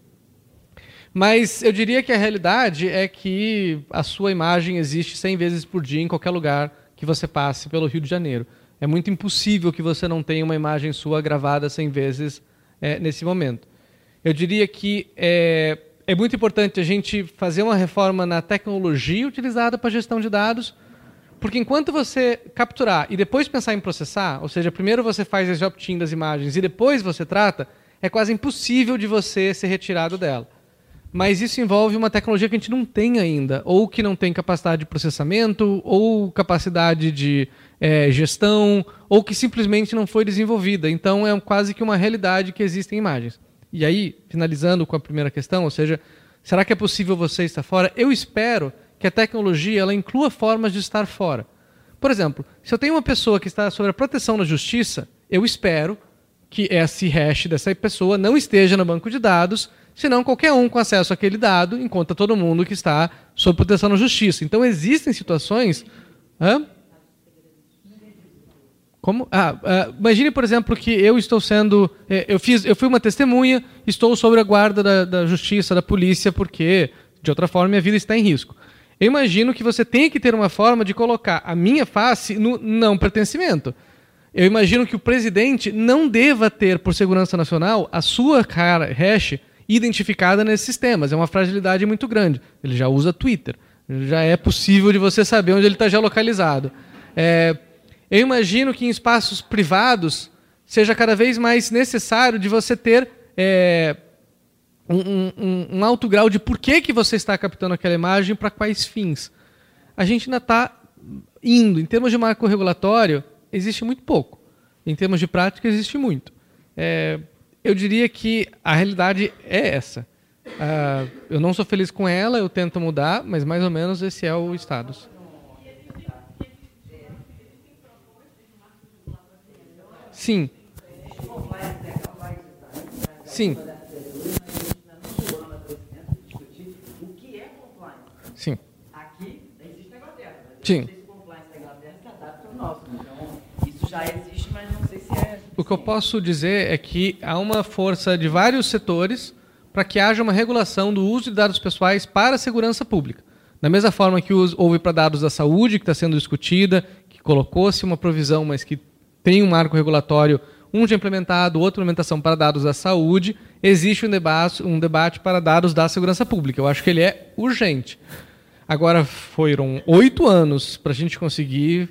[SPEAKER 1] Mas eu diria que a realidade é que a sua imagem existe 100 vezes por dia em qualquer lugar que você passe pelo Rio de Janeiro. É muito impossível que você não tenha uma imagem sua gravada 100 vezes é, nesse momento. Eu diria que é, é muito importante a gente fazer uma reforma na tecnologia utilizada para gestão de dados, porque enquanto você capturar e depois pensar em processar, ou seja, primeiro você faz esse opt-in das imagens e depois você trata, é quase impossível de você ser retirado dela mas isso envolve uma tecnologia que a gente não tem ainda, ou que não tem capacidade de processamento, ou capacidade de é, gestão, ou que simplesmente não foi desenvolvida. Então é quase que uma realidade que existem imagens. E aí, finalizando com a primeira questão, ou seja, será que é possível você estar fora? Eu espero que a tecnologia ela inclua formas de estar fora. Por exemplo, se eu tenho uma pessoa que está sob a proteção da justiça, eu espero que esse hash dessa pessoa não esteja no banco de dados senão qualquer um com acesso àquele dado encontra todo mundo que está sob proteção na justiça. Então existem situações. Hã? Como? Ah, ah, imagine, por exemplo, que eu estou sendo. eh, Eu, fiz, eu fui uma testemunha, estou sob a guarda da, da justiça, da polícia, porque, de outra forma, minha vida está em risco. Eu imagino que você tem que ter uma forma de colocar a minha face no não pertencimento. Eu imagino que o presidente não deva ter, por segurança nacional, a sua cara hash identificada nesses sistemas. É uma fragilidade muito grande. Ele já usa Twitter. Já é possível de você saber onde ele está geolocalizado. É, eu imagino que em espaços privados seja cada vez mais necessário de você ter é, um, um, um, alto grau de por que, que você está captando aquela imagem para quais fins. A gente ainda está indo. Em termos de marco regulatório, existe muito pouco. Em termos de prática, existe muito. É, eu diria que a realidade é essa. Uh, eu não sou feliz com ela, eu tento mudar, mas mais ou menos esse é o status. Sim. Sim. Sim.
[SPEAKER 9] Aqui existe na Inglaterra.
[SPEAKER 1] Sim.
[SPEAKER 9] Não sei se o compliance da Inglaterra se adapta ao nosso. Então, isso já existe,
[SPEAKER 1] O que eu posso dizer é que há uma força de vários setores para que haja uma regulação do uso de dados pessoais para a segurança pública. Da mesma forma que houve para dados da saúde, que está sendo discutida, que colocou-se uma provisão, mas que tem um marco regulatório, um já implementado, outra implementação para dados da saúde, existe um debate, um debate para dados da segurança pública. Eu acho que ele é urgente. Agora, foram oito anos para a gente conseguir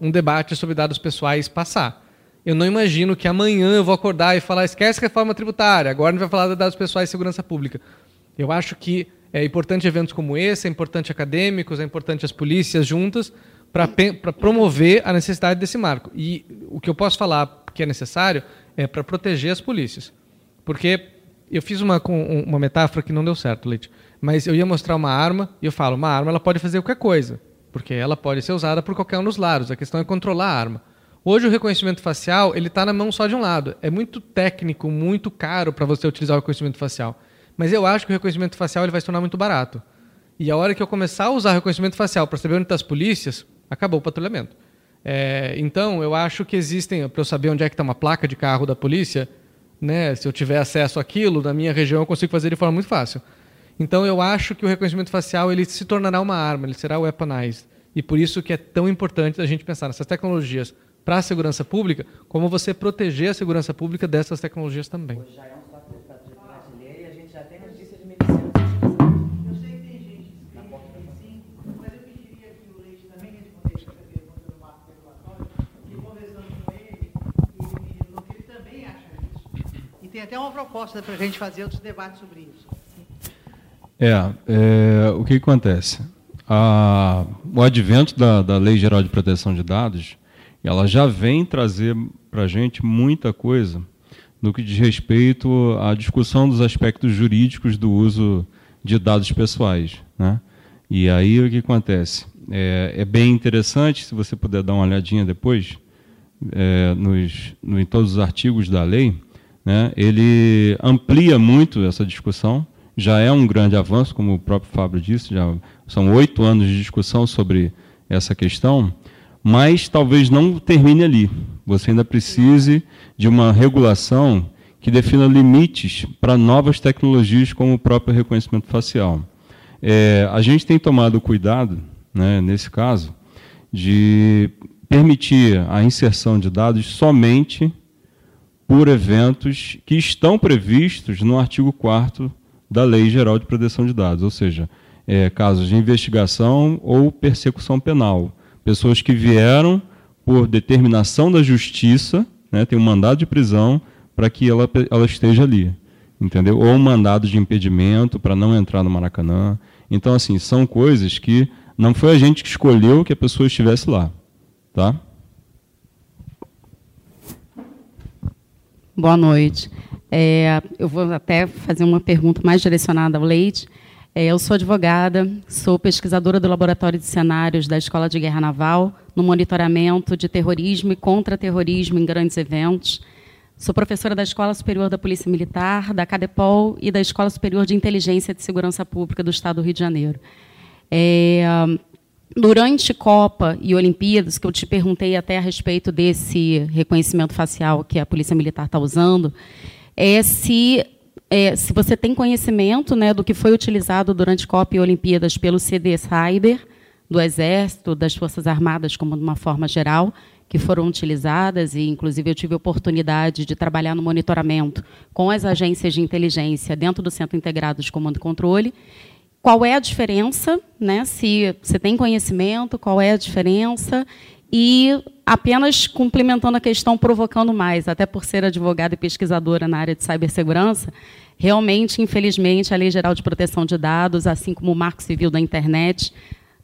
[SPEAKER 1] um debate sobre dados pessoais passar. Eu não imagino que amanhã eu vou acordar e falar, esquece reforma tributária, agora a gente vai falar de dados pessoais e segurança pública. Eu acho que é importante eventos como esse, é importante acadêmicos, é importante as polícias juntas para promover a necessidade desse marco. E o que eu posso falar que é necessário é para proteger as polícias. Porque eu fiz uma, uma metáfora que não deu certo, Leite, mas eu ia mostrar uma arma e eu falo, uma arma ela pode fazer qualquer coisa, porque ela pode ser usada por qualquer um dos lados. A questão é controlar a arma. Hoje o reconhecimento facial ele está na mão só de um lado. É muito técnico, muito caro para você utilizar o reconhecimento facial. Mas eu acho que o reconhecimento facial ele vai se tornar muito barato. E a hora que eu começar a usar reconhecimento facial para saber onde estão as polícias, acabou o patrulhamento. É, então, eu acho que existem, para eu saber onde é que está uma placa de carro da polícia, né, se eu tiver acesso àquilo, na minha região eu consigo fazer de forma muito fácil. Então, eu acho que o reconhecimento facial ele se tornará uma arma, ele será weaponized. E por isso que é tão importante a gente pensar nessas tecnologias para a segurança pública, como você proteger a segurança pública dessas tecnologias também.
[SPEAKER 9] Hoje já é um software brasileiro e a gente já tem notícia de medicina.
[SPEAKER 4] Eu sei que tem gente na porta sim, mas eu pediria que o Leite também respondesse essa pergunta do marco regulatório, que conversando com ele, e no que ele também acha isso. E tem até uma proposta para a gente fazer outros debates sobre isso.
[SPEAKER 5] É, é o que acontece? A, o advento da, da Lei Geral de Proteção de Dados ela já vem trazer para a gente muita coisa no que diz respeito à discussão dos aspectos jurídicos do uso de dados pessoais. Né? E aí o que acontece? É, é, bem interessante, se você puder dar uma olhadinha depois, é, nos, no, em todos os artigos da lei, né? ele amplia muito essa discussão, já é um grande avanço, como o próprio Fábio disse, já são oito anos de discussão sobre essa questão, mas talvez não termine ali. Você ainda precise de uma regulação que defina limites para novas tecnologias, como o próprio reconhecimento facial. É, a gente tem tomado cuidado, né, nesse caso, de permitir a inserção de dados somente por eventos que estão previstos no artigo 4 da Lei Geral de Proteção de Dados, ou seja, é, casos de investigação ou persecução penal pessoas que vieram por determinação da justiça, né, tem um mandado de prisão para que ela, ela esteja ali, entendeu? Ou um mandado de impedimento para não entrar no Maracanã. Então, assim, são coisas que não foi a gente que escolheu que a pessoa estivesse lá, tá?
[SPEAKER 7] Boa noite. É, eu vou até fazer uma pergunta mais direcionada ao Leite. É, eu sou advogada, sou pesquisadora do Laboratório de Cenários da Escola de Guerra Naval, no monitoramento de terrorismo e contra-terrorismo em grandes eventos. Sou professora da Escola Superior da Polícia Militar, da CADEPOL e da Escola Superior de Inteligência e Segurança Pública do Estado do Rio de Janeiro. É, durante Copa e Olimpíadas, que eu te perguntei até a respeito desse reconhecimento facial que a Polícia Militar está usando, é se, é, se você tem conhecimento né, do que foi utilizado durante Copa e Olimpíadas pelo CD Cyber, do Exército, das Forças Armadas, como de uma forma geral, que foram utilizadas, e inclusive eu tive a oportunidade de trabalhar no monitoramento com as agências de inteligência dentro do Centro Integrado de Comando e Controle, qual é a diferença, né? se você tem conhecimento, qual é a diferença, e apenas complementando a questão, provocando mais, até por ser advogada e pesquisadora na área de cibersegurança, realmente, infelizmente, a Lei Geral de Proteção de Dados, assim como o Marco Civil da Internet,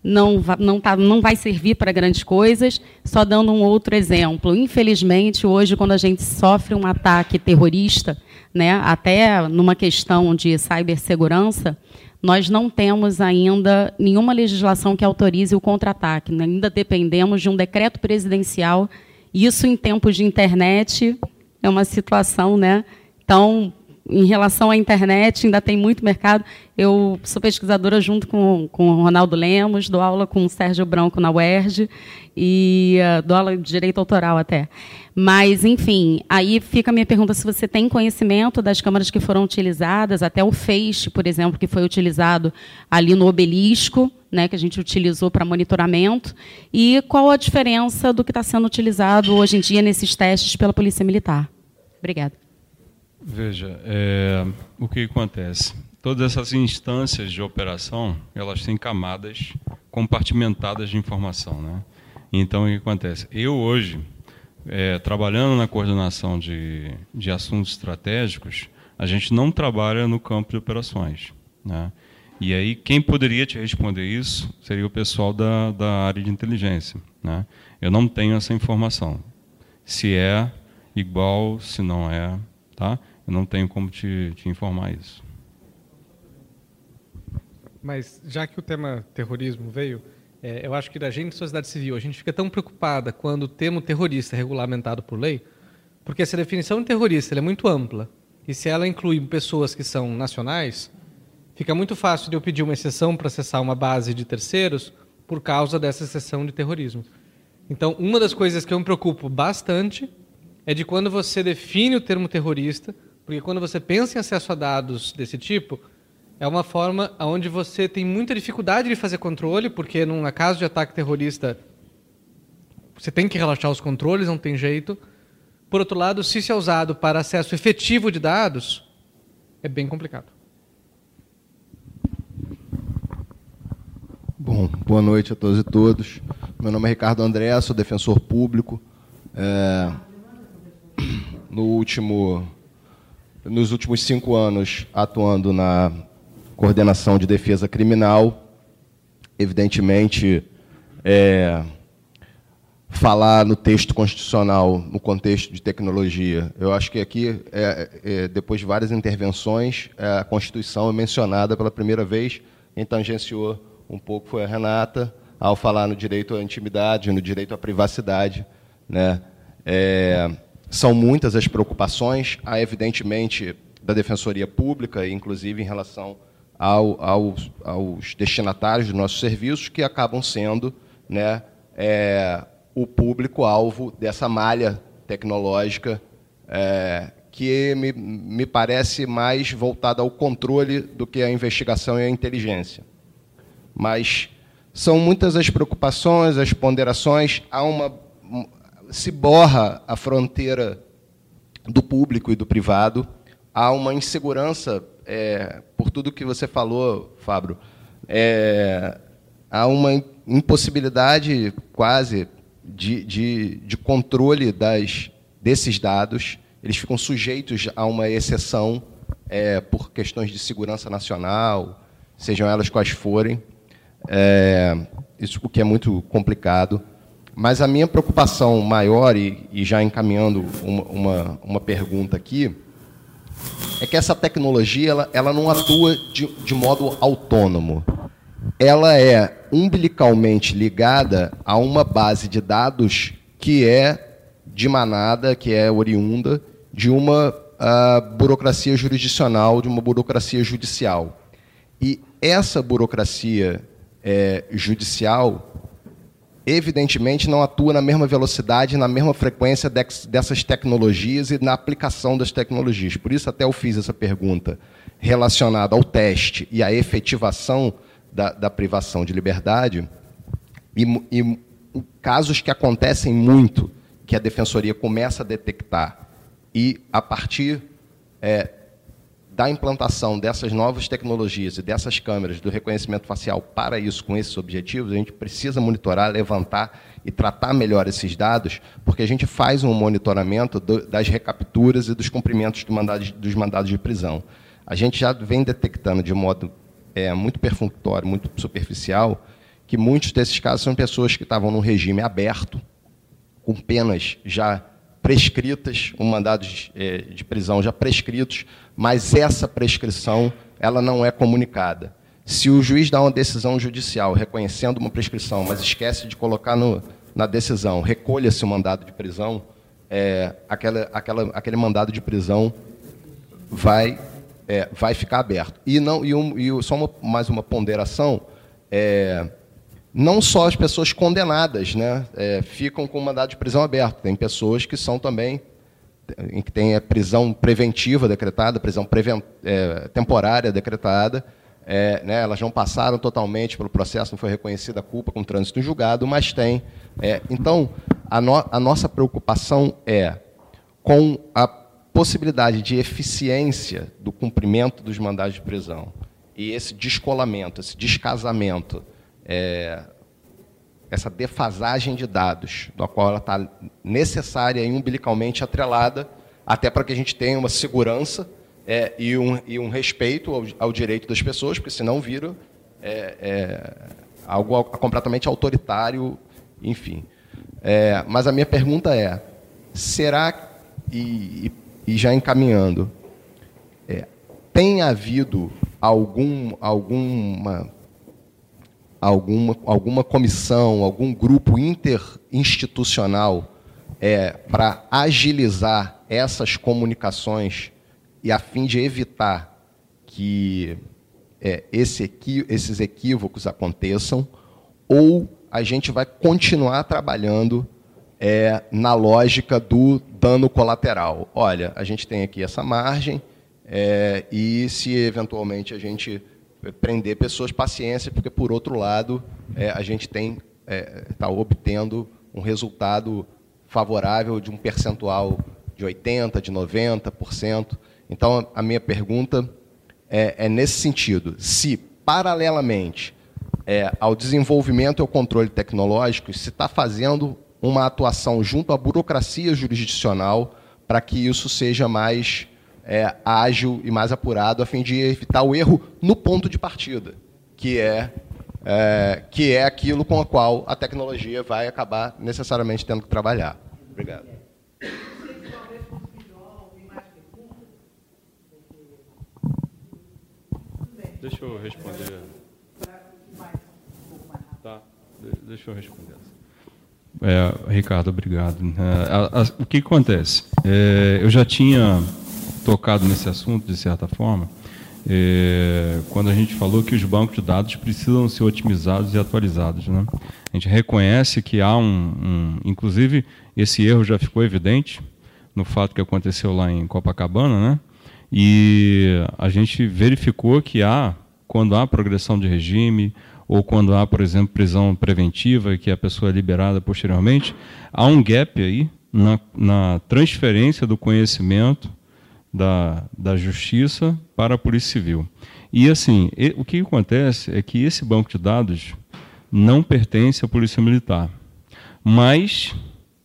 [SPEAKER 7] não, não, tá, não vai servir para grandes coisas. Só dando um outro exemplo. Infelizmente, hoje, quando a gente sofre um ataque terrorista, né, até numa questão de cibersegurança, nós não temos ainda nenhuma legislação que autorize o contra-ataque. Ainda dependemos de um decreto presidencial. Isso, em tempos de internet, é uma situação, né? Então, em relação à internet, ainda tem muito mercado. Eu sou pesquisadora junto com, com o Ronaldo Lemos, dou aula com o Sérgio Branco na UERJ e uh, dou aula de direito autoral até. Mas, enfim, aí fica a minha pergunta se você tem conhecimento das câmaras que foram utilizadas, até o Feixe, por exemplo, que foi utilizado ali no obelisco, né, que a gente utilizou para monitoramento, e qual a diferença do que está sendo utilizado hoje em dia nesses testes pela Polícia Militar. Obrigada.
[SPEAKER 5] Veja, é, o que acontece? Todas essas instâncias de operação, elas têm camadas compartimentadas de informação, né? Então, o que acontece? Eu hoje, é, trabalhando na coordenação de, de assuntos estratégicos, a gente não trabalha no campo de operações, né? E aí, quem poderia te responder isso seria o pessoal da, da área de inteligência. Né? Eu não tenho essa informação. Se é igual, se não é, tá? Eu não tenho como te, te informar isso.
[SPEAKER 1] Mas já que o tema terrorismo veio, é, eu acho que da gente, sociedade civil, a gente fica tão preocupada quando o termo terrorista é regulamentado por lei, porque essa definição de terrorista é muito ampla. E se ela inclui pessoas que são nacionais, fica muito fácil de eu pedir uma exceção para acessar uma base de terceiros por causa dessa exceção de terrorismo. Então, uma das coisas que eu me preocupo bastante é de quando você define o termo terrorista, porque quando você pensa em acesso a dados desse tipo, é uma forma onde você tem muita dificuldade de fazer controle, porque num caso de ataque terrorista você tem que relaxar os controles, não tem jeito. Por outro lado, se isso é usado para acesso efetivo de dados, é bem complicado.
[SPEAKER 8] Bom, boa noite a todos e todos. Meu nome é Ricardo André, sou defensor público. É, no último nos últimos cinco anos atuando na coordenação de defesa criminal. Evidentemente, é, falar no texto constitucional, no contexto de tecnologia, eu acho que aqui, é, é, depois de várias intervenções, é, a Constituição é mencionada pela primeira vez. Quem tangenciou um pouco foi a Renata, ao falar no direito à intimidade, no direito à privacidade. Né? É, são muitas as preocupações, há evidentemente da Defensoria Pública, inclusive em relação ao, aos, aos, destinatários dos nossos serviços, que acabam sendo né, é, o público-alvo dessa malha tecnológica é, que me, me parece mais voltada ao controle do que à investigação e à inteligência. Mas são muitas as preocupações, as ponderações, há uma se borra a fronteira do público e do privado, há uma insegurança, é, por tudo que você falou, Fábio, é, há uma impossibilidade quase de, de, de controle das, desses dados, eles ficam sujeitos a uma exceção é, por questões de segurança nacional, sejam elas quais forem, é, isso o que é muito complicado. Mas a minha preocupação maior, e, e já encaminhando uma, uma, uma, pergunta aqui, é que essa tecnologia ela, ela não atua de, de modo autônomo. Ela é umbilicalmente ligada a uma base de dados que é de manada, que é oriunda de uma uh, burocracia jurisdicional, de uma burocracia judicial. E essa burocracia é, judicial, evidentemente, não atua na mesma velocidade, na mesma frequência dessas tecnologias e na aplicação das tecnologias. Por isso, até eu fiz essa pergunta relacionada ao teste e à efetivação da, da privação de liberdade. E, e casos que acontecem muito, que a defensoria começa a detectar, e a partir é, da implantação dessas novas tecnologias e dessas câmeras do reconhecimento facial para isso, com esses objetivos, a gente precisa monitorar, levantar e tratar melhor esses dados, porque a gente faz um monitoramento do, das recapturas e dos cumprimentos do mandado, dos mandados de prisão. A gente já vem detectando de modo é, muito perfunctório, muito superficial, que muitos desses casos são pessoas que estavam num regime aberto, com penas já prescritas, com mandados de, é, de prisão já prescritos, mas essa prescrição ela não é comunicada. Se o juiz dá uma decisão judicial reconhecendo uma prescrição, mas esquece de colocar no, na decisão, recolha-se o mandado de prisão, é, aquela, aquela, aquele mandado de prisão vai, é, vai ficar aberto. E, não, e, um, e só uma, mais uma ponderação, é, não só as pessoas condenadas né, é, ficam com o mandado de prisão aberto, tem pessoas que são também que tem a prisão preventiva decretada, prisão preven é, temporária decretada, é, né, elas não passaram totalmente pelo processo, não foi reconhecida a culpa com trânsito em julgado, mas tem. É, então, a, no a nossa preocupação é com a possibilidade de eficiência do cumprimento dos mandados de prisão e esse descolamento, esse descasamento, é, essa defasagem de dados, da qual ela está necessária e umbilicalmente atrelada, até para que a gente tenha uma segurança é, e, um, e, um, respeito ao, ao, direito das pessoas, porque senão vira é, é, algo completamente autoritário, enfim. É, mas a minha pergunta é: será, e, e já encaminhando, é, tem havido algum, alguma alguma, alguma comissão, algum grupo interinstitucional é, para agilizar essas comunicações e a fim de evitar que é, esse equi esses equívocos aconteçam, ou a gente vai continuar trabalhando é, na lógica do dano colateral. Olha, a gente tem aqui essa margem, é, e se eventualmente a gente prender pessoas, paciência, porque, por outro lado, é, a gente tem está é, tá obtendo um resultado favorável de um percentual de 80%, de 90%. Então, a minha pergunta é, é nesse sentido. Se, paralelamente é, ao desenvolvimento e ao controle tecnológico, se está fazendo uma atuação junto à burocracia jurisdicional para que isso seja mais é, ágil e mais apurado, a fim de evitar o erro no ponto de partida, que é, é, que é aquilo com o qual a tecnologia vai acabar necessariamente tendo que trabalhar. Obrigado.
[SPEAKER 5] Deixa eu responder. Tá, deixa eu responder. É, Ricardo, obrigado. É, a, a, o que acontece? É, eu já tinha tocado nesse assunto, de certa forma, é, quando a gente falou que os bancos de dados precisam ser otimizados e atualizados. Né? A gente reconhece que há um, um, Inclusive, esse erro já ficou evidente no fato que aconteceu lá em Copacabana, né? e a gente verificou que há, quando há progressão de regime, ou quando há, por exemplo, prisão preventiva, que a pessoa é liberada posteriormente, há um gap aí na, na transferência do conhecimento da, da Justiça para a Polícia Civil. E assim, o que acontece é que esse banco de dados não pertence à Polícia Militar. Mas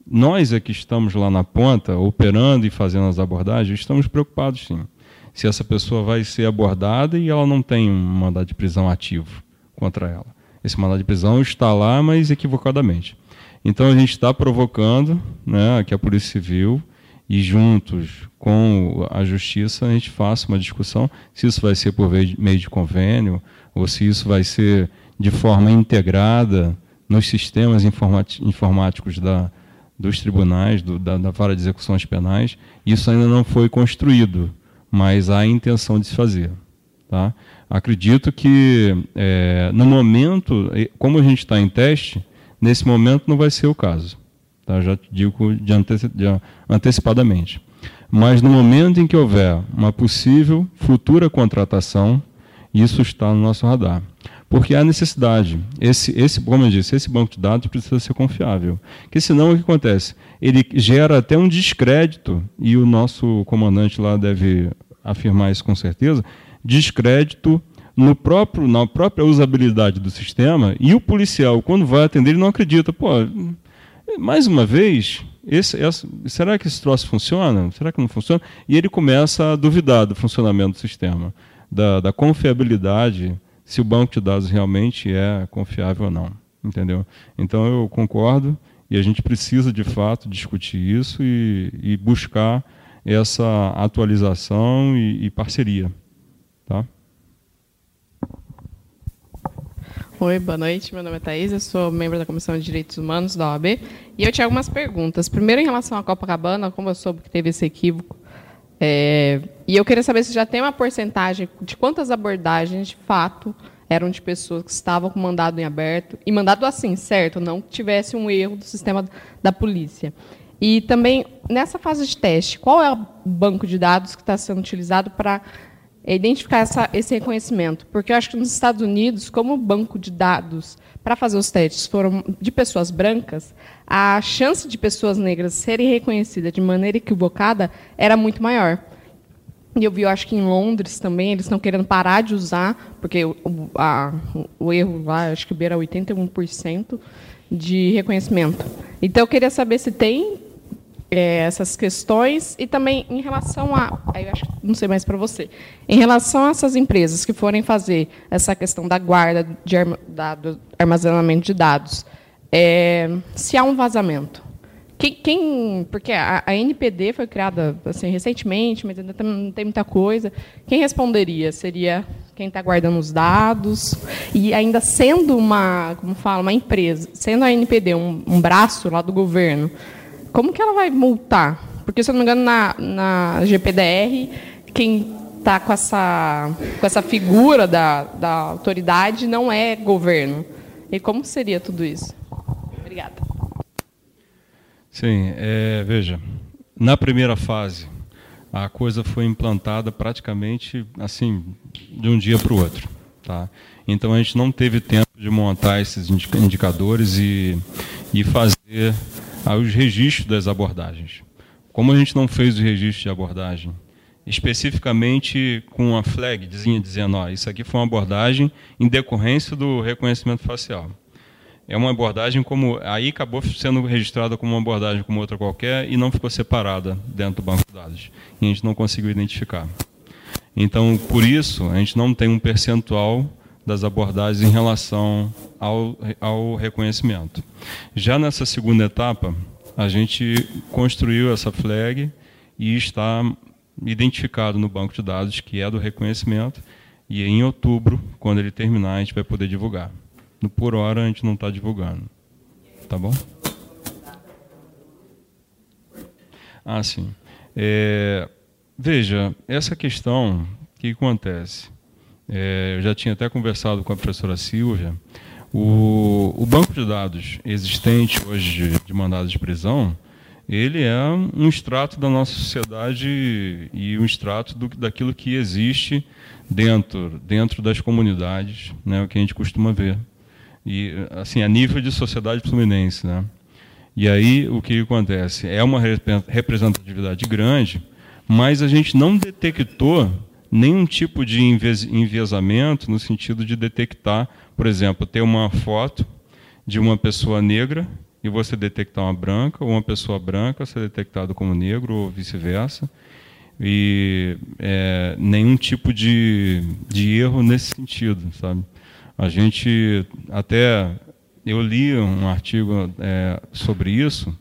[SPEAKER 5] nós é que estamos lá na ponta, operando e fazendo as abordagens, estamos preocupados sim. Se essa pessoa vai ser abordada e ela não tem um mandado de prisão ativo contra ela. Esse mandado de prisão está lá, mas equivocadamente. Então a gente está provocando né, que a Polícia Civil e juntos com a justiça a gente faça uma discussão se isso vai ser por meio de convênio ou se isso vai ser de forma integrada nos sistemas informáticos da, dos tribunais, do, da, da vara de execuções penais. Isso ainda não foi construído, mas há a intenção de se fazer. Tá? Acredito que, é, no momento, como a gente está em teste, nesse momento não vai ser o caso. Tá? Já te digo de anteci de antecipadamente. Mas no momento em que houver uma possível futura contratação, isso está no nosso radar. Porque há necessidade. Esse, esse, como eu disse, esse banco de dados precisa ser confiável. Porque senão o que acontece? Ele gera até um descrédito, e o nosso comandante lá deve afirmar isso com certeza, descrédito no próprio, na própria usabilidade do sistema, e o policial, quando vai atender, ele não acredita. Pô, mais uma vez, esse, será que esse troço funciona? Será que não funciona? E ele começa a duvidar do funcionamento do sistema, da, da confiabilidade, se o banco de dados realmente é confiável ou não. Entendeu? Então eu concordo e a gente precisa de fato discutir isso e, e buscar essa atualização e, e parceria. Tá?
[SPEAKER 14] Oi, boa noite. Meu nome é Thaís, eu sou membro da Comissão de Direitos Humanos da OAB. E eu tinha algumas perguntas. Primeiro, em relação à Copacabana, como eu soube que teve esse equívoco, é, e eu queria saber se já tem uma porcentagem de quantas abordagens, de fato, eram de pessoas que estavam com mandado em aberto, e mandado assim, certo, não que tivesse um erro do sistema da polícia. E também, nessa fase de teste, qual é o banco de dados que está sendo utilizado para é identificar essa, esse reconhecimento. Porque eu acho que nos Estados Unidos, como banco de dados para fazer os testes foram de pessoas brancas, a chance de pessoas negras serem reconhecidas de maneira equivocada era muito maior. E eu vi, eu acho que em Londres também, eles estão querendo parar de usar, porque o, a, o erro lá, acho que beira 81% de reconhecimento. Então, eu queria saber se tem é, essas questões e também em relação a, acho, não sei mais para você, em relação a essas empresas que forem fazer essa questão da guarda de armazenamento de dados, é, se há um vazamento, quem, quem porque a, a, NPD foi criada assim recentemente, mas ainda não tem muita coisa, quem responderia? Seria quem está guardando os dados e ainda sendo uma, como fala, uma empresa, sendo a NPD um, um braço lá do governo como que ela vai multar? Porque, se eu não me engano, na, na GPDR, quem está com essa, com essa figura da, da autoridade não é governo. E como seria tudo isso? Obrigada.
[SPEAKER 5] Sim, é, veja, na primeira fase, a coisa foi implantada praticamente assim, de um dia para o outro. Tá? Então a gente não teve tempo de montar esses indicadores e, e fazer aos registros das abordagens. Como a gente não fez o registro de abordagem, especificamente com a flag dizendo, dizendo ó, isso aqui foi uma abordagem em decorrência do reconhecimento facial. É uma abordagem como aí acabou sendo registrada como uma abordagem como outra qualquer e não ficou separada dentro do banco de dados. E a gente não conseguiu identificar. Então, por isso, a gente não tem um percentual das abordagens em relação ao, ao reconhecimento. Já nessa segunda etapa, a gente construiu essa flag e está identificado no banco de dados que é do reconhecimento e em outubro, quando ele terminar, a gente vai poder divulgar. No por hora a gente não está divulgando. Tá bom? Ah, sim. É, veja, essa questão, o que acontece? É, eu já tinha até conversado com a professora Silvia, o, o banco de dados existente hoje de, de mandados de prisão, ele é um extrato da nossa sociedade e um extrato do, daquilo que existe dentro, dentro das comunidades, né, o que a gente costuma ver. E, assim, a nível de sociedade fluminense. Né? E aí, o que acontece? É uma representatividade grande, mas a gente não detectou nenhum tipo de enviesamento no sentido de detectar, por exemplo, ter uma foto de uma pessoa negra e você detectar uma branca, ou uma pessoa branca ser detectado como negro, ou vice-versa. E é, nenhum tipo de, de erro nesse sentido, sabe? A gente até eu li um artigo é, sobre isso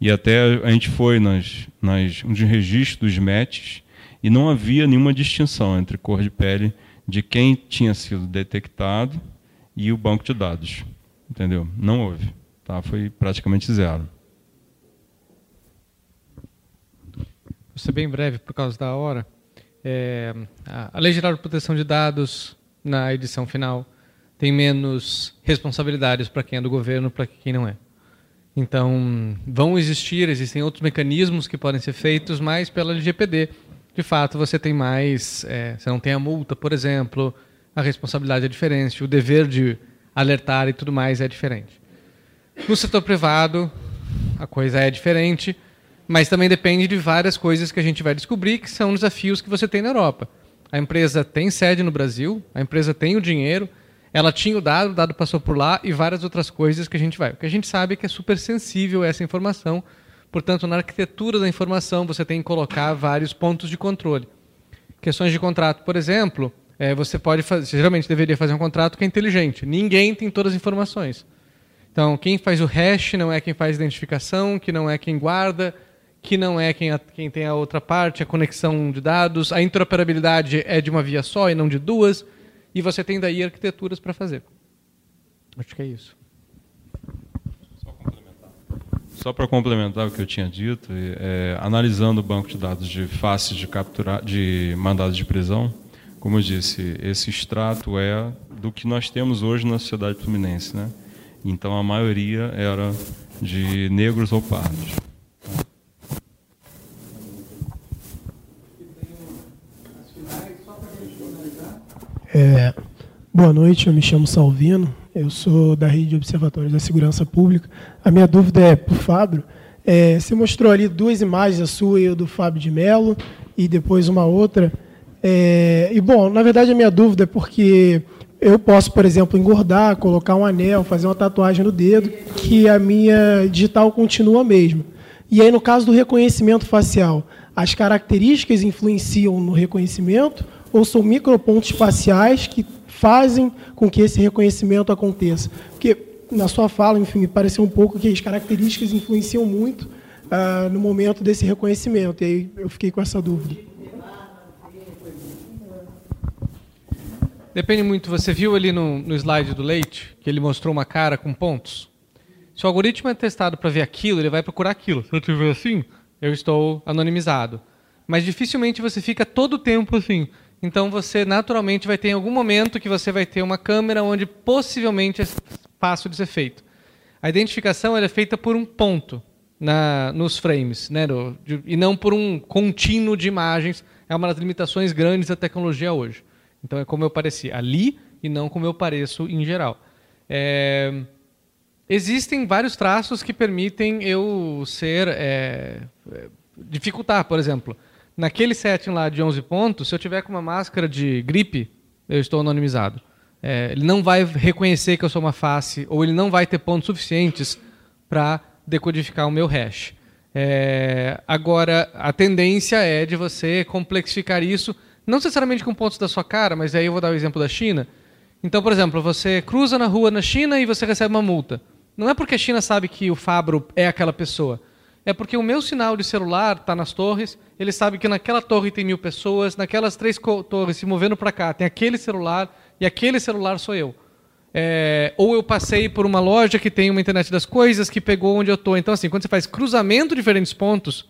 [SPEAKER 5] e até a gente foi nas, nas um registro dos METs e não havia nenhuma distinção entre cor de pele de quem tinha sido detectado e o banco de dados. Entendeu? Não houve. Tá? Foi praticamente zero.
[SPEAKER 1] Vou ser bem breve por causa da hora. É, a Lei Geral de Proteção de Dados, na edição final, tem menos responsabilidades para quem é do governo para quem não é. Então, vão existir, existem outros mecanismos que podem ser feitos, mas pela LGPD, de fato, você tem mais, é, você não tem a multa, por exemplo, a responsabilidade é diferente, o dever de alertar e tudo mais é diferente. No setor privado, a coisa é diferente, mas também depende de várias coisas que a gente vai descobrir que são desafios que você tem na Europa. A empresa tem sede no Brasil, a empresa tem o dinheiro, ela tinha o dado, o dado passou por lá e várias outras coisas que a gente vai. O que a gente sabe é que é super sensível essa informação, portanto, na arquitetura da informação você tem que colocar vários pontos de controle. Questões de contrato, por exemplo, é, você pode fazer, geralmente deveria fazer um contrato que é inteligente. Ninguém tem todas as informações. Então, quem faz o hash não é quem faz a identificação, que não é quem guarda, que não é quem, a, quem tem a outra parte, a conexão de dados. A interoperabilidade é de uma via só e não de duas. E você tem daí arquiteturas para fazer. Acho que é isso.
[SPEAKER 5] Só para complementar o que eu tinha dito, é, analisando o banco de dados de faces de capturar, de mandados de prisão, como eu disse, esse extrato é do que nós temos hoje na sociedade fluminense, né? Então a maioria era de negros ou pardos.
[SPEAKER 15] É, boa noite, eu me chamo Salvino, eu sou da Rede de Observatórios da Segurança Pública. A minha dúvida é para o Fábio. É, você mostrou ali duas imagens, a sua e a do Fábio de Mello, e depois uma outra. É, e, bom, na verdade, a minha dúvida é porque eu posso, por exemplo, engordar, colocar um anel, fazer uma tatuagem no dedo, que a minha digital continua a mesma. E aí, no caso do reconhecimento facial, as características influenciam no reconhecimento ou são micropontos faciais que fazem com que esse reconhecimento aconteça? Porque na sua fala, enfim, me pareceu um pouco que as características influenciam muito uh, no momento desse reconhecimento. E aí eu fiquei com essa dúvida.
[SPEAKER 1] Depende muito. Você viu ali no, no slide do Leite que ele mostrou uma cara com pontos? Se o algoritmo é testado para ver aquilo, ele vai procurar aquilo. Se eu tiver assim, eu estou anonimizado. Mas dificilmente você fica todo o tempo assim. Então você naturalmente vai ter em algum momento que você vai ter uma câmera onde possivelmente é fácil de ser feito. A identificação é feita por um ponto na, nos frames, né, de, e não por um contínuo de imagens. É uma das limitações grandes da tecnologia hoje. Então é como eu pareci ali e não como eu pareço em geral. É, existem vários traços que permitem eu ser é, dificultar, por exemplo naquele setting lá de 11 pontos, se eu tiver com uma máscara de gripe, eu estou anonimizado. É, ele não vai reconhecer que eu sou uma face, ou ele não vai ter pontos suficientes para decodificar o meu hash. É, agora, a tendência é de você complexificar isso, não necessariamente com pontos da sua cara, mas aí eu vou dar o exemplo da China. Então, por exemplo, você cruza na rua na China e você recebe uma multa. Não é porque a China sabe que o Fabro é aquela pessoa é porque o meu sinal de celular está nas torres, ele sabe que naquela torre tem mil pessoas, naquelas três torres se movendo para cá tem aquele celular e aquele celular sou eu. É, ou eu passei por uma loja que tem uma internet das coisas que pegou onde eu estou. Então, assim, quando você faz cruzamento de diferentes pontos,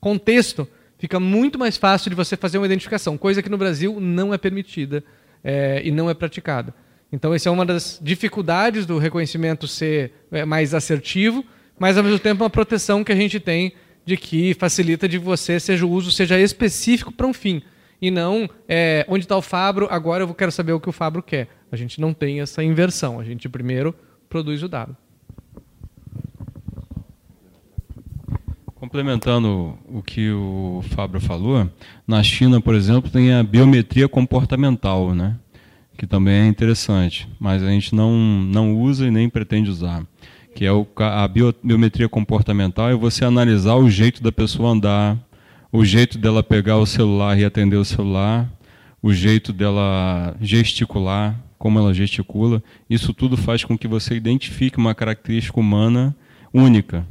[SPEAKER 1] contexto, fica muito mais fácil de você fazer uma identificação, coisa que no Brasil não é permitida é, e não é praticada. Então, essa é uma das dificuldades do reconhecimento ser é, mais assertivo mas ao mesmo tempo uma proteção que a gente tem de que facilita de você seja o uso seja específico para um fim e não é, onde está o Fabro, agora eu quero saber o que o Fabro quer. A gente não tem essa inversão, a gente primeiro produz o dado.
[SPEAKER 5] Complementando o que o Fabro falou, na China, por exemplo, tem a biometria comportamental, né? que também é interessante, mas a gente não, não usa e nem pretende usar que é a biometria comportamental, é você analisar o jeito da pessoa andar, o jeito dela pegar o celular e atender o celular, o jeito dela gesticular, como ela gesticula. Isso tudo faz com que você identifique uma característica humana única.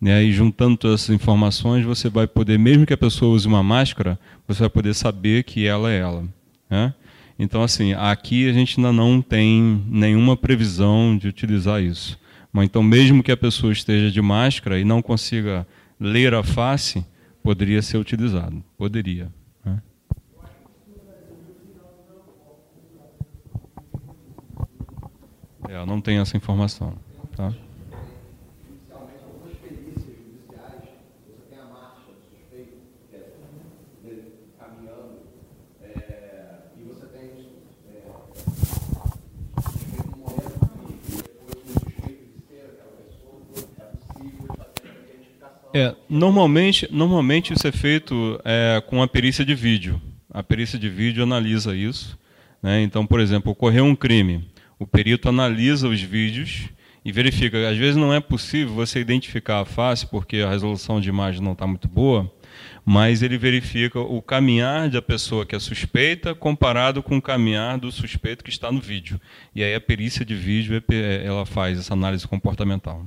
[SPEAKER 5] Né? E juntando todas essas informações, você vai poder, mesmo que a pessoa use uma máscara, você vai poder saber que ela é ela. Né? Então, assim, aqui a gente ainda não tem nenhuma previsão de utilizar isso. Mas então, mesmo que a pessoa esteja de máscara e não consiga ler a face, poderia ser utilizado. Poderia. Né? É, não tenho essa informação. Tá? Normalmente, normalmente isso é feito é, com a perícia de vídeo. A perícia de vídeo analisa isso. Né? Então, por exemplo, ocorreu um crime, o perito analisa os vídeos e verifica. Às vezes não é possível você identificar a face porque a resolução de imagem não está muito boa, mas ele verifica o caminhar da pessoa que é suspeita comparado com o caminhar do suspeito que está no vídeo. E aí a perícia de vídeo é, ela faz essa análise comportamental.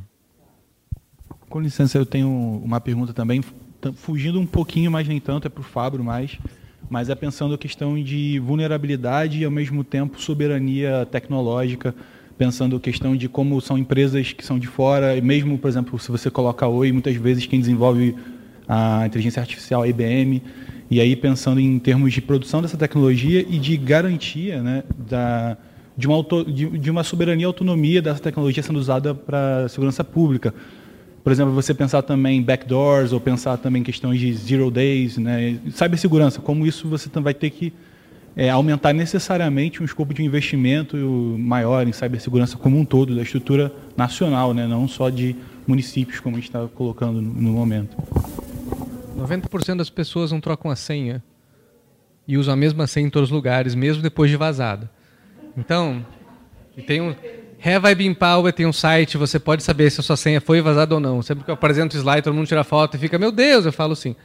[SPEAKER 16] Com licença, eu tenho uma pergunta também, fugindo um pouquinho, mas nem tanto, é para o Fábio mais, mas é pensando a questão de vulnerabilidade e, ao mesmo tempo, soberania tecnológica, pensando a questão de como são empresas que são de fora, e mesmo, por exemplo, se você coloca Oi, muitas vezes quem desenvolve a inteligência artificial é a IBM, e aí pensando em termos de produção dessa tecnologia e de garantia né, da, de, uma auto, de, de uma soberania e autonomia dessa tecnologia sendo usada para segurança pública. Por exemplo, você pensar também em backdoors ou pensar também em questões de zero days, né? cibersegurança, como isso você vai ter que é, aumentar necessariamente um escopo de investimento maior em cibersegurança como um todo, da estrutura nacional, né? não só de municípios, como a gente está colocando no, momento.
[SPEAKER 1] 90% das pessoas não trocam a senha e usam a mesma senha em todos os lugares, mesmo depois de vazada. Então, tem um, Have Power tem um site, você pode saber se a sua senha foi vazada ou não. Sempre que eu apresento o slide, todo mundo tira foto e fica, meu Deus, eu falo sim.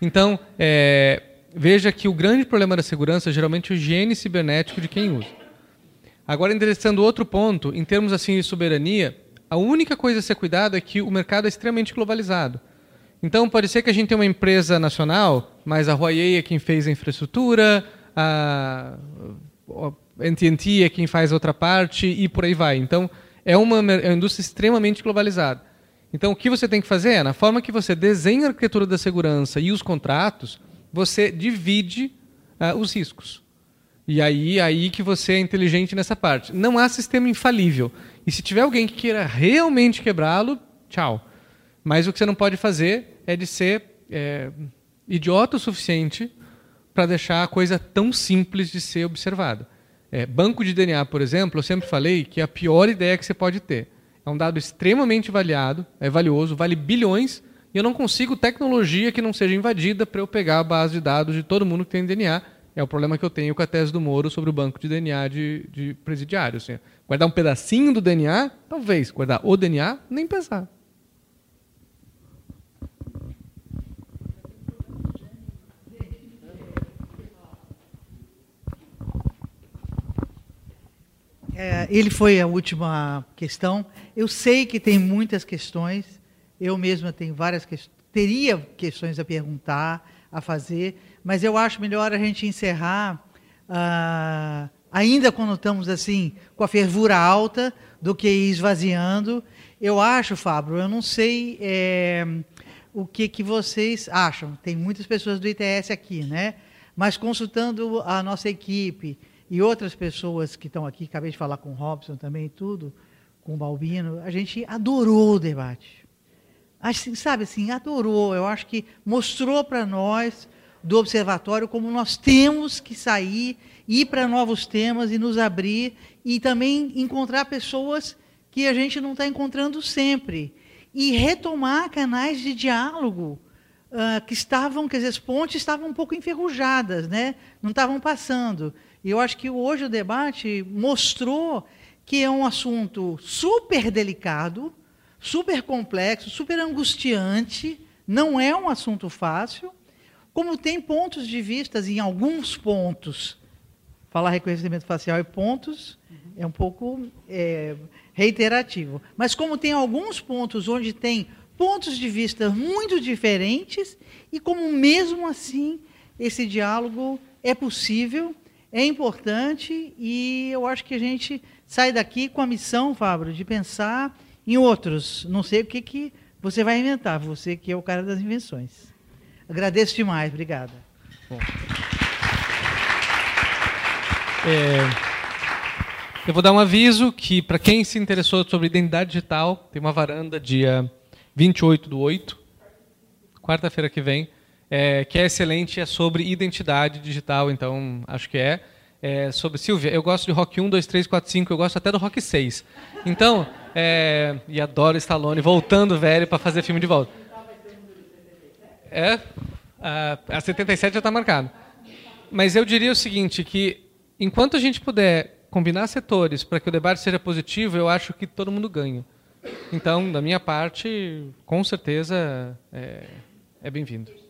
[SPEAKER 1] Então, é, veja que o grande problema da segurança é geralmente o higiene cibernético de quem usa. Agora, interessando outro ponto, em termos assim de soberania, a única coisa a ser cuidado é que o mercado é extremamente globalizado. Então, pode ser que a gente tenha uma empresa nacional, mas a Huawei é quem fez a infraestrutura, a AT&T é quem faz outra parte e por aí vai. Então, é uma, é uma indústria extremamente globalizada. Então, o que você tem que fazer é, na forma que você desenha a arquitetura da segurança e os contratos, você divide uh, os riscos. E aí, aí que você é inteligente nessa parte. Não há sistema infalível. E se tiver alguém que queira realmente quebrá-lo, tchau. Mas o que você não pode fazer é de ser é, idiota o suficiente para deixar a coisa tão simples de ser observada. É, banco de DNA, por exemplo, eu sempre falei que é a pior ideia que você pode ter. É um dado extremamente avaliado, é valioso, vale bilhões, e eu não consigo tecnologia que não seja invadida para eu pegar a base de dados de todo mundo que tem DNA. É o problema que eu tenho com a tese do Moro sobre o banco de DNA de, de presidiário. Assim, guardar um pedacinho do DNA, talvez. Guardar o DNA, nem pensar.
[SPEAKER 4] É, ele foi a última questão. Eu sei que tem muitas questões. Eu mesma tenho várias questões. Teria questões a perguntar, a fazer, mas eu acho melhor a gente encerrar, uh, ainda quando estamos assim, com a fervura alta, do que esvaziando. Eu acho, Fábio, eu não sei é, o que, que vocês acham. Tem muitas pessoas do ITS aqui, né? Mas consultando a nossa equipe, e outras pessoas que estão aqui, acabei de falar com o Robson também, tudo, com o Balbino, a gente adorou o debate. Assim, sabe assim, adorou. Eu acho que mostrou para nós, do observatório, como nós temos que sair, ir para novos temas e nos abrir, e também encontrar pessoas que a gente não está encontrando sempre. E retomar canais de diálogo uh, que estavam, quer dizer, as pontes estavam um pouco enferrujadas, né? não estavam passando. E eu acho que hoje o debate mostrou que é um assunto super delicado, super complexo, super angustiante, não é um assunto fácil, como tem pontos de vista em alguns pontos. Falar reconhecimento facial e pontos é um pouco é, reiterativo. Mas como tem alguns pontos onde tem pontos de vista muito diferentes e como mesmo assim esse diálogo é possível é importante e eu acho que a gente sai daqui com a missão, Fábio, de pensar em outros. Não sei o que, que você vai inventar, você que é o cara das invenções. Agradeço demais, obrigada.
[SPEAKER 1] É, eu vou dar um aviso que, para quem se interessou sobre identidade digital, tem uma varanda dia 28 do 8, quarta-feira que vem, é, que é excelente, é sobre identidade digital, então acho que é. é. sobre Silvia, eu gosto de rock 1, 2, 3, 4, 5, eu gosto até do rock 6. Então, é, e adoro Stallone voltando velho para fazer filme de volta. É, a, a 77 já está marcado. Mas eu diria o seguinte, que enquanto a gente puder combinar setores para que o debate seja positivo, eu acho que todo mundo ganha. Então, da minha parte, com certeza, é, é bem-vindo.